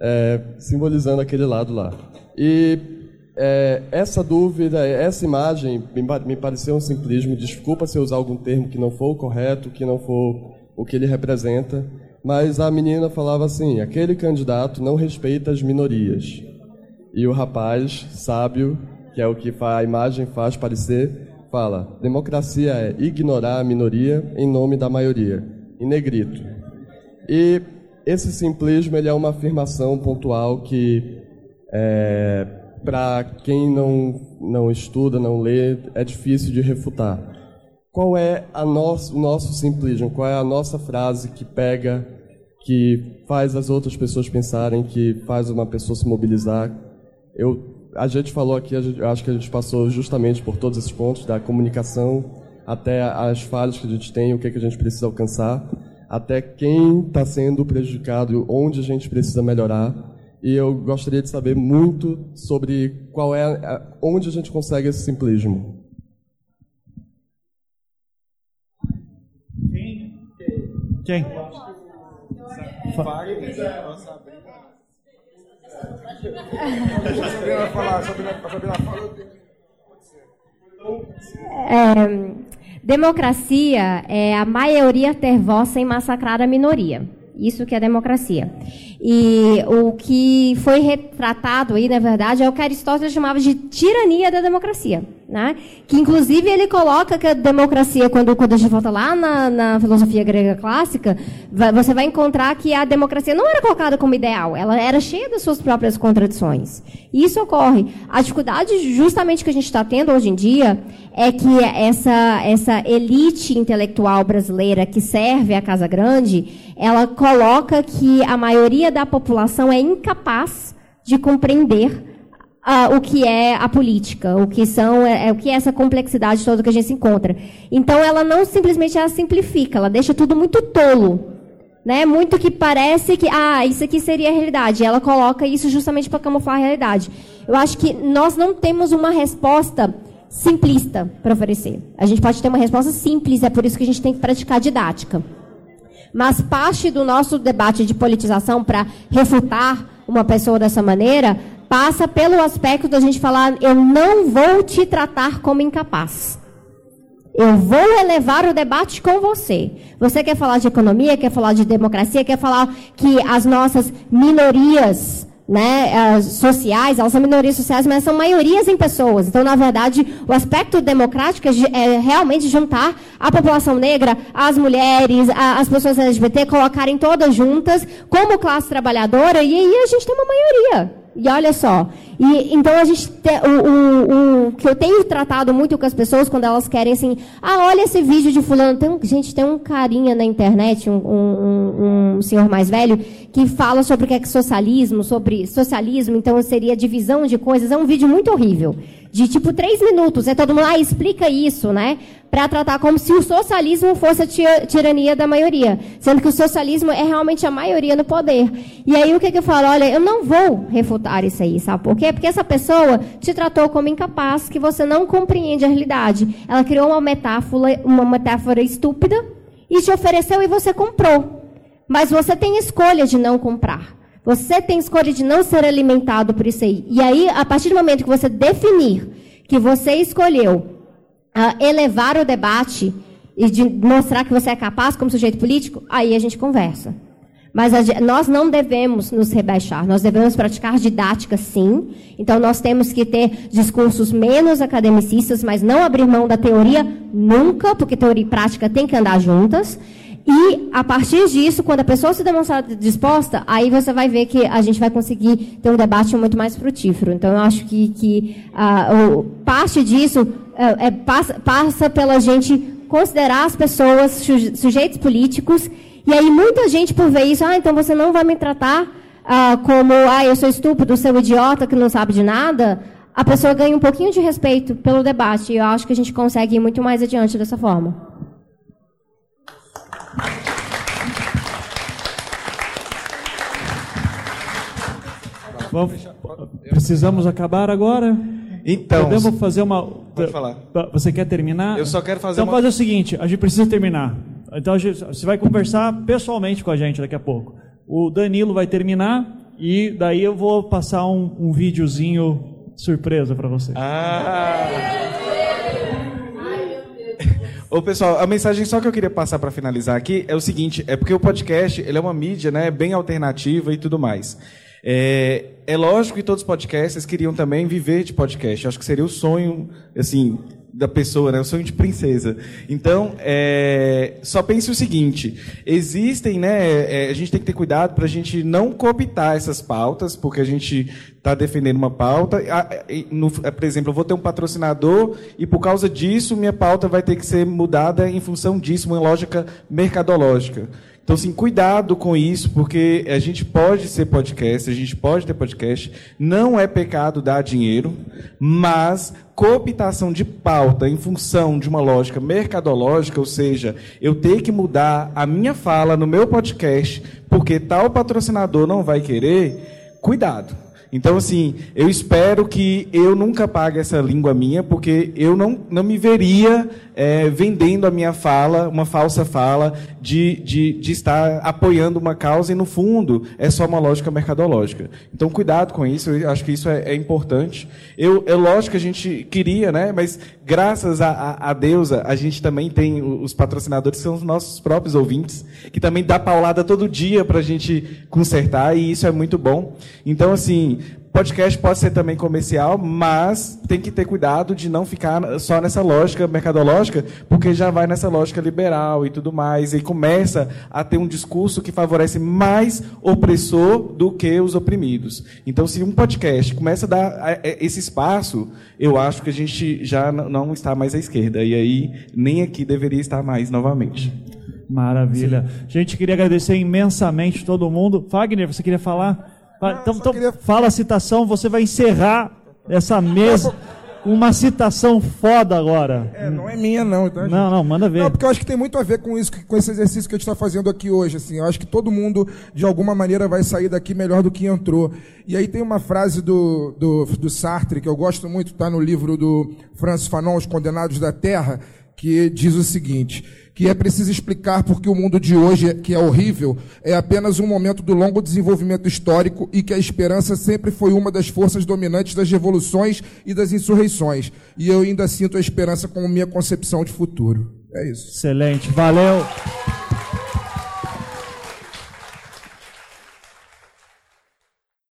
é, simbolizando aquele lado lá. E é, essa dúvida, essa imagem me, pareceu um simplismo. Desculpa se eu usar algum termo que não for o correto, que não for o que ele representa. Mas a menina falava assim: aquele candidato não respeita as minorias. E o rapaz, sábio, que é o que a imagem faz parecer, fala: democracia é ignorar a minoria em nome da maioria, em negrito. E esse simplismo ele é uma afirmação pontual que é, para quem não, não estuda, não lê, é difícil de refutar. Qual é a nosso, o nosso simplismo? Qual é a nossa frase que pega, que faz as outras pessoas pensarem, que faz uma pessoa se mobilizar? Eu, a gente falou aqui, gente, acho que a gente passou justamente por todos esses pontos, da comunicação até as falhas que a gente tem, o que, é que a gente precisa alcançar, até quem está sendo prejudicado, onde a gente precisa melhorar e eu gostaria de saber muito sobre qual é a, onde a gente consegue esse simplismo. Quem? Quem? É, democracia é a maioria ter voz sem massacrar a minoria. Isso que é democracia. E o que foi retratado aí, na verdade, é o que Aristóteles chamava de tirania da democracia. Né? Que, inclusive, ele coloca que a democracia, quando, quando a gente volta lá na, na filosofia grega clássica, vai, você vai encontrar que a democracia não era colocada como ideal, ela era cheia das suas próprias contradições. E isso ocorre. A dificuldade, justamente, que a gente está tendo hoje em dia, é que essa, essa elite intelectual brasileira que serve a Casa Grande, ela coloca que a maioria da população é incapaz de compreender uh, o que é a política, o que são, é, é, o que é essa complexidade toda que a gente se encontra. Então ela não simplesmente ela simplifica, ela deixa tudo muito tolo. Né? Muito que parece que, ah, isso aqui seria a realidade. Ela coloca isso justamente para camuflar a realidade. Eu acho que nós não temos uma resposta simplista para oferecer. A gente pode ter uma resposta simples, é por isso que a gente tem que praticar didática. Mas parte do nosso debate de politização para refutar uma pessoa dessa maneira passa pelo aspecto da gente falar: eu não vou te tratar como incapaz. Eu vou elevar o debate com você. Você quer falar de economia, quer falar de democracia, quer falar que as nossas minorias né, sociais, elas são minorias sociais, mas são maiorias em pessoas. Então, na verdade, o aspecto democrático é realmente juntar a população negra, as mulheres, as pessoas LGBT, colocarem todas juntas como classe trabalhadora, e aí a gente tem uma maioria. E olha só, e, então a gente tem, o, o, o, que eu tenho tratado muito com as pessoas quando elas querem assim, ah, olha esse vídeo de fulano, tem gente tem um carinha na internet, um, um, um, senhor mais velho que fala sobre o que é socialismo, sobre socialismo, então seria divisão de coisas, é um vídeo muito horrível de tipo três minutos. É todo mundo, ah, explica isso, né? Para tratar como se o socialismo fosse a tirania da maioria. Sendo que o socialismo é realmente a maioria no poder. E aí o que, que eu falo? Olha, eu não vou refutar isso aí, sabe por quê? Porque essa pessoa te tratou como incapaz, que você não compreende a realidade. Ela criou uma metáfora, uma metáfora estúpida e te ofereceu e você comprou. Mas você tem escolha de não comprar. Você tem escolha de não ser alimentado por isso aí. E aí, a partir do momento que você definir que você escolheu uh, elevar o debate e de mostrar que você é capaz como sujeito político, aí a gente conversa. Mas a, nós não devemos nos rebaixar, nós devemos praticar didática sim. Então nós temos que ter discursos menos academicistas, mas não abrir mão da teoria nunca, porque teoria e prática têm que andar juntas. E, a partir disso, quando a pessoa se demonstrar disposta, aí você vai ver que a gente vai conseguir ter um debate muito mais frutífero. Então, eu acho que, que uh, parte disso é, é, passa, passa pela gente considerar as pessoas sujeitos políticos. E aí, muita gente, por ver isso, ah, então você não vai me tratar uh, como, ah, eu sou estúpido, seu idiota que não sabe de nada. A pessoa ganha um pouquinho de respeito pelo debate. E eu acho que a gente consegue ir muito mais adiante dessa forma. Vamos, precisamos acabar agora? Então. Podemos fazer uma. Pode falar. Você quer terminar? Eu só quero fazer então, uma. fazer o seguinte: a gente precisa terminar. Então, gente, você vai conversar pessoalmente com a gente daqui a pouco. O Danilo vai terminar e daí eu vou passar um, um videozinho surpresa para você. Ah! Ô, pessoal, a mensagem só que eu queria passar para finalizar aqui é o seguinte: é porque o podcast ele é uma mídia né, bem alternativa e tudo mais. É, é lógico que todos os podcasters queriam também viver de podcast. Eu acho que seria o sonho, assim, da pessoa, né? O sonho de princesa. Então, é, só pense o seguinte: existem, né? É, a gente tem que ter cuidado para a gente não cooptar essas pautas, porque a gente está defendendo uma pauta. No, é, por exemplo, eu vou ter um patrocinador e por causa disso minha pauta vai ter que ser mudada em função disso, uma lógica mercadológica. Então, assim, cuidado com isso, porque a gente pode ser podcast, a gente pode ter podcast, não é pecado dar dinheiro, mas cooptação de pauta em função de uma lógica mercadológica, ou seja, eu ter que mudar a minha fala no meu podcast porque tal patrocinador não vai querer, cuidado. Então, assim, eu espero que eu nunca pague essa língua minha, porque eu não, não me veria é, vendendo a minha fala, uma falsa fala, de, de, de estar apoiando uma causa e, no fundo, é só uma lógica mercadológica. Então, cuidado com isso, eu acho que isso é, é importante. Eu, é lógico que a gente queria, né? mas graças a, a, a Deusa, a gente também tem os patrocinadores, que são os nossos próprios ouvintes, que também dá paulada todo dia para a gente consertar, e isso é muito bom. Então, assim, Podcast pode ser também comercial, mas tem que ter cuidado de não ficar só nessa lógica mercadológica, porque já vai nessa lógica liberal e tudo mais, e começa a ter um discurso que favorece mais opressor do que os oprimidos. Então, se um podcast começa a dar esse espaço, eu acho que a gente já não está mais à esquerda, e aí nem aqui deveria estar mais novamente. Maravilha. Sim. Gente, queria agradecer imensamente todo mundo. Fagner, você queria falar? Então, então queria... fala a citação, você vai encerrar essa mesa com uma citação foda agora. É, não é minha não. Tá, não, não, manda ver. Não, porque eu acho que tem muito a ver com isso, com esse exercício que a gente está fazendo aqui hoje. Assim, eu acho que todo mundo, de alguma maneira, vai sair daqui melhor do que entrou. E aí tem uma frase do, do, do Sartre, que eu gosto muito, está no livro do Francis Fanon, Os Condenados da Terra, que diz o seguinte: que é preciso explicar porque o mundo de hoje, que é horrível, é apenas um momento do longo desenvolvimento histórico e que a esperança sempre foi uma das forças dominantes das revoluções e das insurreições. E eu ainda sinto a esperança como minha concepção de futuro. É isso. Excelente, valeu.